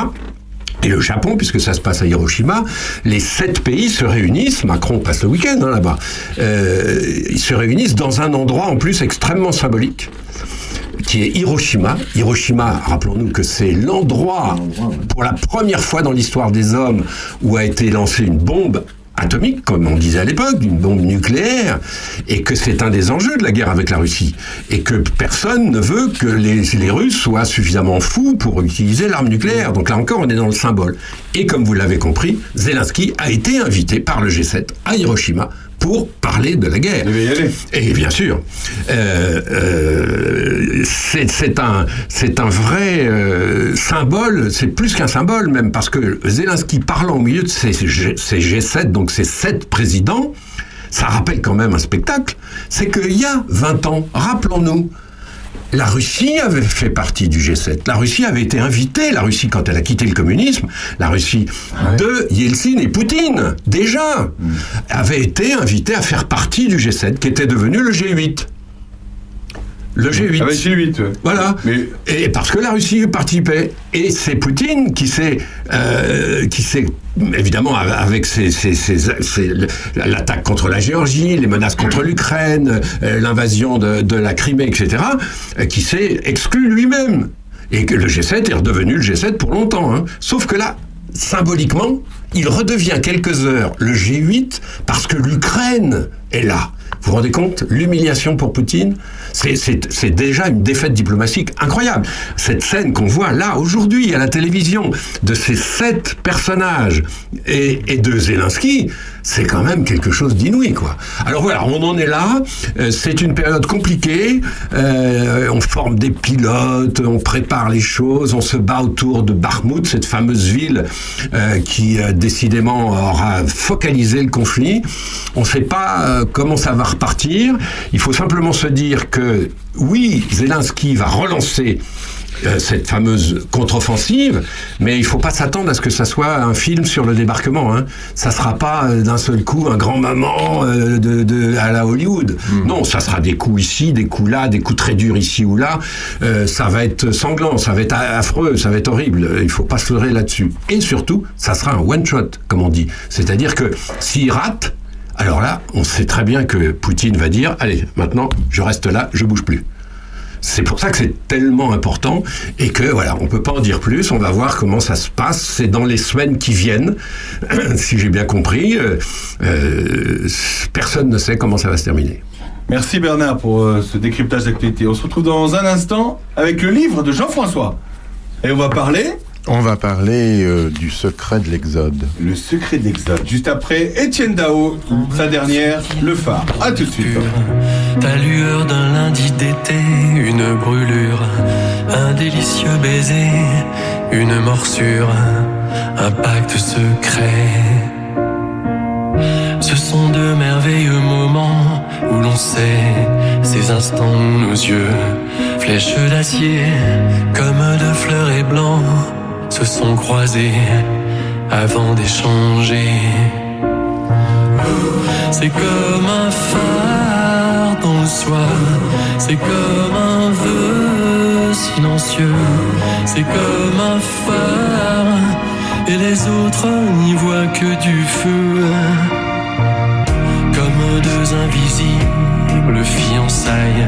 Et le Japon, puisque ça se passe à Hiroshima, les sept pays se réunissent, Macron passe le week-end hein, là-bas, euh, ils se réunissent dans un endroit en plus extrêmement symbolique. qui est Hiroshima. Hiroshima, rappelons-nous que c'est l'endroit, pour la première fois dans l'histoire des hommes, où a été lancée une bombe atomique, comme on disait à l'époque, d'une bombe nucléaire, et que c'est un des enjeux de la guerre avec la Russie, et que personne ne veut que les, les Russes soient suffisamment fous pour utiliser l'arme nucléaire. Donc là encore, on est dans le symbole. Et comme vous l'avez compris, Zelensky a été invité par le G7 à Hiroshima pour parler de la guerre. Et bien sûr, euh, euh, c'est un, un vrai euh, symbole, c'est plus qu'un symbole même, parce que Zelensky parlant au milieu de ces, ces G7, donc ces sept présidents, ça rappelle quand même un spectacle, c'est qu'il y a 20 ans, rappelons-nous, la Russie avait fait partie du G7. La Russie avait été invitée, la Russie, quand elle a quitté le communisme, la Russie de Yeltsin et Poutine, déjà, avait été invitée à faire partie du G7, qui était devenu le G8. Le G8. Ah bah, G8, ouais. Voilà. Et parce que la Russie participait. Et c'est Poutine qui s'est, euh, qui s'est évidemment avec ses- ses- ses- ses- l'attaque contre la Géorgie, les menaces contre l'Ukraine, euh, l'invasion de, de la Crimée, etc., euh, qui s'est exclu lui-même. Et que le G7 est redevenu le G7 pour longtemps. hein. Sauf que là, symboliquement, il redevient quelques heures le G8 parce que l'Ukraine est là. Vous vous rendez compte L'humiliation pour Poutine, c'est- déjà une défaite diplomatique incroyable. Cette scène qu'on voit là, aujourd'hui, à la télévision, de ces sept personnages et, et de Zelensky, c'est quand même quelque chose d'inouï, quoi. Alors voilà, on en est là. Euh, c'est une période compliquée. Euh, on forme des pilotes, on prépare les choses, on se bat autour de Bakhmut, cette fameuse ville euh, qui décidément aura focalisé le conflit. On ne sait pas comment ça va repartir. Il faut simplement se dire que oui, Zelensky va relancer cette fameuse contre-offensive, mais il faut pas s'attendre à ce que ça soit un film sur le débarquement. Hein. Ça sera pas euh, d'un seul coup un grand maman euh, de, de- à la Hollywood. Non, ça sera des coups ici, des coups là, des coups très durs ici ou là. Euh, ça va être sanglant, ça va être affreux, ça va être horrible. Il faut pas se leurrer là-dessus. Et surtout, ça sera un one shot, comme on dit. C'est-à-dire que s'il rate, alors là, on sait très bien que Poutine va dire allez, maintenant, je reste là, je bouge plus. C'est pour ça que c'est tellement important et que voilà, on peut pas en dire plus. On va voir comment ça se passe. C'est dans les semaines qui viennent, si j'ai bien compris. Euh, euh, personne ne sait comment ça va se terminer. Merci Bernard pour euh, ce décryptage d'actualité. On se retrouve dans un instant avec le livre de Jean-François. Et on va parler On va parler euh, du secret de l'Exode. Le secret de l'Exode. Juste après, Étienne Dao, sa dernière, Le Phare. À tout de suite. Ta lueur d'un lundi d'été, une brûlure, un délicieux baiser, une morsure, un pacte secret. Ce sont de merveilleux moments où l'on sait ces instants où nos yeux, flèches d'acier, comme de fleurs et blancs, se sont croisés avant d'échanger. C'est comme un phare dans le soir, c'est comme un vœu silencieux, c'est comme un phare, et les autres n'y voient que du feu. Comme deux invisibles fiançailles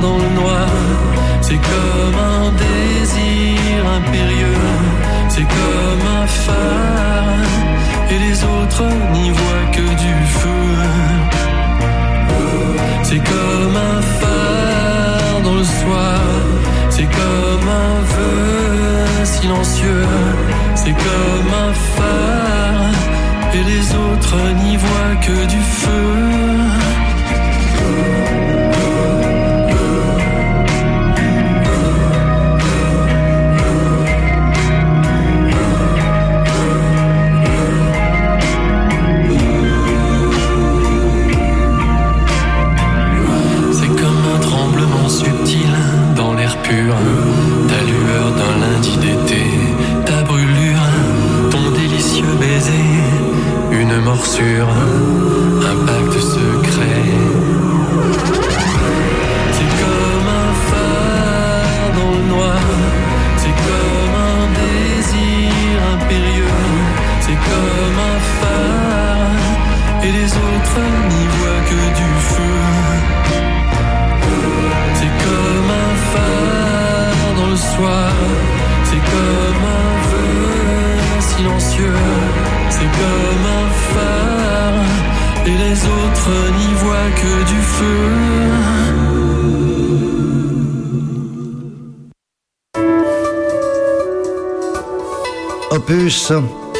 dans le noir, c'est comme un désir impérieux, c'est comme un phare. Et les autres n'y voient que du feu. C'est comme un phare dans le soir, c'est comme un vœu silencieux, c'est comme un phare, et les autres n'y voient que du feu.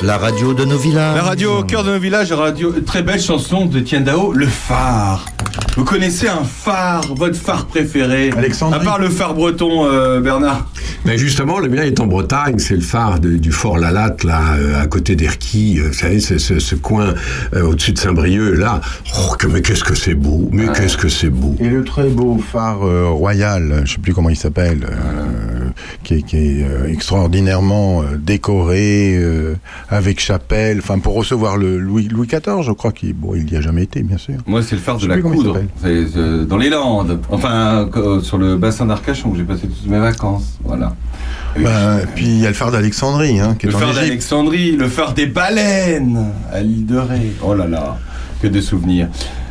La radio de nos villages. La radio au cœur de nos villages, la radio, très belle chanson de Dao, Le Phare. Vous connaissez un phare, votre phare préféré? Alexandrie. À part le phare breton, euh, Bernard Mais justement, le mien est en Bretagne, c'est le phare de- du fort Lalatte, là, euh, à côté d'Erquy. euh, Vous savez, c'est ce, ce coin euh, au-dessus de Saint-Brieuc, là. Oh, que- mais qu'est-ce que c'est beau Mais qu'est-ce que c'est beau Et le très beau phare euh, royal, je sais plus comment il s'appelle, euh, qui est, qui est, euh, extraordinairement euh, décoré, euh, avec chapelle, enfin pour recevoir le Louis, Louis XIV, je crois qu'il bon, il y a jamais été, bien sûr. Moi, c'est le phare de la Coudre. C'est dans les Landes. Enfin, sur le bassin d'Arcachon où j'ai passé toutes mes vacances. Voilà. Ben, puis il y a le phare d'Alexandrie, hein, qui est Le phare d'Alexandrie, le phare des baleines à l'île de Ré. Oh là là, que de souvenirs.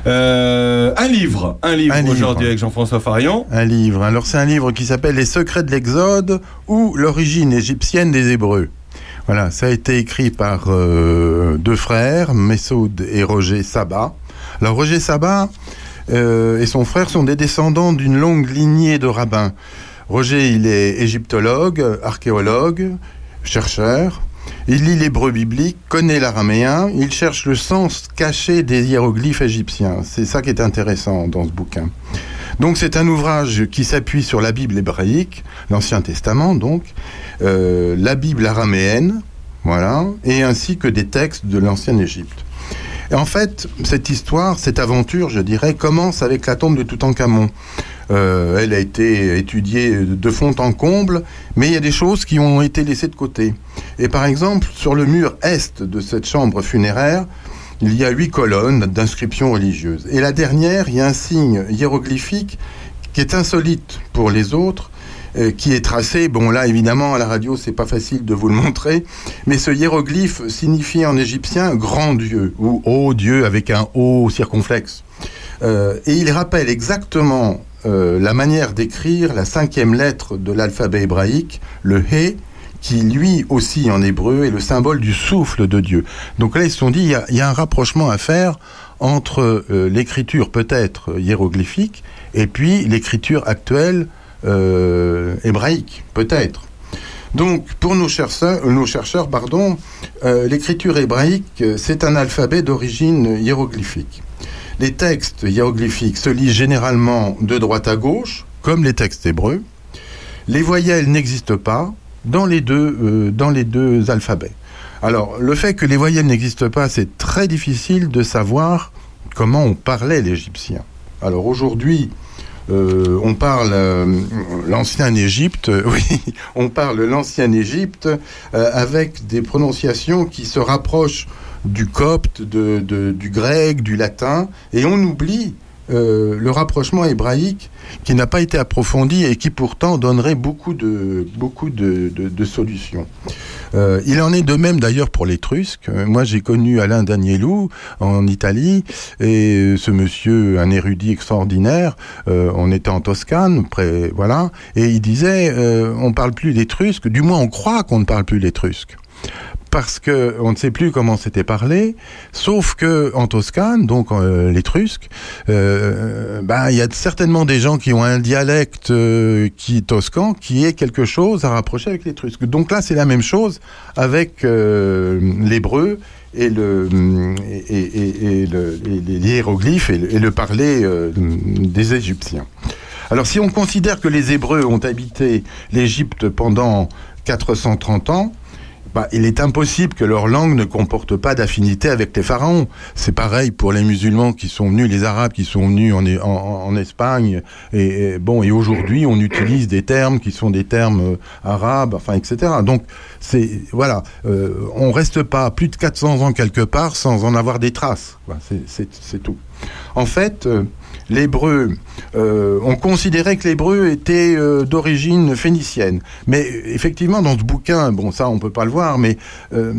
Euh, un livre, un livre aujourd'hui avec Jean-François Farion. Un livre. Alors c'est un livre qui s'appelle Les secrets de l'Exode ou l'origine égyptienne des Hébreux. Voilà, ça a été écrit par euh, deux frères, Messoud et Roger Sabat. Alors Roger Sabat euh, et son frère sont des descendants d'une longue lignée de rabbins. Roger, il est égyptologue, archéologue, chercheur. Il lit l'hébreu biblique, connaît l'araméen, il cherche le sens caché des hiéroglyphes égyptiens. C'est ça qui est intéressant dans ce bouquin. Donc c'est un ouvrage qui s'appuie sur la Bible hébraïque, l'Ancien Testament donc, euh, la Bible araméenne, voilà, et ainsi que des textes de l'Ancienne Égypte. Et en fait, cette histoire, cette aventure, je dirais, commence avec la tombe de Toutankhamon. Euh, elle a été étudiée de fond en comble, mais il y a des choses qui ont été laissées de côté. Et par exemple, sur le mur est de cette chambre funéraire, il y a huit colonnes d'inscriptions religieuses. Et la dernière, il y a un signe hiéroglyphique qui est insolite pour les autres, euh, qui est tracé. Bon, là, évidemment, à la radio, c'est pas facile de vous le montrer, mais ce hiéroglyphe signifie en égyptien grand Dieu ou haut Dieu avec un haut circonflexe. Euh, et il rappelle exactement euh, la manière d'écrire la cinquième lettre de l'alphabet hébraïque, le He, qui lui aussi en hébreu est le symbole du souffle de Dieu. Donc là, ils se sont dit, il y a, un rapprochement à faire entre euh, l'écriture peut-être hiéroglyphique et puis l'écriture actuelle euh, hébraïque, peut-être. Donc, pour nos chercheurs, pardon, l'écriture hébraïque, c'est un alphabet d'origine hiéroglyphique. Les textes hiéroglyphiques se lisent généralement de droite à gauche, comme les textes hébreux. Les voyelles n'existent pas dans les deux, euh, dans les deux alphabets. Alors, le fait que les voyelles n'existent pas, c'est très difficile de savoir comment on parlait l'égyptien. Alors aujourd'hui, euh, on parle euh, l'ancien Égypte, euh, oui, on parle l'ancien Égypte avec des prononciations qui se rapprochent du copte, du grec, du latin, et on oublie euh, le rapprochement hébraïque qui n'a pas été approfondi et qui pourtant donnerait beaucoup de, solutions. Euh, il en est de même d'ailleurs pour l'Étrusque. Moi, j'ai connu Alain Danielou en Italie, et ce monsieur, un érudit extraordinaire, euh, on était en Toscane, près, voilà, et il disait, on parle plus l'étrusque, du moins on croit qu'on ne parle plus l'étrusque parce que on ne sait plus comment c'était parlé, sauf que en Toscane, donc euh, l'étrusque, euh, ben il y a certainement des gens qui ont un dialecte euh, qui toscan qui est quelque chose à rapprocher avec l'étrusque. Donc là, c'est la même chose avec euh, l'hébreu et et, le- et les hiéroglyphes et le, et le parler euh, des Égyptiens. Alors si on considère que les Hébreux ont habité l'Égypte pendant 430 ans, il est impossible que leur langue ne comporte pas d'affinité avec les pharaons. C'est pareil pour les musulmans qui sont venus, les Arabes qui sont venus en, Espagne. Et, bon, et aujourd'hui, on utilise des termes qui sont des termes euh, arabes, enfin, etc. Donc, c'est voilà, euh, on reste pas plus de 400 ans quelque part sans en avoir des traces. C'est tout. En fait, euh, l'hébreu, euh, on considérait que l'hébreu était euh, d'origine phénicienne. Mais effectivement, dans ce bouquin, bon, ça, on peut pas le voir, mais euh,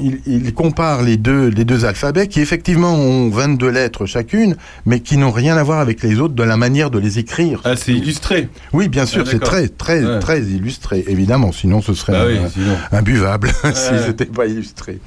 il, il compare les deux, les deux alphabets qui, effectivement, ont 22 lettres chacune, mais qui n'ont rien à voir avec les autres de la manière de les écrire. Ah, c'est illustré Oui, bien sûr, Ah, c'est très, très, Ouais. très illustré, évidemment, sinon ce serait Bah oui, un- sinon. imbuvable si Ouais. c'était pas illustré.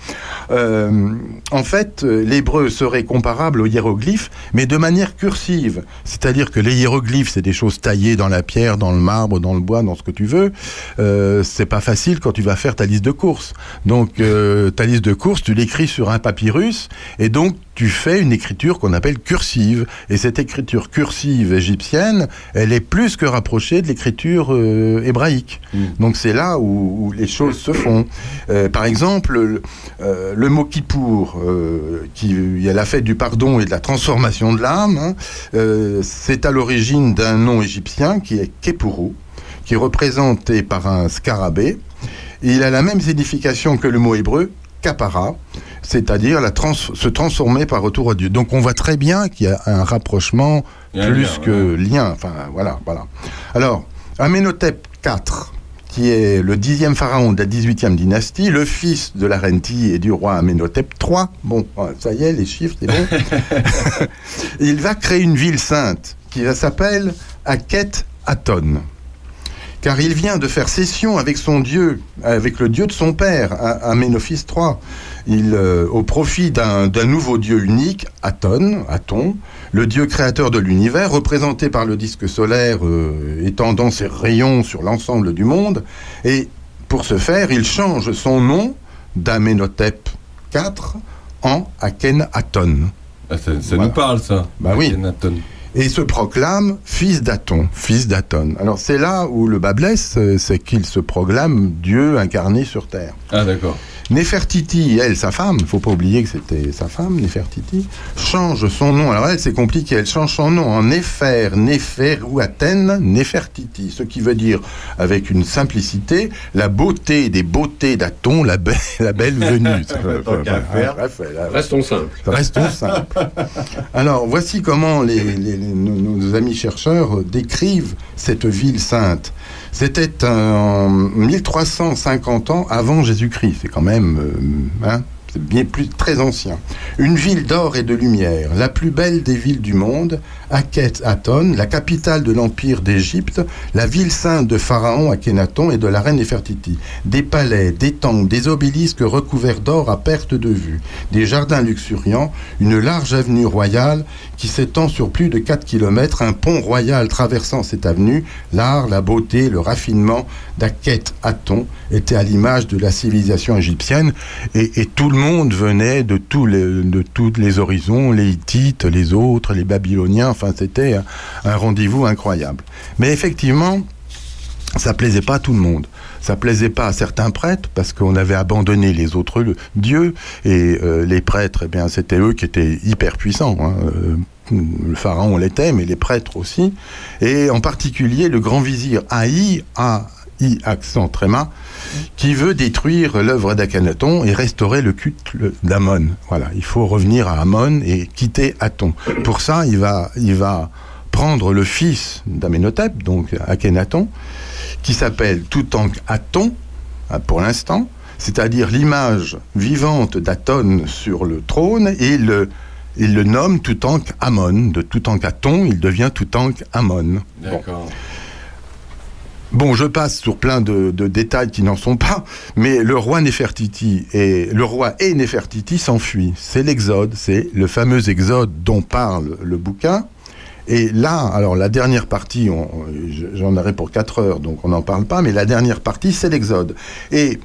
Euh, en fait, l'hébreu serait comparable aux hiéroglyphes, mais de manière cursive. C'est-à-dire que les hiéroglyphes, c'est des choses taillées dans la pierre, dans le marbre, dans le bois, dans ce que tu veux. Euh, c'est pas facile quand tu vas faire ta liste de courses. Donc, euh, ta liste de courses, tu l'écris sur un papyrus, et donc tu fais une écriture qu'on appelle cursive. Et cette écriture cursive égyptienne, elle est plus que rapprochée de l'écriture euh, hébraïque. Donc c'est là où, où les choses se font. Euh, par exemple, le, euh, le mot Kippour, qui il y a la fête du pardon et de la transformation de l'âme, hein, euh, c'est à l'origine d'un nom égyptien qui est Kepuru, qui est représenté par un scarabée. Il a la même signification que le mot hébreu, kapara, c'est-à-dire la trans- se transformer par retour à Dieu. Donc on voit très bien qu'il y a un rapprochement plus lien, que lien. Enfin voilà, voilà. Alors, Amenhotep IV, qui est le dixième pharaon de la 18e dynastie, le fils de la reine Ti et du roi Amenhotep III. Bon, ça y est, les chiffres, c'est bon. Il va créer une ville sainte qui va s'appelle Aket Aton car il vient de faire cession avec son dieu, avec le dieu de son père, A- Aménophis III, il, euh, au profit d'un nouveau dieu unique, Aton, Aton, le dieu créateur de l'univers, représenté par le disque solaire euh, étendant ses rayons sur l'ensemble du monde. Et pour ce faire, il change son nom d'Amenhotep IV en Akhenaton. Ah, ça ça nous parle, ça. Bah oui. Et se proclame fils d'Aton, fils d'Aton. Alors c'est là où le bas blesse, euh, c'est qu'il se proclame Dieu incarné sur terre. Ah, d'accord. Néfertiti, elle, sa femme, il faut pas oublier que c'était sa femme, Néfertiti, change son nom. Alors elle, c'est compliqué, elle change son nom en Néfer, Néfer ou Athènes, Néfertiti, ce qui veut dire, avec une simplicité, la beauté des beautés d'Aton, la, belle- la belle venue. Restons simples. Restons simples. Alors, voici comment les, les- les- nos, nos amis chercheurs euh, décrivent cette ville sainte. C'était en 1350 ans avant Jésus-Christ. C'est quand même, euh, hein, c'est bien plus très ancien. Une ville d'or et de lumière, la plus belle des villes du monde, Akhet Aton, la capitale de l'empire d'Égypte, la ville sainte de Pharaon Akhenaton et de la reine Néfertiti. Des palais, des temples, des obélisques recouverts d'or à perte de vue, des jardins luxuriants, une large avenue royale qui s'étend sur plus de 4 km, un pont royal traversant cette avenue, l'art, la beauté, le raffinement d'Akhet Aton étaient à l'image de la civilisation égyptienne et, tout le monde venait de tous les, horizons, les Hittites, les autres, les Babyloniens, enfin c'était un, un rendez-vous incroyable. Mais effectivement, ça plaisait pas à tout le monde. Ça plaisait pas à certains prêtres parce qu'on avait abandonné les autres dieux et euh, les prêtres, eh bien, c'était eux qui étaient hyper puissants. hein. Euh, le pharaon l'était, mais les prêtres aussi. Et en particulier le grand vizir Haï, A-I accent tréma, qui veut détruire l'œuvre d'Akhenaton et restaurer le culte d'Amon. Voilà, il faut revenir à Amon et quitter Aton. Pour ça, il va, il va prendre le fils d'Amenhotep, donc Akhenaton, qui s'appelle Toutankh-Aton, hein, pour l'instant, c'est-à-dire l'image vivante d'Aton sur le trône, et il le, il le nomme Toutankh-Amon. De Toutankh-Aton, il devient Toutankh-Amon. D'accord. Bon, je passe sur plein de, de détails qui n'en sont pas, mais le roi Néfertiti et le roi et Néfertiti s'enfuient. C'est l'exode, c'est le fameux exode dont parle le bouquin. Et là, alors la dernière partie, j'en aurai pour 4 heures, donc on n'en parle pas, mais la dernière partie, c'est l'exode. Et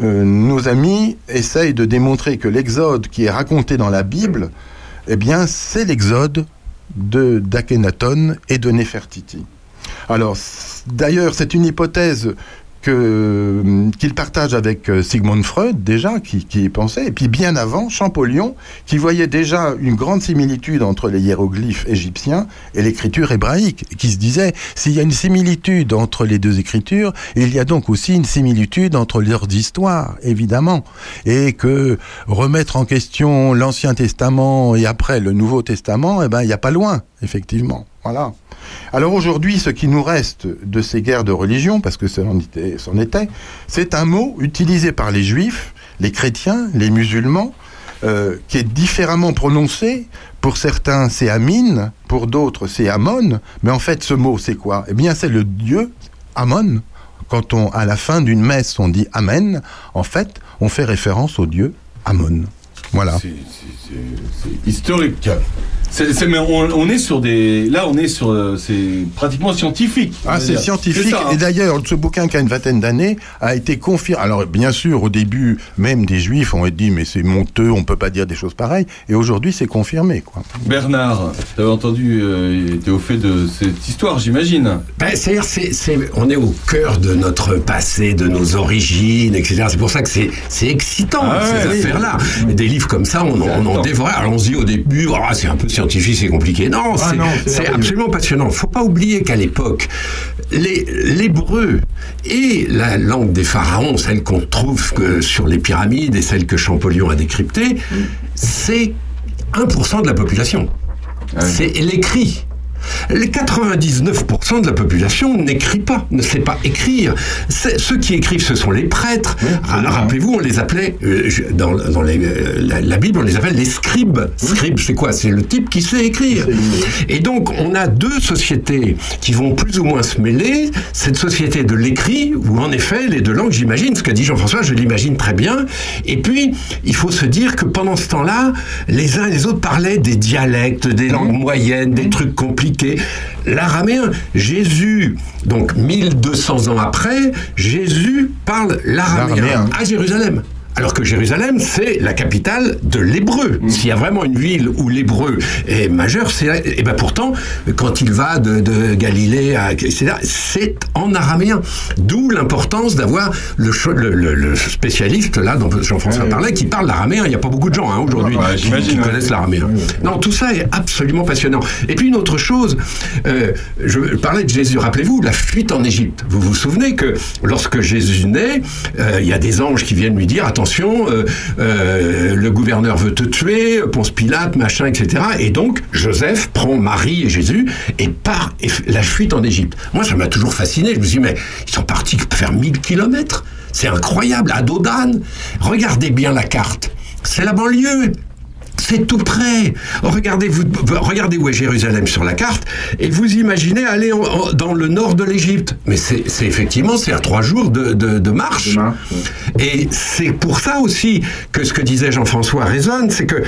euh, nos amis essayent de démontrer que l'exode qui est raconté dans la Bible, eh bien, c'est l'exode de d'Akhenaton et de Néfertiti. Alors, d'ailleurs, c'est une hypothèse que qu'il partage avec euh, Sigmund Freud déjà, qui, qui y pensait, et puis bien avant Champollion, qui voyait déjà une grande similitude entre les hiéroglyphes égyptiens et l'écriture hébraïque, qui se disait s'il y a une similitude entre les deux écritures, il y a donc aussi une similitude entre leurs histoires, évidemment, et que remettre en question l'Ancien Testament et après le Nouveau Testament, eh ben il n'y a pas loin, effectivement. Voilà. Alors aujourd'hui, ce qui nous reste de ces guerres de religion, parce que c'en était, c'est un mot utilisé par les juifs, les chrétiens, les musulmans, euh, qui est différemment prononcé. Pour certains, c'est Amin, pour d'autres, c'est Amon. Mais en fait, ce mot, c'est quoi? Eh bien, c'est le dieu Amon. Quand on, à la fin d'une messe, on dit Amen, en fait, on fait référence au dieu Amon. Voilà. C'est historique. Mais on, on est sur des. Là, on est sur. euh, C'est pratiquement scientifique. Ah, c'est scientifique. Ça, hein. Et d'ailleurs, ce bouquin qui a une vingtaine d'années a été confirmé. Alors, bien sûr, au début, même des juifs ont dit, mais c'est monteux, on peut pas dire des choses pareilles. Et aujourd'hui, c'est confirmé, quoi. Bernard, tu avais entendu, euh, tu au fait de cette histoire, j'imagine. Ben, c'est-à-dire, c'est, c'est- on est au cœur de notre passé, de nos origines, etc. C'est pour ça que c'est, c'est excitant, Ah ces ouais, oui. affaires-là. Et Des livres comme ça, on, en- on en dévorait. Alors on se dit au début, Ah, c'est un peu scientifique, c'est compliqué. Non, Ah c'est, absolument passionnant. Faut pas oublier qu'à l'époque, les, l'hébreu et la langue des pharaons, celle qu'on trouve que sur les pyramides et celle que Champollion a décryptée, c'est 1% de la population. C'est l'écrit. Les 99% de la population n'écrit pas, ne sait pas écrire. Ceux qui écrivent, ce sont les prêtres. Ah, Rappelez-vous, on les appelait, euh, dans, dans les, euh, la, la Bible, on les appelle les scribes. Scribe, c'est quoi? C'est le type qui sait écrire. Et donc, on a deux sociétés qui vont plus ou moins se mêler. Cette société de l'écrit, où en effet, les deux langues, j'imagine, ce qu'a dit Jean-François, je l'imagine très bien. Et puis, il faut se dire que pendant ce temps-là, les uns et les autres parlaient des dialectes, des langues moyennes, des trucs compliqués. L'araméen, Jésus, donc 1200 ans après, Jésus parle l'araméen L'araméen. à Jérusalem. Alors que Jérusalem, c'est la capitale de l'hébreu. S'il y a vraiment une ville où l'hébreu est majeur, c'est et ben pourtant quand il va de, de Galilée à c'est en araméen. D'où l'importance d'avoir le, spécialiste là dont Jean-François parlait qui parle l'araméen. Il n'y a pas beaucoup de gens hein, aujourd'hui Ouais, qui, ouais. connaissent l'araméen. Non, tout ça est absolument passionnant. Et puis une autre chose, euh, je parlais de Jésus. Rappelez-vous la fuite en Égypte. Vous vous souvenez que lorsque Jésus naît, euh, il y a des anges qui viennent lui dire attention, euh, euh, le gouverneur veut te tuer, Ponce Pilate, machin, etc. Et donc Joseph prend Marie et Jésus et part et la fuite en Égypte. Moi, ça m'a toujours fasciné. Je me suis dit mais ils sont partis faire 1000 kilomètres. C'est incroyable, à dos d'âne. Regardez bien la carte. C'est la banlieue. C'est tout près. Regardez, vous, regardez où est Jérusalem sur la carte et vous imaginez aller en- en- dans le nord de l'Égypte. Mais c'est effectivement, c'est à trois jours de, de- de marche. Et c'est pour ça aussi que ce que disait Jean-François résonne, c'est que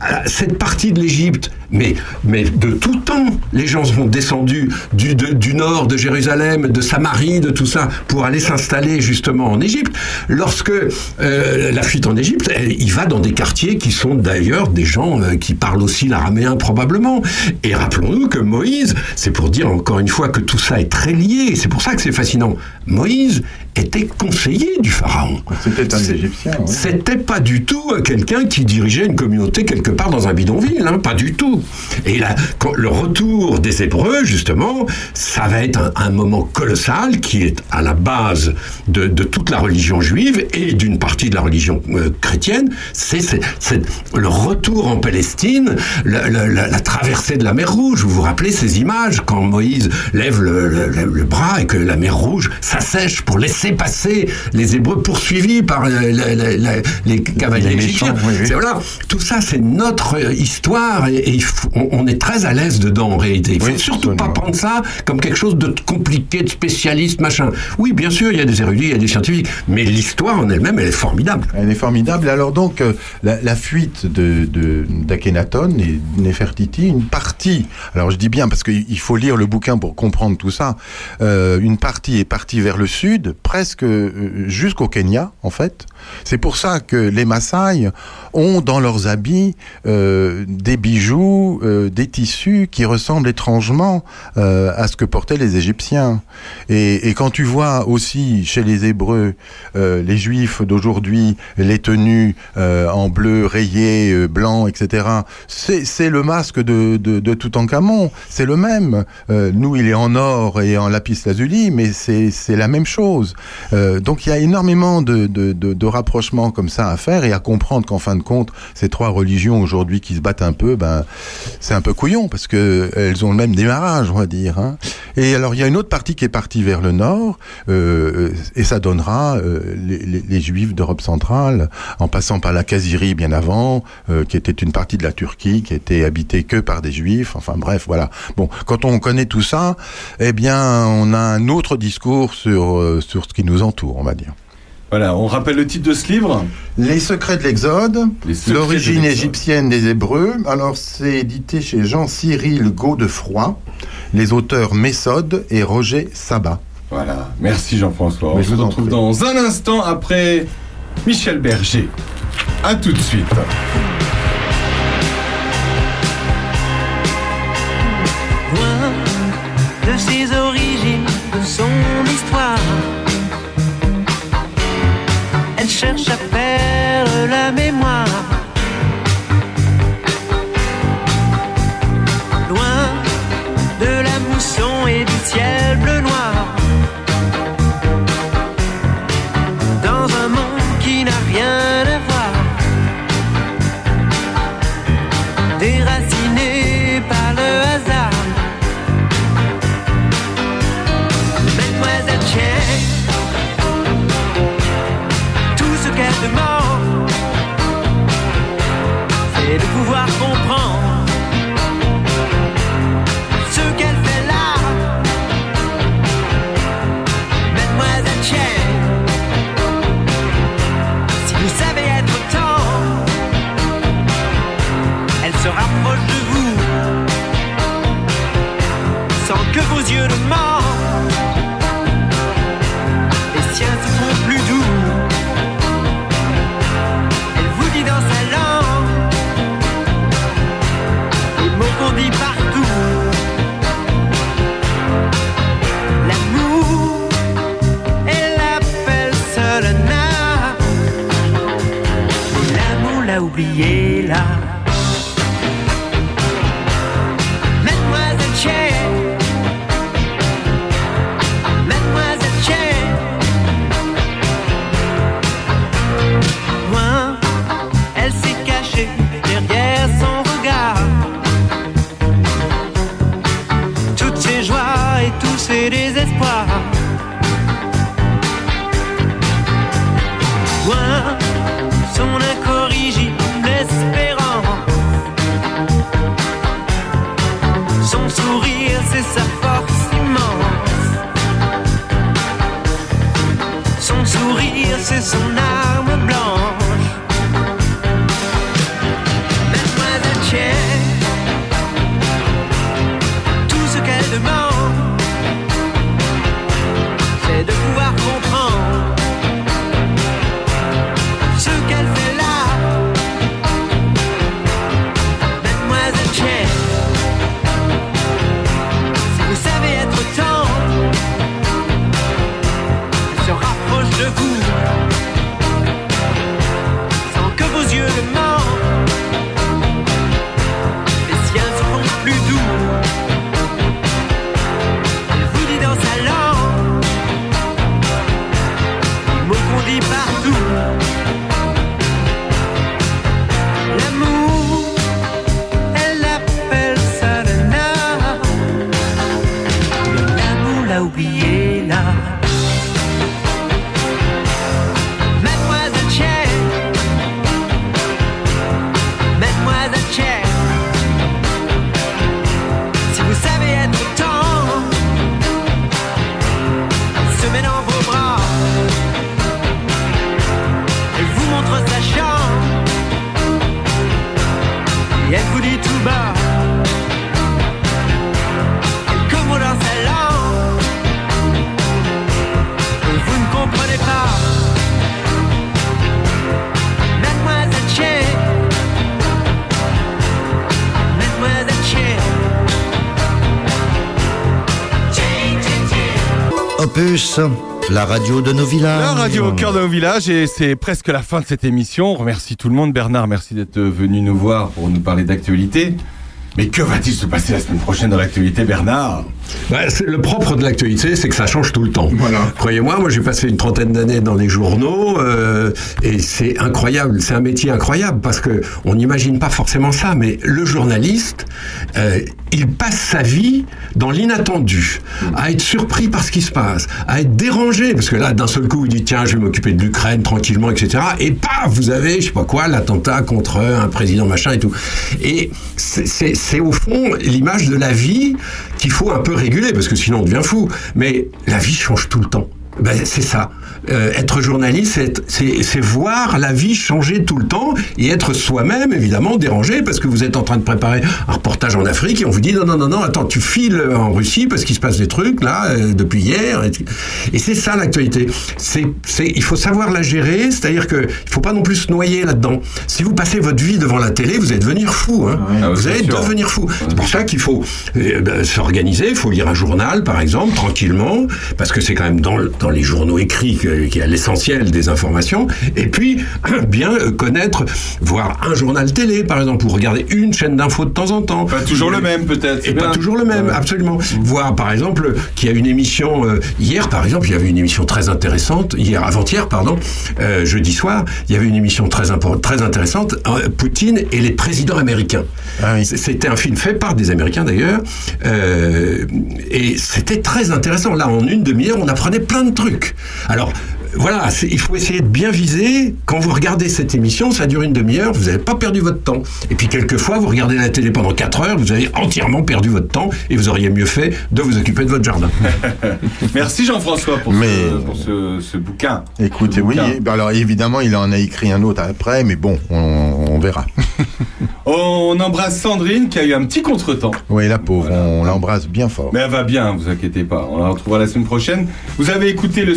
à cette partie de l'Égypte, mais, de tout temps, les gens sont descendus du, nord de Jérusalem, de Samarie, de tout ça, pour aller s'installer justement en Égypte. Lorsque euh, la fuite en Égypte, il va dans des quartiers qui sont d'ailleurs des gens euh, qui parlent aussi l'araméen probablement. Et rappelons-nous que Moïse, c'est pour dire encore une fois que tout ça est très lié, c'est pour ça que c'est fascinant. Moïse était conseiller du pharaon. C'était un Égyptien. ouais. C'était pas du tout euh, quelqu'un qui dirigeait une communauté quelque part dans un bidonville, hein, pas du tout. Et là, quand le retour des Hébreux, justement, ça va être un, un moment colossal qui est à la base de, de toute la religion juive et d'une partie de la religion euh, chrétienne. C'est le retour en Palestine, la, la- la- la traversée de la mer Rouge. Vous vous rappelez ces images quand Moïse lève le, le- le- le bras et que la mer Rouge s'assèche pour laisser passer les Hébreux poursuivis par euh, la- la- la- les cavaliers Les égyptiens. méchants, oui, oui. C'est- Voilà, tout ça c'est notre euh, histoire et, et il faut- on, on est très à l'aise dedans en réalité. Il faut Oui, surtout pas prendre ça comme quelque chose de compliqué, de spécialiste, machin. Oui, bien sûr, il y a des érudits, il y a des scientifiques, mais l'histoire en elle-même, elle est formidable. Elle est formidable. Alors donc, euh, la, la fuite de, de- d'Akhenaton et Nefertiti, une partie, alors je dis bien parce qu'il il faut lire le bouquin pour comprendre tout ça, euh, une partie est partie vers le sud, presque euh, jusqu'au Kenya, en fait. C'est pour ça que les Maasai ont dans leurs habits euh, des bijoux, euh, des tissus qui ressemblent étrangement euh, à ce que portaient les Égyptiens. Et, quand tu vois aussi chez les Hébreux, les Juifs d'aujourd'hui, les tenues en bleu rayé, blanc, etc., c'est le masque de, de, de Toutankhamon. C'est le même. Nous, il est en or et en lapis lazuli, mais c'est la même chose. Donc il y a énormément de, de, de rapprochements comme ça à faire et à comprendre qu'en fin de compte, ces trois religions aujourd'hui qui se battent un peu, ben c'est un peu couillon parce que elles ont le même démarrage, on va dire. hein. Et alors il y a une autre partie qui est partie vers le nord euh, et ça donnera euh, les, Juifs d'Europe centrale, en passant par la Kasyrie bien avant, euh, qui était une partie de la Turquie, qui était habitée que par des Juifs. Enfin bref, voilà. Bon, quand on connaît tout ça, eh bien, on a un autre discours sur euh, sur ce qui nous entoure, on va dire. Voilà, on rappelle le titre de ce livre Les secrets de l'Exode, de l'origine égyptienne des Hébreux. Alors, c'est édité chez Jean-Cyril Godefroy, les auteurs Mésode et Roger Sabat. Voilà, merci Jean-François. On se je vous en retrouve dans un instant après Michel Berger. A tout de suite. Cherche à perdre la mémoire. L'amour l'a oublié là. La radio de nos villages. La radio au cœur de nos villages et c'est presque la fin de cette émission. On remercie tout le monde. Bernard, merci d'être venu nous voir pour nous parler d'actualité. Mais que va-t-il se passer la semaine prochaine dans l'actualité, Bernard? Bah, le propre de l'actualité, c'est que ça change tout le temps. Croyez-moi, moi j'ai passé une trentaine d'années dans les journaux euh, et c'est incroyable, c'est un métier incroyable parce que on n'imagine pas forcément ça, mais le journaliste, euh, il passe sa vie dans l'inattendu, à être surpris par ce qui se passe, à être dérangé parce que là d'un seul coup il dit tiens je vais m'occuper de l'Ukraine tranquillement etc et paf vous avez je sais pas quoi l'attentat contre un président machin et tout et c'est au fond l'image de la vie qu'il faut un peu réguler parce que sinon on devient fou. Mais la vie change tout le temps ben, c'est ça. Euh, être journaliste, c'est- voir la vie changer tout le temps et être soi-même, évidemment, dérangé parce que vous êtes en train de préparer un reportage en Afrique et on vous dit non, non, non, non, attends, tu files en Russie parce qu'il se passe des trucs là euh, depuis hier. Et, et c'est ça l'actualité. C'est, il faut savoir la gérer, c'est-à-dire que il faut pas non plus se noyer là-dedans. Si vous passez votre vie devant la télé, vous allez devenir fou. Hein. Ah oui, vous allez sûr. devenir fou. C'est pour ça qu'il faut euh, ben, s'organiser, il faut lire un journal, par exemple, tranquillement, parce que c'est quand même dans, le- dans les journaux écrits y a l'essentiel des informations. Et puis, bien euh, connaître, voir un journal télé, par exemple, ou regarder une chaîne d'infos de temps en temps. Pas toujours le même, peut-être. Et pas toujours le même, absolument. Voir, par exemple, qu'il y a une émission, euh, hier, par exemple, il y avait une émission très intéressante, hier, avant-hier, pardon, euh, jeudi soir, il y avait une émission très, impor- très intéressante, euh, Poutine et les présidents américains. C- C'était un film fait par des Américains, d'ailleurs, et c'était très intéressant. Là, en une demi-heure, on apprenait plein de trucs. Alors, voilà, il faut essayer de bien viser. Quand vous regardez cette émission, ça dure une demi-heure, vous n'avez pas perdu votre temps. Et puis quelquefois, vous regardez la télé pendant 4 heures, vous avez entièrement perdu votre temps et vous auriez mieux fait de vous occuper de votre jardin. Merci Jean-François pour, Mais- ce, pour ce, ce bouquin. Écoutez, oui, bouquin. ben alors évidemment, il en a écrit un autre après, mais bon, on, on verra. On embrasse Sandrine qui a eu un petit contretemps. Oui, la pauvre, on l'embrasse bien fort. Mais elle va bien, vous inquiétez pas. On la retrouvera la semaine prochaine. Vous avez écouté le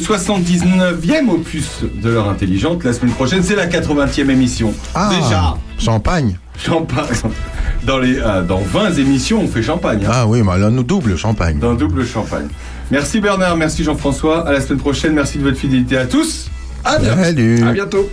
79e opus de l'heure intelligente. La semaine prochaine, c'est la 80e émission. Ah, Déjà, champagne. champagne. Dans, les, ah, dans 20 émissions, on fait champagne. hein. Ah oui, mais là, nous double champagne. Dans double champagne. Merci Bernard, merci Jean-François. À la semaine prochaine. Merci de votre fidélité à tous. À bientôt. Salut. À bientôt.